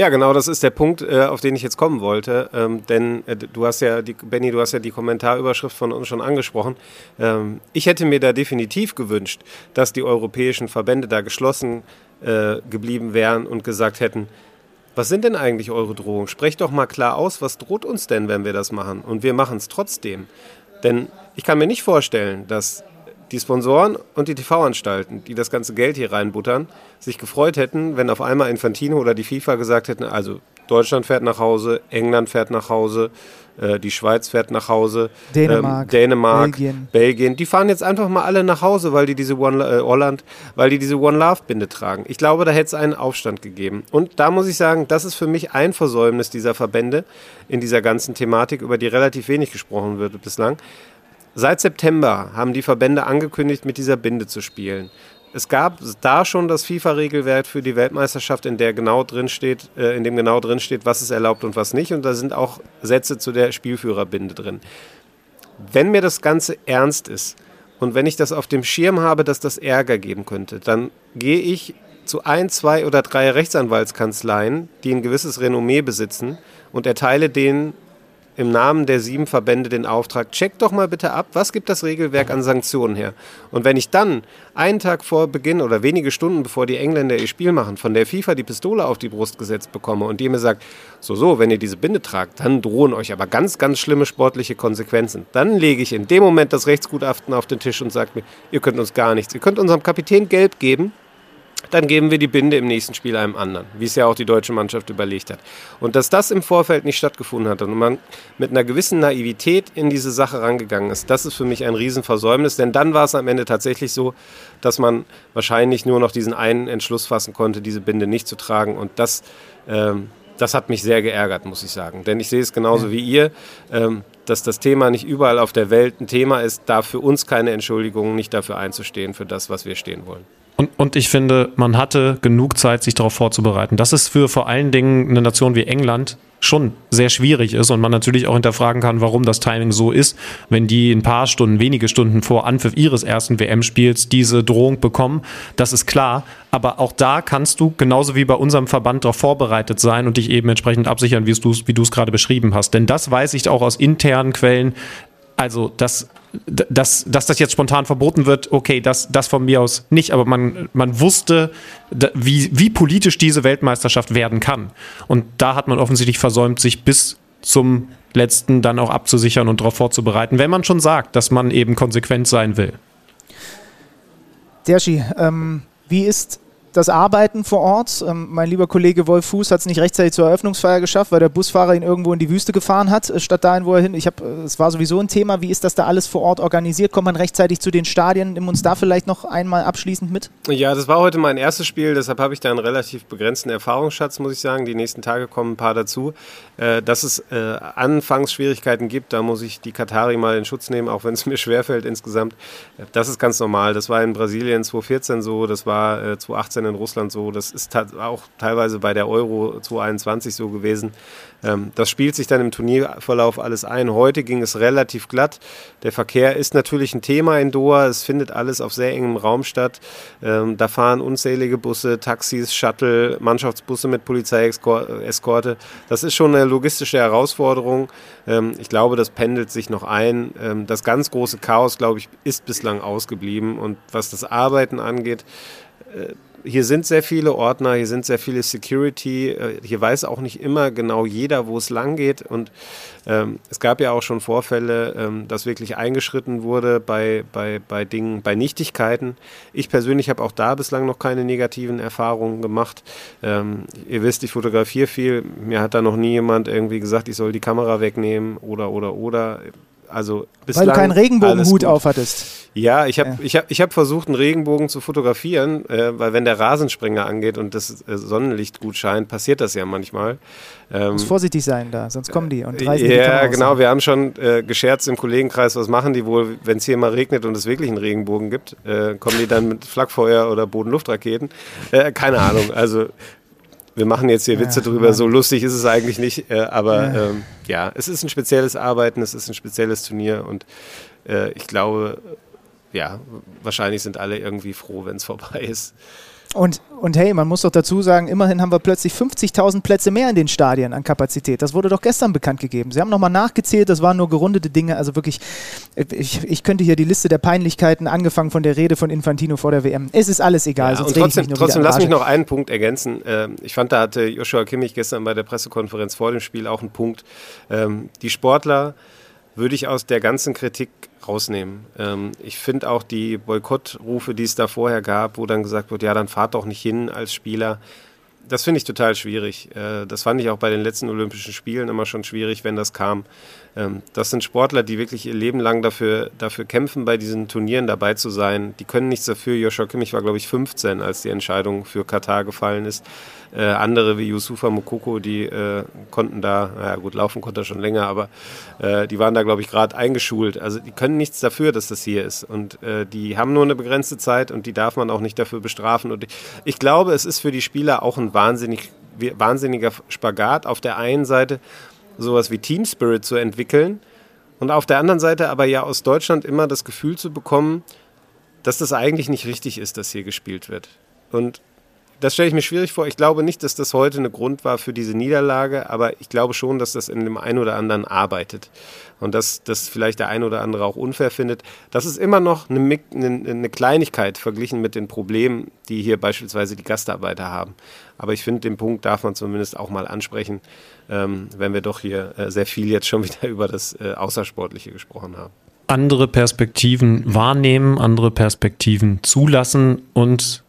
Ja, genau, das ist der Punkt, äh, auf den ich jetzt kommen wollte. Ähm, denn äh, du hast ja, die, Benny, du hast ja die Kommentarüberschrift von uns schon angesprochen. Ähm, ich hätte mir da definitiv gewünscht, dass die europäischen Verbände da geschlossen äh, geblieben wären und gesagt hätten, was sind denn eigentlich eure Drohungen? Sprecht doch mal klar aus, was droht uns denn, wenn wir das machen? Und wir machen es trotzdem. Denn ich kann mir nicht vorstellen, dass die Sponsoren und die TV-Anstalten, die das ganze Geld hier reinbuttern, sich gefreut hätten, wenn auf einmal Infantino oder die FIFA gesagt hätten, also Deutschland fährt nach Hause, England fährt nach Hause, äh, die Schweiz fährt nach Hause, Dänemark, ähm, Dänemark, Belgien. Belgien. Die fahren jetzt einfach mal alle nach Hause, weil die diese One äh, Holland, weil die diese One Love Binde tragen. Ich glaube, da hätte es einen Aufstand gegeben. Und da muss ich sagen, das ist für mich ein Versäumnis dieser Verbände in dieser ganzen Thematik, über die relativ wenig gesprochen wird bislang. Seit September haben die Verbände angekündigt, mit dieser Binde zu spielen. Es gab da schon das FIFA-Regelwerk für die Weltmeisterschaft, in der genau drin steht, äh, in dem genau drin steht, was ist erlaubt und was nicht. Und da sind auch Sätze zu der Spielführerbinde drin. Wenn mir das Ganze ernst ist und wenn ich das auf dem Schirm habe, dass das Ärger geben könnte, dann gehe ich zu ein, zwei oder drei Rechtsanwaltskanzleien, die ein gewisses Renommee besitzen und erteile denen im Namen der sieben Verbände den Auftrag, check doch mal bitte ab, was gibt das Regelwerk an Sanktionen her? Und wenn ich dann einen Tag vor Beginn oder wenige Stunden bevor die Engländer ihr Spiel machen, von der FIFA die Pistole auf die Brust gesetzt bekomme und die mir sagt, so, so, wenn ihr diese Binde tragt, dann drohen euch aber ganz, ganz schlimme sportliche Konsequenzen. Dann lege ich in dem Moment das Rechtsgutachten auf den Tisch und sage mir, ihr könnt uns gar nichts. Ihr könnt unserem Kapitän gelb geben, dann geben wir die Binde im nächsten Spiel einem anderen, wie es ja auch die deutsche Mannschaft überlegt hat. Und dass das im Vorfeld nicht stattgefunden hat und man mit einer gewissen Naivität in diese Sache rangegangen ist, das ist für mich ein Riesenversäumnis, denn dann war es am Ende tatsächlich so, dass man wahrscheinlich nur noch diesen einen Entschluss fassen konnte, diese Binde nicht zu tragen und das, ähm, das hat mich sehr geärgert, muss ich sagen. Denn ich sehe es genauso wie ihr, ähm, dass das Thema nicht überall auf der Welt ein Thema ist, da für uns keine Entschuldigung, nicht dafür einzustehen, für das, was wir stehen wollen. Und, und ich finde, man hatte genug Zeit, sich darauf vorzubereiten. Dass es für vor allen Dingen eine Nation wie England schon sehr schwierig ist und man natürlich auch hinterfragen kann, warum das Timing so ist, wenn die ein paar Stunden, wenige Stunden vor Anpfiff ihres ersten WM-Spiels diese Drohung bekommen. Das ist klar. Aber auch da kannst du genauso wie bei unserem Verband darauf vorbereitet sein und dich eben entsprechend absichern, wie du es gerade beschrieben hast. Denn das weiß ich auch aus internen Quellen. Also, dass, dass, dass das jetzt spontan verboten wird, okay, das, das von mir aus nicht, aber man, man wusste, wie, wie politisch diese Weltmeisterschaft werden kann. Und da hat man offensichtlich versäumt, sich bis zum letzten dann auch abzusichern und darauf vorzubereiten, wenn man schon sagt, dass man eben konsequent sein will. Derschi, ähm, wie ist das Arbeiten vor Ort. Ähm, mein lieber Kollege Wolf Fuß hat es nicht rechtzeitig zur Eröffnungsfeier geschafft, weil der Busfahrer ihn irgendwo in die Wüste gefahren hat, äh, statt dahin, wo er hin. Ich habe, äh, es war sowieso ein Thema. Wie ist das da alles vor Ort organisiert? Kommt man rechtzeitig zu den Stadien? Nimm uns da vielleicht noch einmal abschließend mit. Ja, das war heute mein erstes Spiel, deshalb habe ich da einen relativ begrenzten Erfahrungsschatz, muss ich sagen. Die nächsten Tage kommen ein paar dazu. Äh, dass es äh, Anfangsschwierigkeiten gibt, da muss ich die Katari mal in Schutz nehmen, auch wenn es mir schwerfällt insgesamt. Das ist ganz normal. Das war in Brasilien 2014 so, das war äh, 2018 in Russland so, das ist auch teilweise bei der Euro 2021 so gewesen. Ähm, das spielt sich dann im Turnierverlauf alles ein. Heute ging es relativ glatt. Der Verkehr ist natürlich ein Thema in Doha. Es findet alles auf sehr engem Raum statt. Ähm, da fahren unzählige Busse, Taxis, Shuttle, Mannschaftsbusse mit Polizeieskorte. Das ist schon eine logistische Herausforderung. Ähm, ich glaube, das pendelt sich noch ein. das ganz große Chaos, glaube ich, ist bislang ausgeblieben. Und was das Arbeiten angeht, äh, hier sind sehr viele Ordner, hier sind sehr viele Security, äh, hier weiß auch nicht immer genau jeder, wo es lang geht. Und ähm, es gab ja auch schon Vorfälle, ähm, dass wirklich eingeschritten wurde bei, bei, bei Dingen, bei Nichtigkeiten. Ich persönlich habe auch da bislang noch keine negativen Erfahrungen gemacht. Ähm, ihr wisst, ich fotografiere viel. Mir hat da noch nie jemand irgendwie gesagt, ich soll die Kamera wegnehmen oder, oder, oder. Also Weil du keinen Regenbogenhut aufhattest. Ja, ich habe ja. ich hab, ich hab versucht, einen Regenbogen zu fotografieren, äh, weil wenn der Rasensprenger angeht und das äh, Sonnenlicht gut scheint, passiert das ja manchmal. Ähm, muss vorsichtig sein da, sonst kommen die und reißen Ja, die genau. Wir haben schon äh, gescherzt im Kollegenkreis, was machen die wohl, wenn es hier mal regnet und es wirklich einen Regenbogen gibt? Äh, kommen die dann mit Flakfeuer oder Bodenluftraketen? Äh, keine Ahnung. Also wir machen jetzt hier Witze ja, drüber, so lustig ist es eigentlich nicht, äh, aber ja. Ähm, ja. es ist ein spezielles Arbeiten, es ist ein spezielles Turnier und äh, ich glaube, ja, wahrscheinlich sind alle irgendwie froh, wenn es vorbei ist. Und, und hey, man muss doch dazu sagen, immerhin haben wir plötzlich 50.000 Plätze mehr in den Stadien an Kapazität. Das wurde doch gestern bekannt gegeben. Sie haben nochmal nachgezählt, das waren nur gerundete Dinge. Also wirklich, ich, ich könnte hier die Liste der Peinlichkeiten, angefangen von der Rede von Infantino vor der WM. Es ist alles egal. Ja, und trotzdem, trotzdem lass mich noch einen Punkt ergänzen. Ähm, ich fand, da hatte Joshua Kimmich gestern bei der Pressekonferenz vor dem Spiel auch einen Punkt. Ähm, die Sportler würde ich aus der ganzen Kritik rausnehmen. Ähm, ich finde auch die Boykottrufe, die es da vorher gab, wo dann gesagt wird, ja, dann fahrt doch nicht hin als Spieler. Das finde ich total schwierig. Äh, das fand ich auch bei den letzten Olympischen Spielen immer schon schwierig, wenn das kam. Ähm, das sind Sportler, die wirklich ihr Leben lang dafür, dafür kämpfen, bei diesen Turnieren dabei zu sein. Die können nichts dafür. Joshua Kimmich war, glaube ich, 15, als die Entscheidung für Katar gefallen ist. Äh, andere wie Yusufa Mokoko, die äh, konnten da, naja gut, laufen konnte er schon länger, aber äh, die waren da, glaube ich, gerade eingeschult. Also die können nichts dafür, dass das hier ist. Und äh, die haben nur eine begrenzte Zeit und die darf man auch nicht dafür bestrafen. Und ich glaube, es ist für die Spieler auch ein wahnsinnig, wahnsinniger Spagat. Auf der einen Seite sowas wie Team Spirit zu entwickeln und auf der anderen Seite aber ja aus Deutschland immer das Gefühl zu bekommen, dass das eigentlich nicht richtig ist, dass hier gespielt wird. Und das stelle ich mir schwierig vor. Ich glaube nicht, dass das heute eine Grund war für diese Niederlage, aber ich glaube schon, dass das in dem einen oder anderen arbeitet. Und dass das vielleicht der ein oder andere auch unfair findet. Das ist immer noch eine, eine Kleinigkeit verglichen mit den Problemen, die hier beispielsweise die Gastarbeiter haben. Aber ich finde, den Punkt darf man zumindest auch mal ansprechen, ähm, wenn wir doch hier äh, sehr viel jetzt schon wieder über das äh, Außersportliche gesprochen haben andere Perspektiven wahrnehmen, andere Perspektiven zulassen und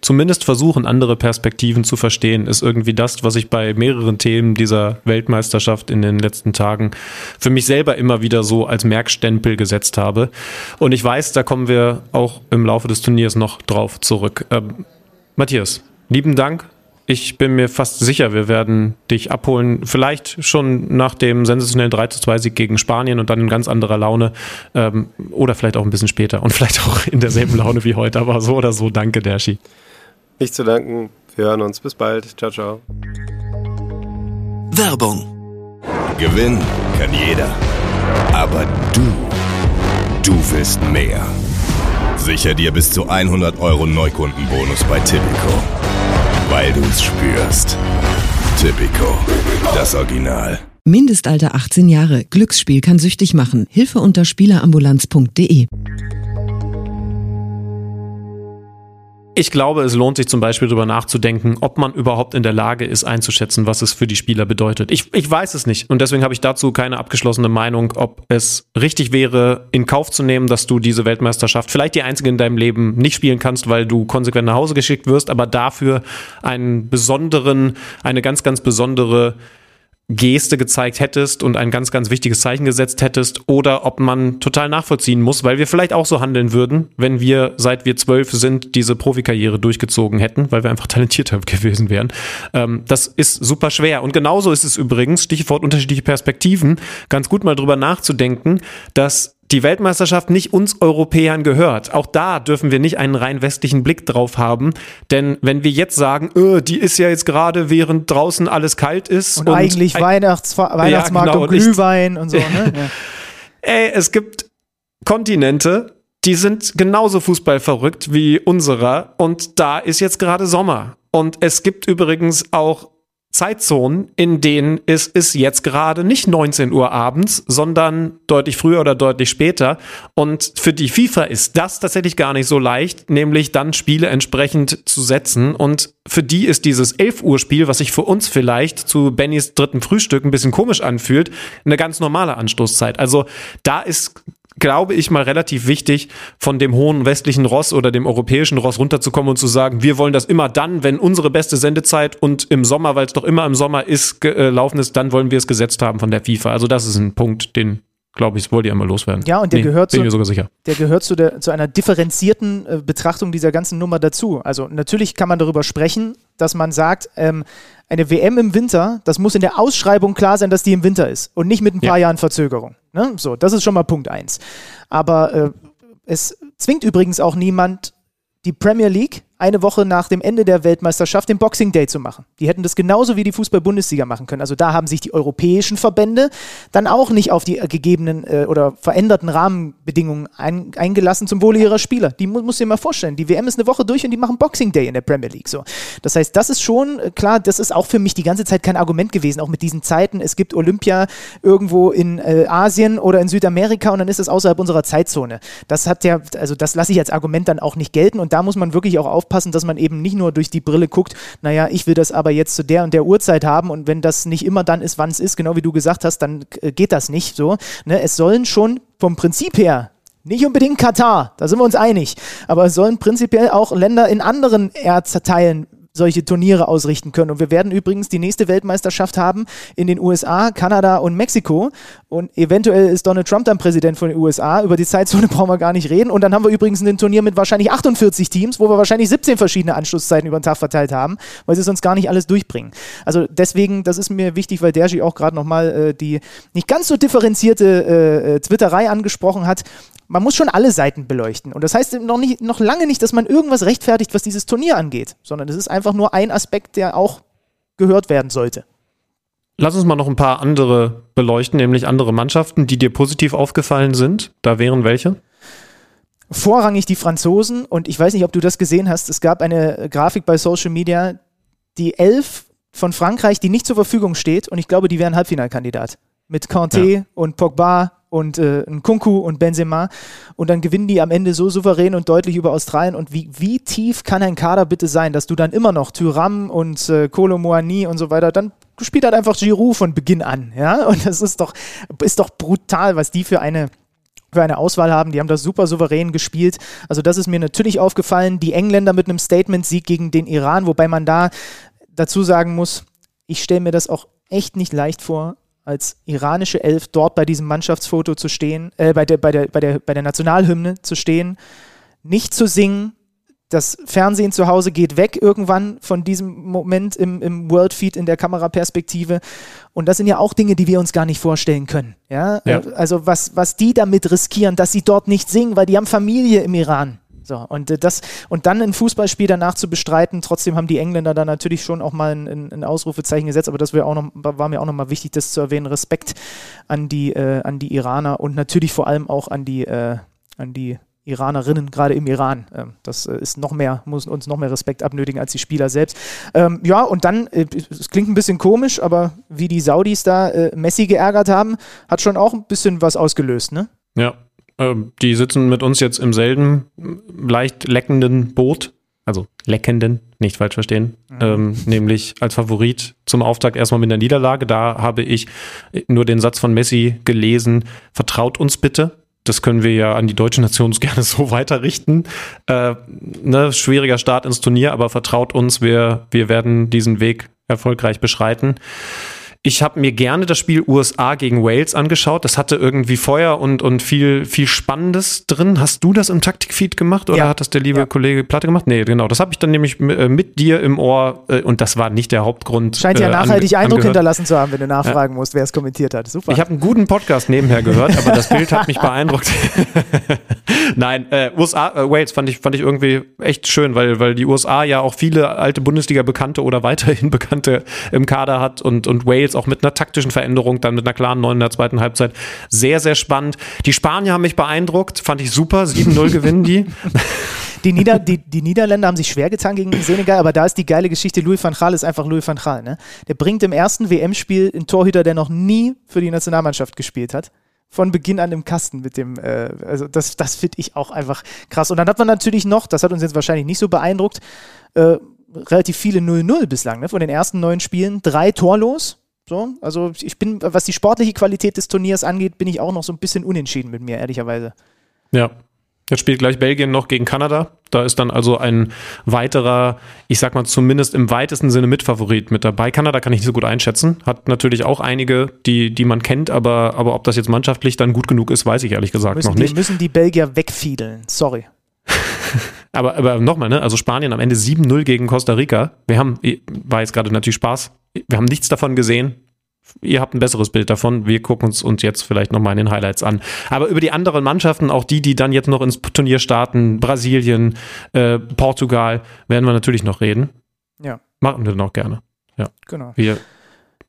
zumindest versuchen, andere Perspektiven zu verstehen, ist irgendwie das, was ich bei mehreren Themen dieser Weltmeisterschaft in den letzten Tagen für mich selber immer wieder so als Merkstempel gesetzt habe. Und ich weiß, da kommen wir auch im Laufe des Turniers noch drauf zurück. Ähm, Matthias, lieben Dank. Ich bin mir fast sicher, wir werden dich abholen. Vielleicht schon nach dem sensationellen 3 2 Sieg gegen Spanien und dann in ganz anderer Laune. Ähm, oder vielleicht auch ein bisschen später und vielleicht auch in derselben Laune wie heute. Aber so oder so, danke, Derschi. Nicht zu danken. Wir hören uns. Bis bald. Ciao, ciao. Werbung. Gewinnen kann jeder. Aber du, du willst mehr. Sicher dir bis zu 100 Euro Neukundenbonus bei Tipico. Weil du es spürst. Tipico, das Original. Mindestalter 18 Jahre. Glücksspiel kann süchtig machen. Hilfe unter Spielerambulanz.de. Ich glaube, es lohnt sich zum Beispiel darüber nachzudenken, ob man überhaupt in der Lage ist, einzuschätzen, was es für die Spieler bedeutet. Ich, ich weiß es nicht und deswegen habe ich dazu keine abgeschlossene Meinung, ob es richtig wäre, in Kauf zu nehmen, dass du diese Weltmeisterschaft, vielleicht die einzige in deinem Leben, nicht spielen kannst, weil du konsequent nach Hause geschickt wirst, aber dafür einen besonderen, eine ganz, ganz besondere Geste gezeigt hättest und ein ganz, ganz wichtiges Zeichen gesetzt hättest oder ob man total nachvollziehen muss, weil wir vielleicht auch so handeln würden, wenn wir, seit wir zwölf sind, diese Profikarriere durchgezogen hätten, weil wir einfach talentierter gewesen wären. Ähm, das ist super schwer. Und genauso ist es übrigens, Stichwort unterschiedliche Perspektiven, ganz gut mal drüber nachzudenken, dass die Weltmeisterschaft nicht uns Europäern gehört. Auch da dürfen wir nicht einen rein westlichen Blick drauf haben. Denn wenn wir jetzt sagen, öh, die ist ja jetzt gerade, während draußen alles kalt ist. Und, und eigentlich ein, Weihnachts Weihnachtsmarkt ja, genau, und Glühwein und, so. Ne? Ja. Ey, es gibt Kontinente, die sind genauso fußballverrückt wie unserer. Und da ist jetzt gerade Sommer. Und es gibt übrigens auch Zeitzonen, in denen es ist jetzt gerade nicht 19 Uhr abends, sondern deutlich früher oder deutlich später. Und für die FIFA ist das tatsächlich gar nicht so leicht, nämlich dann Spiele entsprechend zu setzen. Und für die ist dieses 11 Uhr Spiel, was sich für uns vielleicht zu Bennys dritten Frühstück ein bisschen komisch anfühlt, eine ganz normale Anstoßzeit. Also da ist glaube ich, mal relativ wichtig, von dem hohen westlichen Ross oder dem europäischen Ross runterzukommen und zu sagen, wir wollen das immer dann, wenn unsere beste Sendezeit und im Sommer, weil es doch immer im Sommer ist, gelaufen äh, ist, dann wollen wir es gesetzt haben von der FIFA. Also das ist ein Punkt, den glaube ich, wollte ihr einmal loswerden. Ja, und der nee, gehört bin zu, mir sogar sicher. Der gehört zu, der, zu einer differenzierten äh, Betrachtung dieser ganzen Nummer dazu. Also natürlich kann man darüber sprechen, dass man sagt, ähm, eine WM im Winter, das muss in der Ausschreibung klar sein, dass die im Winter ist und nicht mit ein paar ja. Jahren Verzögerung. Ne? So, das ist schon mal Punkt eins. Aber äh, es zwingt übrigens auch niemand, die Premier League eine Woche nach dem Ende der Weltmeisterschaft den Boxing Day zu machen. Die hätten das genauso wie die Fußball-Bundesliga machen können. Also da haben sich die europäischen Verbände dann auch nicht auf die gegebenen äh, oder veränderten Rahmenbedingungen ein, eingelassen zum Wohle ihrer Spieler. Die mu muss dir mal vorstellen, die WM ist eine Woche durch und die machen Boxing Day in der Premier League. So. Das heißt, das ist schon, äh, klar, das ist auch für mich die ganze Zeit kein Argument gewesen, auch mit diesen Zeiten. Es gibt Olympia irgendwo in äh, Asien oder in Südamerika und dann ist es außerhalb unserer Zeitzone. Das hat ja, also das lasse ich als Argument dann auch nicht gelten und da muss man wirklich auch aufpassen, aufpassen, dass man eben nicht nur durch die Brille guckt, naja, ich will das aber jetzt zu der und der Uhrzeit haben und wenn das nicht immer dann ist, wann es ist, genau wie du gesagt hast, dann äh, geht das nicht so. Ne? Es sollen schon vom Prinzip her nicht unbedingt Katar, da sind wir uns einig. Aber es sollen prinzipiell auch Länder in anderen Erdteilen solche Turniere ausrichten können. Und wir werden übrigens die nächste Weltmeisterschaft haben in den USA, Kanada und Mexiko. Und eventuell ist Donald Trump dann Präsident von den USA. Über die Zeitzone brauchen wir gar nicht reden. Und dann haben wir übrigens ein Turnier mit wahrscheinlich 48 Teams, wo wir wahrscheinlich 17 verschiedene Anschlusszeiten über den Tag verteilt haben, weil sie sonst gar nicht alles durchbringen. Also deswegen, das ist mir wichtig, weil Dergi auch gerade nochmal äh, die nicht ganz so differenzierte äh, äh, Twitterei angesprochen hat man muss schon alle Seiten beleuchten. Und das heißt noch, nicht, noch lange nicht, dass man irgendwas rechtfertigt, was dieses Turnier angeht, sondern es ist einfach nur ein Aspekt, der auch gehört werden sollte. Lass uns mal noch ein paar andere beleuchten, nämlich andere Mannschaften, die dir positiv aufgefallen sind. Da wären welche? Vorrangig die Franzosen und ich weiß nicht, ob du das gesehen hast. Es gab eine Grafik bei Social Media, die elf von Frankreich, die nicht zur Verfügung steht und ich glaube, die wären Halbfinalkandidat. Mit Kanté ja. und Pogba, und äh, Kunku und Benzema und dann gewinnen die am Ende so souverän und deutlich über Australien und wie, wie tief kann ein Kader bitte sein, dass du dann immer noch Tyram und äh, Kolo Moani und so weiter, dann spielt halt einfach Giroud von Beginn an, ja, und das ist doch, ist doch brutal, was die für eine für eine Auswahl haben. Die haben das super souverän gespielt. Also das ist mir natürlich aufgefallen. Die Engländer mit einem Statement-Sieg gegen den Iran, wobei man da dazu sagen muss, ich stelle mir das auch echt nicht leicht vor, als iranische Elf dort bei diesem Mannschaftsfoto zu stehen, äh, bei, der, bei, der, bei, der, bei der Nationalhymne zu stehen, nicht zu singen. Das Fernsehen zu Hause geht weg irgendwann von diesem Moment im, im World Feed in der Kameraperspektive. Und das sind ja auch Dinge, die wir uns gar nicht vorstellen können. Ja? ja. Also was, was die damit riskieren, dass sie dort nicht singen, weil die haben Familie im Iran. So, und, äh, das, und dann ein Fußballspiel danach zu bestreiten, trotzdem haben die Engländer da natürlich schon auch mal ein, ein Ausrufezeichen gesetzt, aber das auch noch, war mir auch nochmal wichtig, das zu erwähnen. Respekt an die, äh, an die Iraner und natürlich vor allem auch an die, äh, an die Iranerinnen, gerade im Iran. Ähm, das äh, ist noch mehr, muss uns noch mehr Respekt abnötigen als die Spieler selbst. Ähm, ja, und dann, äh, es klingt ein bisschen komisch, aber wie die Saudis da Messi geärgert haben, hat schon auch ein bisschen was ausgelöst, ne? Ja, die sitzen mit uns jetzt im selben leicht leckenden Boot. also leckenden, nicht falsch verstehen, mhm. ähm, nämlich als Favorit zum Auftakt erstmal mit einer Niederlage. Da habe ich nur den Satz von Messi gelesen, vertraut uns bitte. Das können wir ja an die deutsche Nation gerne so weiterrichten. Äh, ne, schwieriger Start ins Turnier, aber vertraut uns, wir, wir werden diesen Weg erfolgreich beschreiten. Ich habe mir gerne das Spiel USA gegen Wales angeschaut. Das hatte irgendwie Feuer und, und viel, viel Spannendes drin. Hast du das im Taktikfeed gemacht oder ja. hat das der liebe ja. Kollege Platte gemacht? Nee, genau. Das habe ich dann nämlich äh, mit dir im Ohr äh, und das war nicht der Hauptgrund. Scheint ja äh, nachhaltig Eindruck angehört. hinterlassen zu haben, wenn du nachfragen ja. musst, wer es kommentiert hat. Super. Ich habe einen guten Podcast nebenher gehört, aber das Bild hat mich beeindruckt. Nein, äh, USA, äh, Wales fand ich, fand ich irgendwie echt schön, weil, weil die USA ja auch viele alte Bundesliga-Bekannte oder weiterhin Bekannte im Kader hat und, und Wales jetzt auch mit einer taktischen Veränderung, dann mit einer klaren 9 in der zweiten Halbzeit. Sehr, sehr spannend. Die Spanier haben mich beeindruckt, fand ich super. 7-0 gewinnen die. Die, Nieder die, die, Niederländer haben sich schwer getan gegen Senegal, aber da ist die geile Geschichte, Louis van Gaal ist einfach Louis van Gaal. Ne? Der bringt im ersten WM-Spiel einen Torhüter, der noch nie für die Nationalmannschaft gespielt hat. Von Beginn an im Kasten mit dem, äh, also das, das finde ich auch einfach krass. Und dann hat man natürlich noch, das hat uns jetzt wahrscheinlich nicht so beeindruckt, äh, relativ viele 0-0 bislang, ne? von den ersten neun Spielen, drei torlos. So, also ich bin, was die sportliche Qualität des Turniers angeht, bin ich auch noch so ein bisschen unentschieden mit mir, ehrlicherweise. Ja. Jetzt spielt gleich Belgien noch gegen Kanada. Da ist dann also ein weiterer, ich sag mal zumindest im weitesten Sinne Mitfavorit mit dabei. Kanada kann ich nicht so gut einschätzen. Hat natürlich auch einige, die, die man kennt, aber, aber ob das jetzt mannschaftlich dann gut genug ist, weiß ich ehrlich gesagt müssen noch nicht. Wir müssen die Belgier wegfiedeln. Sorry. aber aber nochmal, ne? Also Spanien am Ende 7-0 gegen Costa Rica. Wir haben, war jetzt gerade natürlich Spaß, wir haben nichts davon gesehen. Ihr habt ein besseres Bild davon. Wir gucken uns, uns jetzt vielleicht nochmal in den Highlights an. Aber über die anderen Mannschaften, auch die, die dann jetzt noch ins Turnier starten, Brasilien, äh, Portugal, werden wir natürlich noch reden. Ja. Machen wir dann auch gerne. Ja. Genau. Wir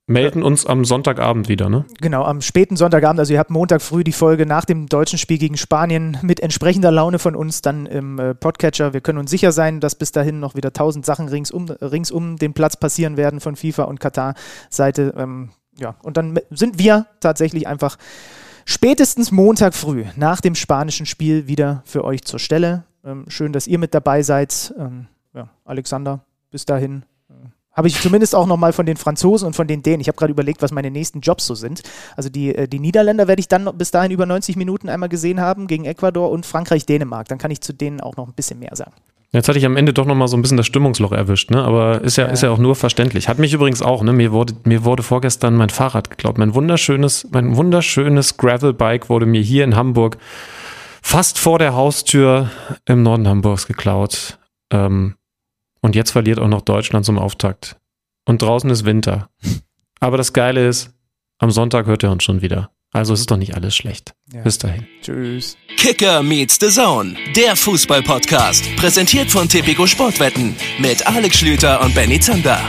melden uns am Sonntagabend wieder, ne? Genau, am späten Sonntagabend. Also ihr habt Montag früh die Folge nach dem deutschen Spiel gegen Spanien mit entsprechender Laune von uns dann im äh, Podcatcher. Wir können uns sicher sein, dass bis dahin noch wieder tausend Sachen rings um, rings um den Platz passieren werden von FIFA und Katar-Seite. Ähm, ja, und dann sind wir tatsächlich einfach spätestens Montag früh nach dem spanischen Spiel wieder für euch zur Stelle. Ähm, schön, dass ihr mit dabei seid. Ähm, ja, Alexander, bis dahin habe ich zumindest auch nochmal von den Franzosen und von den Dänen. Ich habe gerade überlegt, was meine nächsten Jobs so sind. Also die, äh, die Niederländer werde ich dann bis dahin über 90 Minuten einmal gesehen haben gegen Ecuador und Frankreich, Dänemark. Dann kann ich zu denen auch noch ein bisschen mehr sagen. Jetzt hatte ich am Ende doch nochmal so ein bisschen das Stimmungsloch erwischt, ne? Aber ist ja, ja, ist ja auch nur verständlich. Hat mich übrigens auch, ne? Mir wurde, mir wurde vorgestern mein Fahrrad geklaut. Mein wunderschönes, mein wunderschönes Gravelbike wurde mir hier in Hamburg fast vor der Haustür im Norden Hamburgs geklaut. Ähm, und jetzt verliert auch noch Deutschland zum Auftakt. Und draußen ist Winter. Aber das Geile ist, am Sonntag hört er uns schon wieder. Also es ist doch nicht alles schlecht. Ja. Bis dahin. Tschüss. Kicker meets the Zone, der Fußball-Podcast. Präsentiert von Tipico Sportwetten mit Alex Schlüter und Benny Zander.